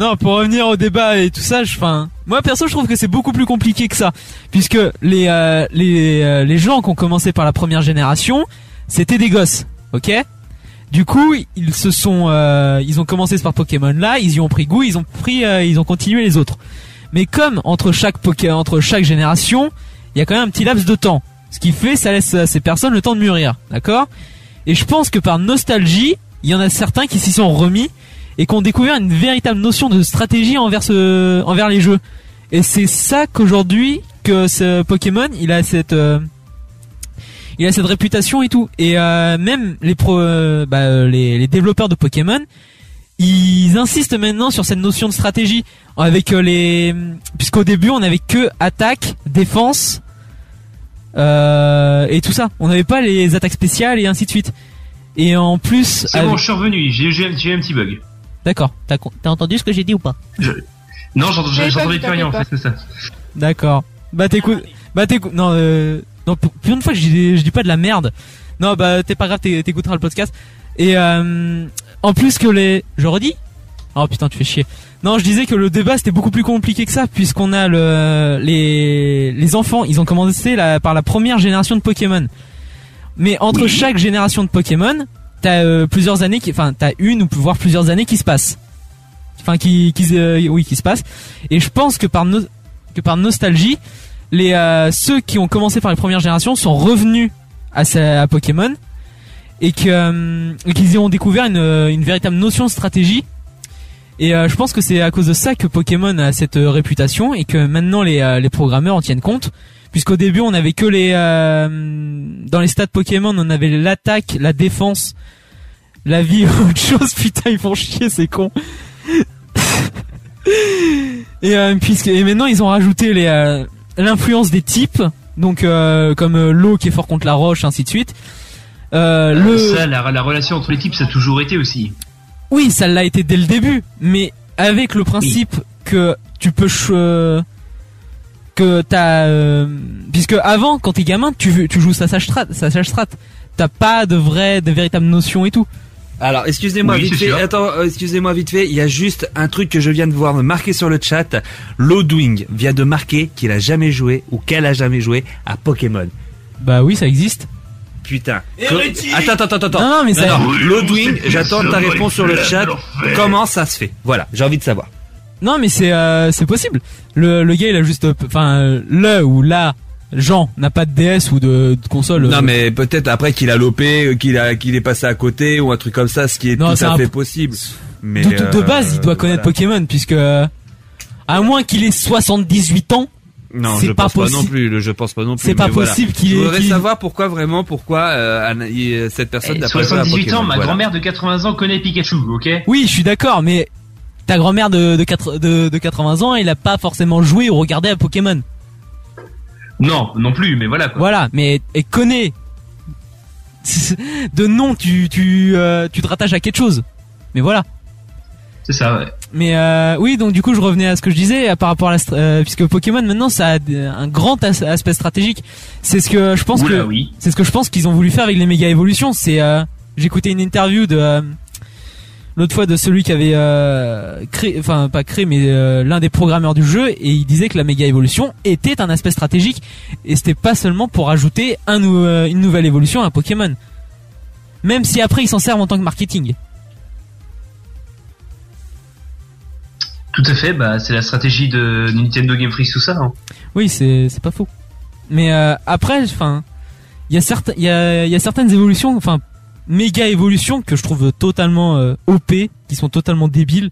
Non, pour revenir au débat et tout ça, je, enfin, moi perso, je trouve que c'est beaucoup plus compliqué que ça, puisque les euh, les euh, les gens qui ont commencé par la première génération, c'était des gosses, ok? Du coup, ils se sont, euh, ils ont commencé par Pokémon là, ils y ont pris goût, ils ont pris, ils ont continué les autres. Mais comme entre chaque Poké, entre chaque génération, il y a quand même un petit laps de temps, ce qui fait, ça laisse à ces personnes le temps de mûrir, d'accord? Et je pense que par nostalgie, il y en a certains qui s'y sont remis et qui ont découvert une véritable notion de stratégie envers ce, envers les jeux. Et c'est ça qu'aujourd'hui que ce Pokémon, il a cette, euh, il a cette réputation et tout. Et euh, même les pro, euh, bah, les, les développeurs de Pokémon, ils insistent maintenant sur cette notion de stratégie avec euh, les, puisqu'au début on avait que attaque, défense. Euh, et tout ça. On n'avait pas les attaques spéciales et ainsi de suite. Et en plus, C'est bon, je suis revenu, j'ai eu un petit bug. D'accord. T'as entendu ce que j'ai dit ou pas Non, j'entends- j'entendais plus rien en fait, c'est ça. D'accord. Bah t'écoutes. Bah t'écoutes. Non, euh, non. Pour, une fois, je dis, je dis pas de la merde. Non, bah t'es pas grave, t'é- t'écouteras le podcast. Et euh, en plus que les, je redis? Oh putain, tu fais chier. Non, je disais que le débat c'était beaucoup plus compliqué que ça puisqu'on a le les les enfants, ils ont commencé la, par la première génération de Pokémon. Mais entre chaque génération de Pokémon, t'as euh, plusieurs années qui, enfin t'as une ou voire plusieurs années qui se passent. Enfin qui qui euh, oui qui se passent. Et je pense que par no- que par nostalgie, les euh, ceux qui ont commencé par les premières générations sont revenus à, Pokémon et que euh, qu'ils y ont découvert une, euh, une véritable notion de stratégie. Et euh, je pense que c'est à cause de ça que Pokémon a cette réputation et que maintenant les, les programmeurs en tiennent compte. Puisqu'au début on avait que les euh, dans les stats Pokémon on avait l'attaque, la défense, la vie, autre chose. Putain ils font chier c'est con. Et euh, puisque et maintenant ils ont rajouté les euh, l'influence des types, donc comme l'eau qui est fort contre la roche, ainsi de suite. Euh, le Ça, la, la relation entre les types, ça a toujours été aussi. oui, ça l'a été dès le début, mais avec le principe que tu peux que t'as euh, puisque avant quand t'es gamin tu tu joues sage strat, sa sage strat, t'as pas de vraie de véritable notion et tout. Alors, excusez-moi Oui, vite fait. sûr. Attends, euh, excusez-moi vite fait. Il y a juste un truc que je viens de voir me marquer sur le chat. Lodwing vient de marquer qu'il a jamais joué ou qu'elle a jamais joué à Pokémon. Bah oui, ça existe. Putain. Hérétique. Attends, attends, attends, attends. Non, non, mais ça- Lodwing, j'attends ça, ta réponse sur le chat. Comment ça se fait? Voilà, j'ai envie de savoir. Non, mais c'est euh, c'est possible. Le, le gars, il a juste, euh, enfin, le ou la Jean n'a pas de DS ou de, de console. Non euh, mais peut-être après qu'il a lopé, qu'il a qu'il est passé à côté ou un truc comme ça, ce qui est Non, tout c'est à un fait possible. Mais de, de- de base, il doit connaître voilà. Pokémon puisque à moins qu'il ait 78 ans. Non, je pas pense pas non plus. Je pense pas non plus. C'est pas voilà. possible qu'il Je voudrais savoir pourquoi vraiment pourquoi euh, cette personne Eh, n'a pas joué à 78 ans, ma voilà. grand-mère de 80 ans connaît Pikachu, ok? Oui, je suis d'accord, mais ta grand-mère de, de, quatre- de, de 80 ans, elle a pas forcément joué ou regardé à Pokémon. Non, non plus, mais voilà quoi. Voilà, mais elle connaît. De nom, tu, tu, euh, tu te rattaches à quelque chose. Mais voilà. C'est ça, ouais. Mais euh, oui, donc du coup, je revenais à ce que je disais par rapport à la, euh, puisque Pokémon maintenant, ça a un grand as- aspect stratégique. C'est ce que je pense Oula, que oui. c'est ce que je pense qu'ils ont voulu faire avec les méga évolutions. C'est euh, j'écoutais une interview de l'autre fois de celui qui avait euh, créé, enfin pas créé, mais euh, l'un des programmeurs du jeu, et il disait que la méga évolution était un aspect stratégique et c'était pas seulement pour ajouter un euh, une nouvelle évolution à un Pokémon. Même si après ils s'en servent en tant que marketing. Tout à fait, bah c'est la stratégie de Nintendo Game Freak, tout ça. hein. Oui, c'est pas faux. Mais après, enfin, il y a certains, il y a, il y a certaines évolutions, enfin, méga évolutions que je trouve totalement euh, OP, qui sont totalement débiles.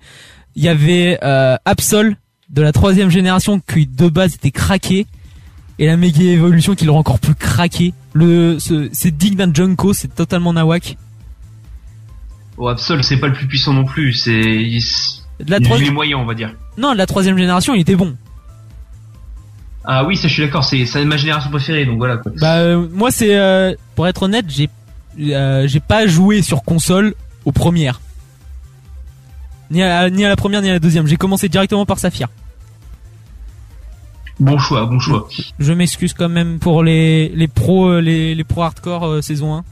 Il y avait euh, Absol de la troisième génération qui de base était craqué, et la méga évolution qui le rend encore plus craqué. Le, ce- c'est digne d'un Junko, c'est totalement nawak. Oh, Absol, c'est pas le plus puissant non plus, c'est. Il, La il troisi- est moyen, on va dire. Non, la troisième génération, il était bon. Ah oui, ça je suis d'accord, c'est c'est ma génération préférée, donc voilà quoi. Bah euh, moi c'est euh, pour être honnête, j'ai euh, j'ai pas joué sur console aux premières. Ni à, ni à la première ni à la deuxième. J'ai commencé directement par Saphir. Bon choix, bon choix. Je m'excuse quand même pour les les pros euh, les les pros hardcore euh, saison 1.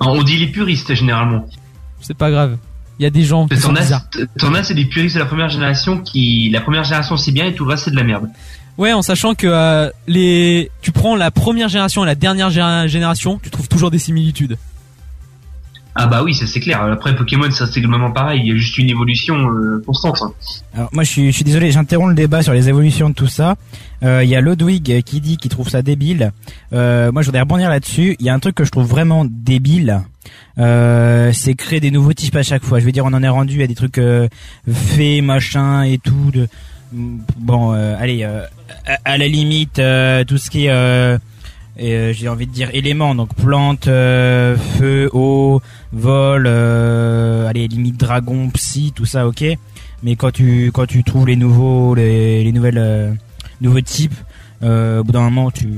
Alors, on dit les puristes généralement. C'est pas grave. Il y a des gens qui sont T'en as, bizarres. t'en as, c'est des puristes de la première génération qui. La première génération c'est bien et tout le reste c'est de la merde. Ouais, en sachant que euh, les tu prends la première génération et la dernière gé- génération, tu trouves toujours des similitudes. Ah bah oui, ça c'est clair. Après Pokémon, ça c'est globalement pareil, il y a juste une évolution euh, constante. hein. Alors moi je suis, je suis désolé, j'interromps le débat sur les évolutions de tout ça. Euh, Il y a Ludwig qui dit qu'il trouve ça débile. Euh, moi je voudrais rebondir là-dessus. Il y a un truc que je trouve vraiment débile. Euh, c'est créer des nouveaux types à chaque fois. Je veux dire, on en est rendu à des trucs euh, faits, machin et tout. De... Bon, euh, allez, euh, à, la limite, euh, tout ce qui est, j'ai envie de dire éléments, donc plantes, euh, feu, eau, vol, allez, limite dragon, psy, tout ça, ok. Mais quand tu quand tu trouves les nouveaux les, les nouvelles nouveaux types, au bout d'un moment, tu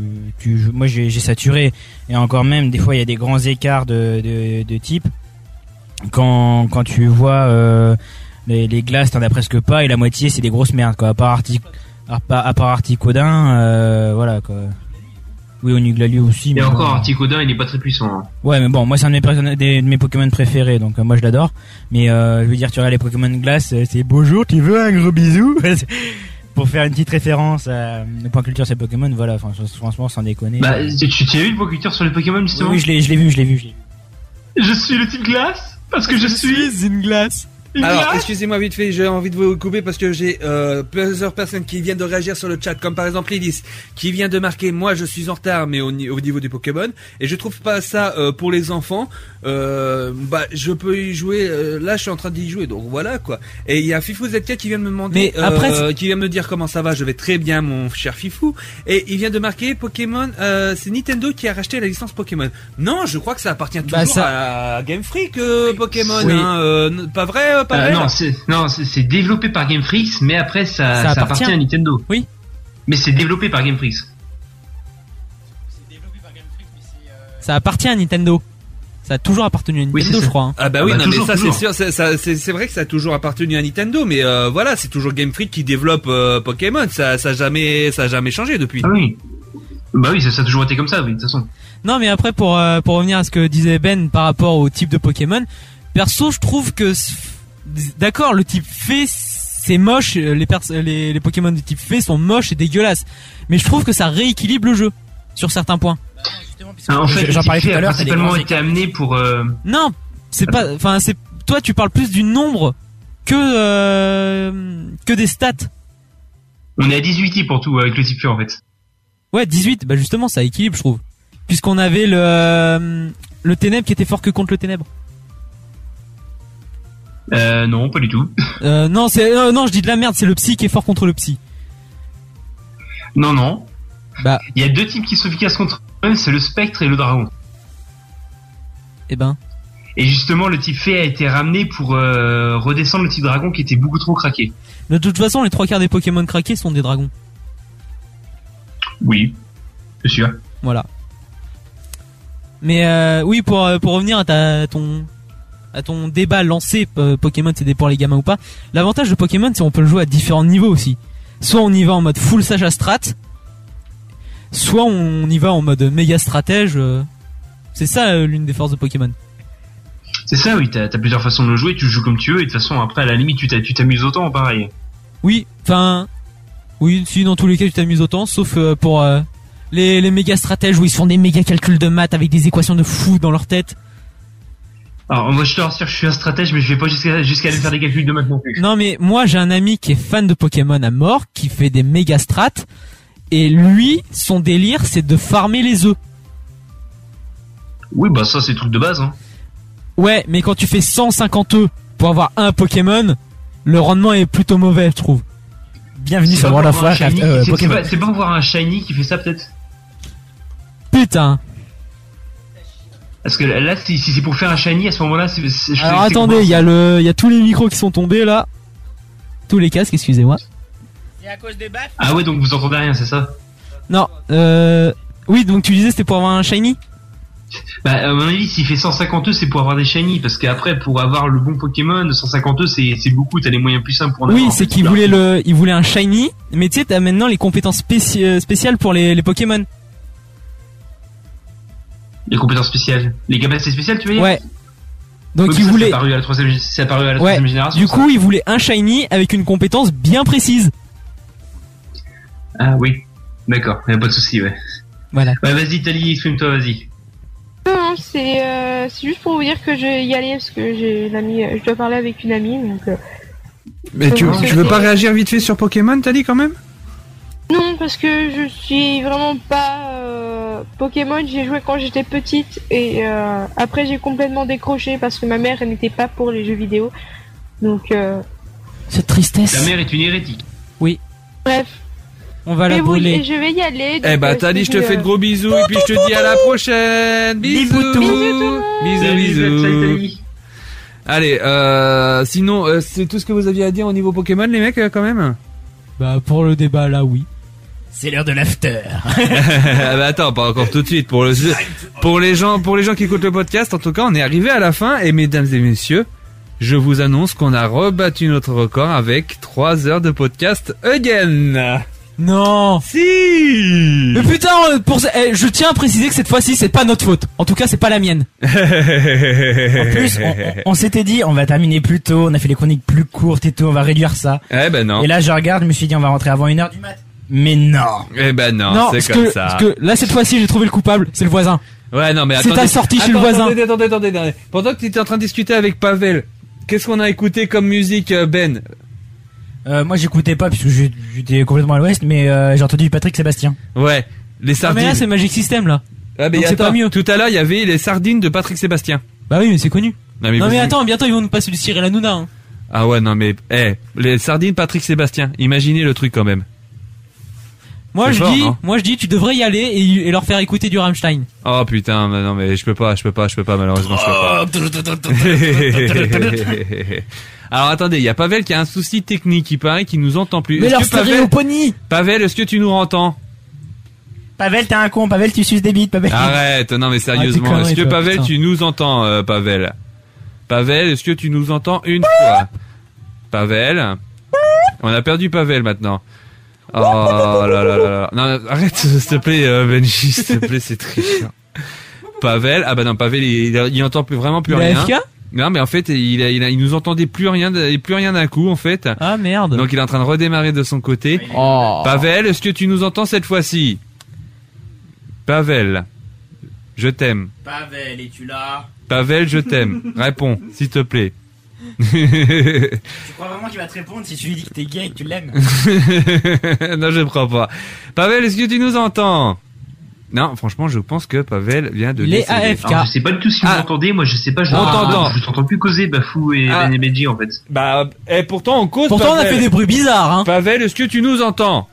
moi j'ai saturé et encore même des fois il y a des grands écarts de de, de type. Quand quand tu vois les, les glaces, t'en as presque pas et la moitié c'est des grosses merdes quoi. À part Artic à part, à part Articodin, euh, voilà quoi. Oui, Onuglalu aussi. Et mais encore. Articodin, il est pas très puissant. hein. Ouais, mais bon, moi c'est un de mes, des- de mes Pokémon préférés, donc euh, moi je l'adore. Mais euh, je veux dire, tu regardes les Pokémon glace, euh, c'est bonjour, tu veux un gros bisou? Pour faire une petite référence à le point culture c'est Pokémon, voilà, enfin, franchement sans déconner. Bah, tu as vu le Pokéculture sur les Pokémon justement? Oui, je l'ai, je l'ai vu, je l'ai vu. je l'ai vu. Je suis le type glace parce que je, suis une glace. Alors, excusez-moi vite fait, j'ai envie de vous couper parce que j'ai euh, plusieurs personnes qui viennent de réagir sur le chat, comme par exemple Lilith, qui vient de marquer moi je suis en retard, mais au, ni- au niveau du Pokémon, et je trouve pas ça euh, pour les enfants. Euh, bah, je peux y jouer. euh, là, je suis en train d'y jouer, donc voilà quoi. Et il y a Fifou ZK qui vient de me demander, Mais après, euh, c'est- qui vient me dire comment ça va. Je vais très bien, mon cher Fifou. Et il vient de marquer Pokémon. Euh, c'est Nintendo qui a racheté la licence Pokémon. Non, je crois que ça appartient toujours Bah, ça- à Game Freak euh, Pokémon. Oui. hein, euh, pas vrai, pas Euh, non, c'est non, c'est c'est développé par Game Freaks, mais après ça, Ça ça, appartient. appartient à Nintendo. Oui. Mais c'est développé par Game Freaks. Ça appartient à Nintendo. Ça a toujours appartenu à Nintendo, je crois. hein. Ah bah oui, Ah bah non, toujours, mais ça c'est sûr, c'est- ça- c'est c'est vrai que ça a toujours appartenu à Nintendo, mais euh, voilà, c'est toujours Game Freak qui développe euh, Pokémon, ça, ça a jamais, ça a jamais changé depuis. Ah oui. Bah oui, ça, ça a toujours été comme ça, oui, de toute façon. Non, mais après pour euh, pour revenir à ce que disait Ben par rapport au type de Pokémon, perso, je trouve que d'accord, le type fée c'est moche, euh, les, pers- les les Pokémon de type fée sont moches et dégueulasses, mais je trouve que ça rééquilibre le jeu sur certains points. Ah, en fait, j'en parlais tout à l'heure, principalement été amené pour. euh, Non, c'est pas. Enfin, c'est. Toi, tu parles plus du nombre que euh, que des stats. On est à 18 pour tout avec le type en fait. Ouais, 18. Bah justement, ça équilibre, je trouve. Puisqu'on avait le euh, le ténèbre qui était fort que contre le ténèbre. Euh, non, pas du tout. Euh, non, c'est euh, non, je dis de la merde. C'est le psy qui est fort contre le psy. Non, non. Bah. Il y a deux types qui sont efficaces contre eux, c'est le spectre et le dragon. Eh ben. Et justement, le type fée a été ramené pour euh, redescendre le type dragon qui était beaucoup trop craqué. De toute façon, les trois quarts des Pokémon craqués sont des dragons. Oui, c'est sûr. Voilà. Mais euh, oui, pour euh, pour revenir à ta à ton à ton débat lancé euh, Pokémon c'est des pour les gamins ou pas. L'avantage de Pokémon c'est qu'on peut le jouer à différents niveaux aussi. Soit on y va en mode full sage à strat, soit on y va en mode méga stratège. euh. C'est ça euh, l'une des forces de Pokémon. C'est ça, oui, t'as as plusieurs façons de le jouer, tu joues comme tu veux, et de toute façon, après, à la limite, tu t'a- tu t'amuses autant, pareil. Oui, enfin, oui, si dans tous les cas tu t'amuses autant, sauf euh, pour euh, les, les méga stratèges où ils se font des méga calculs de maths avec des équations de fou dans leur tête. Alors, moi, je te rassure, je suis un stratège, mais je vais pas jusqu'à jusqu'à aller faire des calculs de maths non plus. Non mais moi j'ai un ami qui est fan de Pokémon à mort, qui fait des méga strats, et lui, son délire c'est de farmer les œufs. Oui, bah ça, c'est le truc de base, hein. Ouais, mais quand tu fais 150 œufs pour avoir un Pokémon, le rendement est plutôt mauvais, je trouve. Bienvenue C'est sur pas World of Warcraft. euh, c'est- pas- C'est pas pour voir un shiny qui fait ça, peut-être Putain. Parce que là, si, si c'est pour faire un shiny, à ce moment-là, c'est. c'est- je- Alors c'est attendez, il y a le, il y a tous les micros qui sont tombés là, tous les casques, excusez-moi. Ah ouais, donc vous entendez rien, c'est ça Non, euh, oui, donc tu disais c'était pour avoir un shiny. Bah, à mon avis, s'il fait 150 œufs, c'est pour avoir des shiny, parce qu'après, pour avoir le bon Pokémon, 150 œufs, c'est c'est beaucoup, t'as les moyens plus simples pour en Oui, c'est qu'il voulait le, il voulait un shiny, mais tu sais, t'as maintenant les compétences spéci- euh, spéciales pour les, les Pokémon. Les compétences spéciales. Les capacités spéciales, tu veux dire Ouais. Donc Oui, il ça, voulait. C'est apparu à la troisième, c'est apparu à la Ouais. troisième génération. Du ça. coup, il voulait un shiny avec une compétence bien précise. Ah oui. D'accord, y a pas de souci, ouais. Voilà. Ouais, vas-y, Tali, exprime-toi, vas-y. Non, non, c'est euh, c'est juste pour vous dire que je vais y aller parce que j'ai une amie, euh, je dois parler avec une amie donc. euh, Mais tu, Comment tu veux pas réagir vite fait sur Pokémon, t'as dit quand même? Non, parce que je suis vraiment pas euh, Pokémon. J'ai joué quand j'étais petite et euh, après j'ai complètement décroché parce que ma mère elle n'était pas pour les jeux vidéo. Donc euh, Cette tristesse. Ta mère est une hérétique. Oui. bref. On va Mais la oui, brûler. et je vais y aller. Eh bah euh, t'as dit je te fais de gros bisous et puis je te dis à la prochaine Bisous Bisous bisous salut, Tali. Allez, euh, sinon euh, c'est tout ce que vous aviez à dire au niveau Pokémon les mecs quand même? Bah pour le débat là, oui. C'est l'heure de l'after. Ah bah attends, pas encore tout de suite. Pour, le, pour, les gens, pour les gens qui écoutent le podcast, en tout cas, on est arrivé à la fin. Et mesdames et messieurs, je vous annonce qu'on a rebattu notre record avec 3 heures de podcast again. Non. Si. Mais putain, euh, pour eh, je tiens à préciser que cette fois-ci c'est pas notre faute. En tout cas, c'est pas la mienne. En plus, on, on- on s'était dit, on va terminer plus tôt, on a fait les chroniques plus courtes et tout, on va réduire ça. Eh ben non. Et là, je regarde, je me suis dit, on va rentrer avant une heure du mat. Mais non. Eh ben non, non, c'est parce comme que, ça. parce que là cette fois-ci j'ai trouvé le coupable, c'est le voisin. Ouais, non, mais C'est attendez. ta sortie chez le voisin. Attendez, attendez, attendez, attendez. Pendant que tu étais en train de discuter avec Pavel, qu'est-ce qu'on a écouté comme musique, euh, Ben Euh, moi, j'écoutais pas puisque j'étais complètement à l'ouest, mais euh, j'ai entendu Patrick Sébastien. Ouais, les Ah, sardines. mais là c'est Magic System là. Ah, mais c'est pas mieux. Tout à l'heure, il y avait les sardines de Patrick Sébastien. Bah oui, mais c'est connu. Non, mais, non mais attends, bientôt ils vont nous passer du Cyril Hanouna. Hein. Ah ouais, non, mais, eh, les sardines Patrick Sébastien. Imaginez le truc quand même. Moi je fort, dis, moi je dis, tu devrais y aller et, et leur faire écouter du Rammstein. Oh putain, mais non, mais je peux pas, je peux pas, je peux pas, malheureusement, je peux pas. Alors attendez, il y a Pavel qui a un souci technique, il paraît qu'il nous entend plus. Mais leur que Pavel, Pavel, est-ce que tu nous entends? Pavel, t'es un con, Pavel, tu suces des bites, Pavel. Arrête, non mais Ah, sérieusement, t'es est-ce que Pavel, putain. tu nous entends, euh, Pavel? Pavel, est-ce que tu nous entends une fois? Pavel? On a perdu Pavel maintenant. Oh là là là là. Non, arrête, s'il te plaît, euh, Benji, s'il te plaît, c'est très chiant. Pavel, ah bah non, Pavel, il, il, il entend plus, vraiment plus Il a rien. FK non, mais en fait, il, a, il, a, il nous entendait plus rien, plus rien d'un coup, en fait. Ah merde. Donc il est en train de redémarrer de son côté. Oh. Pavel, est-ce que tu nous entends cette fois-ci? Pavel. je t'aime. Pavel, es-tu là? Pavel, je t'aime. Réponds, s'il te plaît. Tu crois vraiment qu'il va te répondre si tu lui dis que t'es gay et que tu l'aimes non, je ne crois pas. Pavel, est-ce que tu nous entends? Non, franchement, je pense que Pavel vient de Les. AFK. Alors, je sais pas du tout si vous Ah. m'entendez, moi je sais pas, je t'entend. je t'entends plus causer Bafou et Ah. Ben en fait. Bah, et pourtant on cause. Pourtant, on a fait des bruits bizarres, hein. Pavel, est-ce que tu nous entends?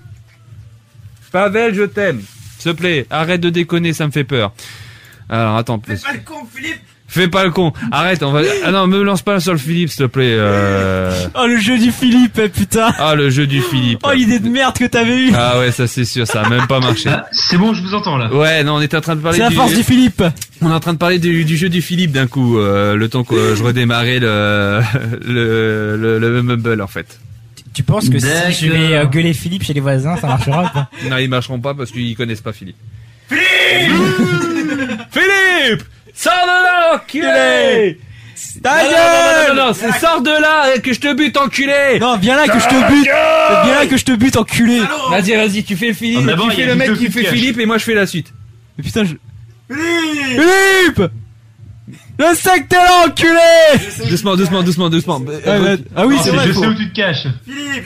Pavel, je t'aime. S'il te plaît, arrête de déconner, ça me fait peur. Alors, attends. Fais pas le con, Philippe Fais pas le con. Arrête, on va. Ah non, me lance pas sur le Philippe, s'il te plaît. Euh... Oh, le jeu du Philippe, eh, putain. Ah, le jeu du Philippe. Oh, l'idée de merde que t'avais eue. Ah ouais, ça c'est sûr, ça a même pas marché. Ah, c'est bon, je vous entends là. Ouais, non, on était en train de parler C'est la du... force du Philippe. On est en train de parler du, du jeu du Philippe d'un coup, euh, le temps que je redémarrais le, le, le, le mumble en fait. Tu penses que si je vais euh, gueuler Philippe chez les voisins, ça marchera ou pas? Non, ils marcheront pas parce qu'ils connaissent pas Philippe. Philippe Sors de là, enculé Ta Non, non, non, non, non, non, c'est sors de là et que je te bute, enculé Non, viens là que je te bute. Viens là que je te bute, enculé. Vas-y, vas-y, tu fais le Philippe, Ah, tu fais le mec qui fait. Philippe et moi je fais la suite. Mais putain, je... Philippe Je sais que t'es là, enculé Doucement, doucement, doucement, doucement. Ah, ouais. Ah oui, c'est vrai. je faut- sais où tu te caches.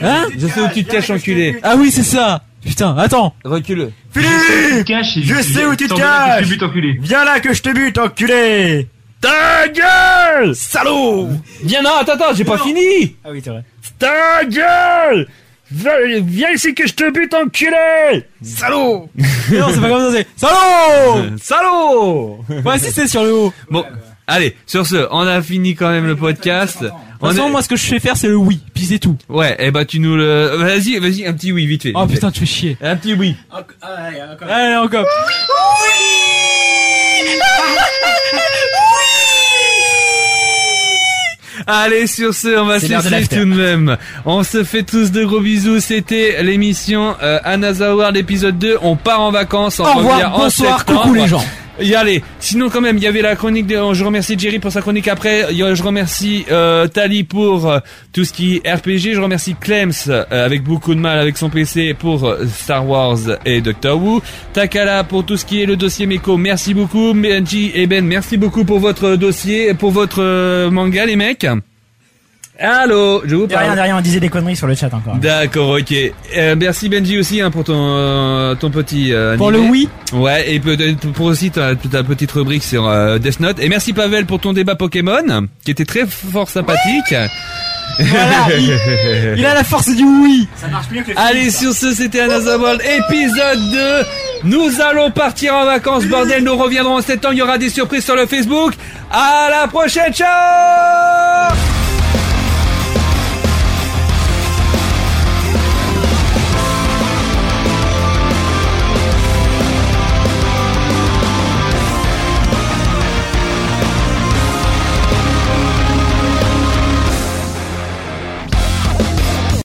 Hein Je sais où tu te caches, enculé. Ah oui, c'est ça. Putain, attends. Recule. Je sais où tu te caches et Je sais où tu te caches. Je te bute enculé. Viens là que je te bute, enculé Ta gueule Salaud Viens, non, attends, attends, j'ai pas fini Ah oui, c'est vrai. Ta gueule Viens viens ici que je te bute, enculé Salaud Mais non, c'est pas comme ça, c'est Salaud Salaud Ouais, si c'est sur le haut. Bon, allez, sur ce, on a fini quand même le podcast. De toute façon, est- moi, ce que je sais faire, c'est le oui. Puis c'est tout. Ouais, eh bah tu nous le... Vas-y, vas-y, un petit oui, vite fait. Oh vite putain, tu fais chier. Un petit oui. Allez, encore. Allez, sur ce, on va se laisser tout de même. On se fait tous de gros bisous. C'était l'émission euh, Another l'épisode 2. On part en vacances. On Au revoir, revient en bonsoir, septembre. coucou les gens. Y sinon quand même, il y avait la chronique de... Je remercie Jerry pour sa chronique après. Je remercie euh, Tali pour euh, tout ce qui est RPG. Je remercie Clems euh, avec beaucoup de mal avec son PC pour euh, Star Wars et Doctor Who. Takala pour tout ce qui est le dossier Meko. Merci beaucoup. Benji et Ben, merci beaucoup pour votre dossier, pour votre manga les mecs. Allô, je vous De rien, parle. de rien, on disait des conneries sur le chat encore. D'accord, ok. Euh, merci Benji aussi hein, pour ton euh, ton petit euh, Pour animé. le oui. Ouais, et peut-être pour aussi ta, ta petite rubrique sur euh, Death Note. Et merci Pavel pour ton débat Pokémon, qui était très fort sympathique. Voilà, il, il a la force du oui. Ça marche mieux que le Allez, sur ce, c'était Another World, épisode 2. Nous allons partir en vacances, bordel. Nous reviendrons en septembre. Il y aura des surprises sur le Facebook. À la prochaine, ciao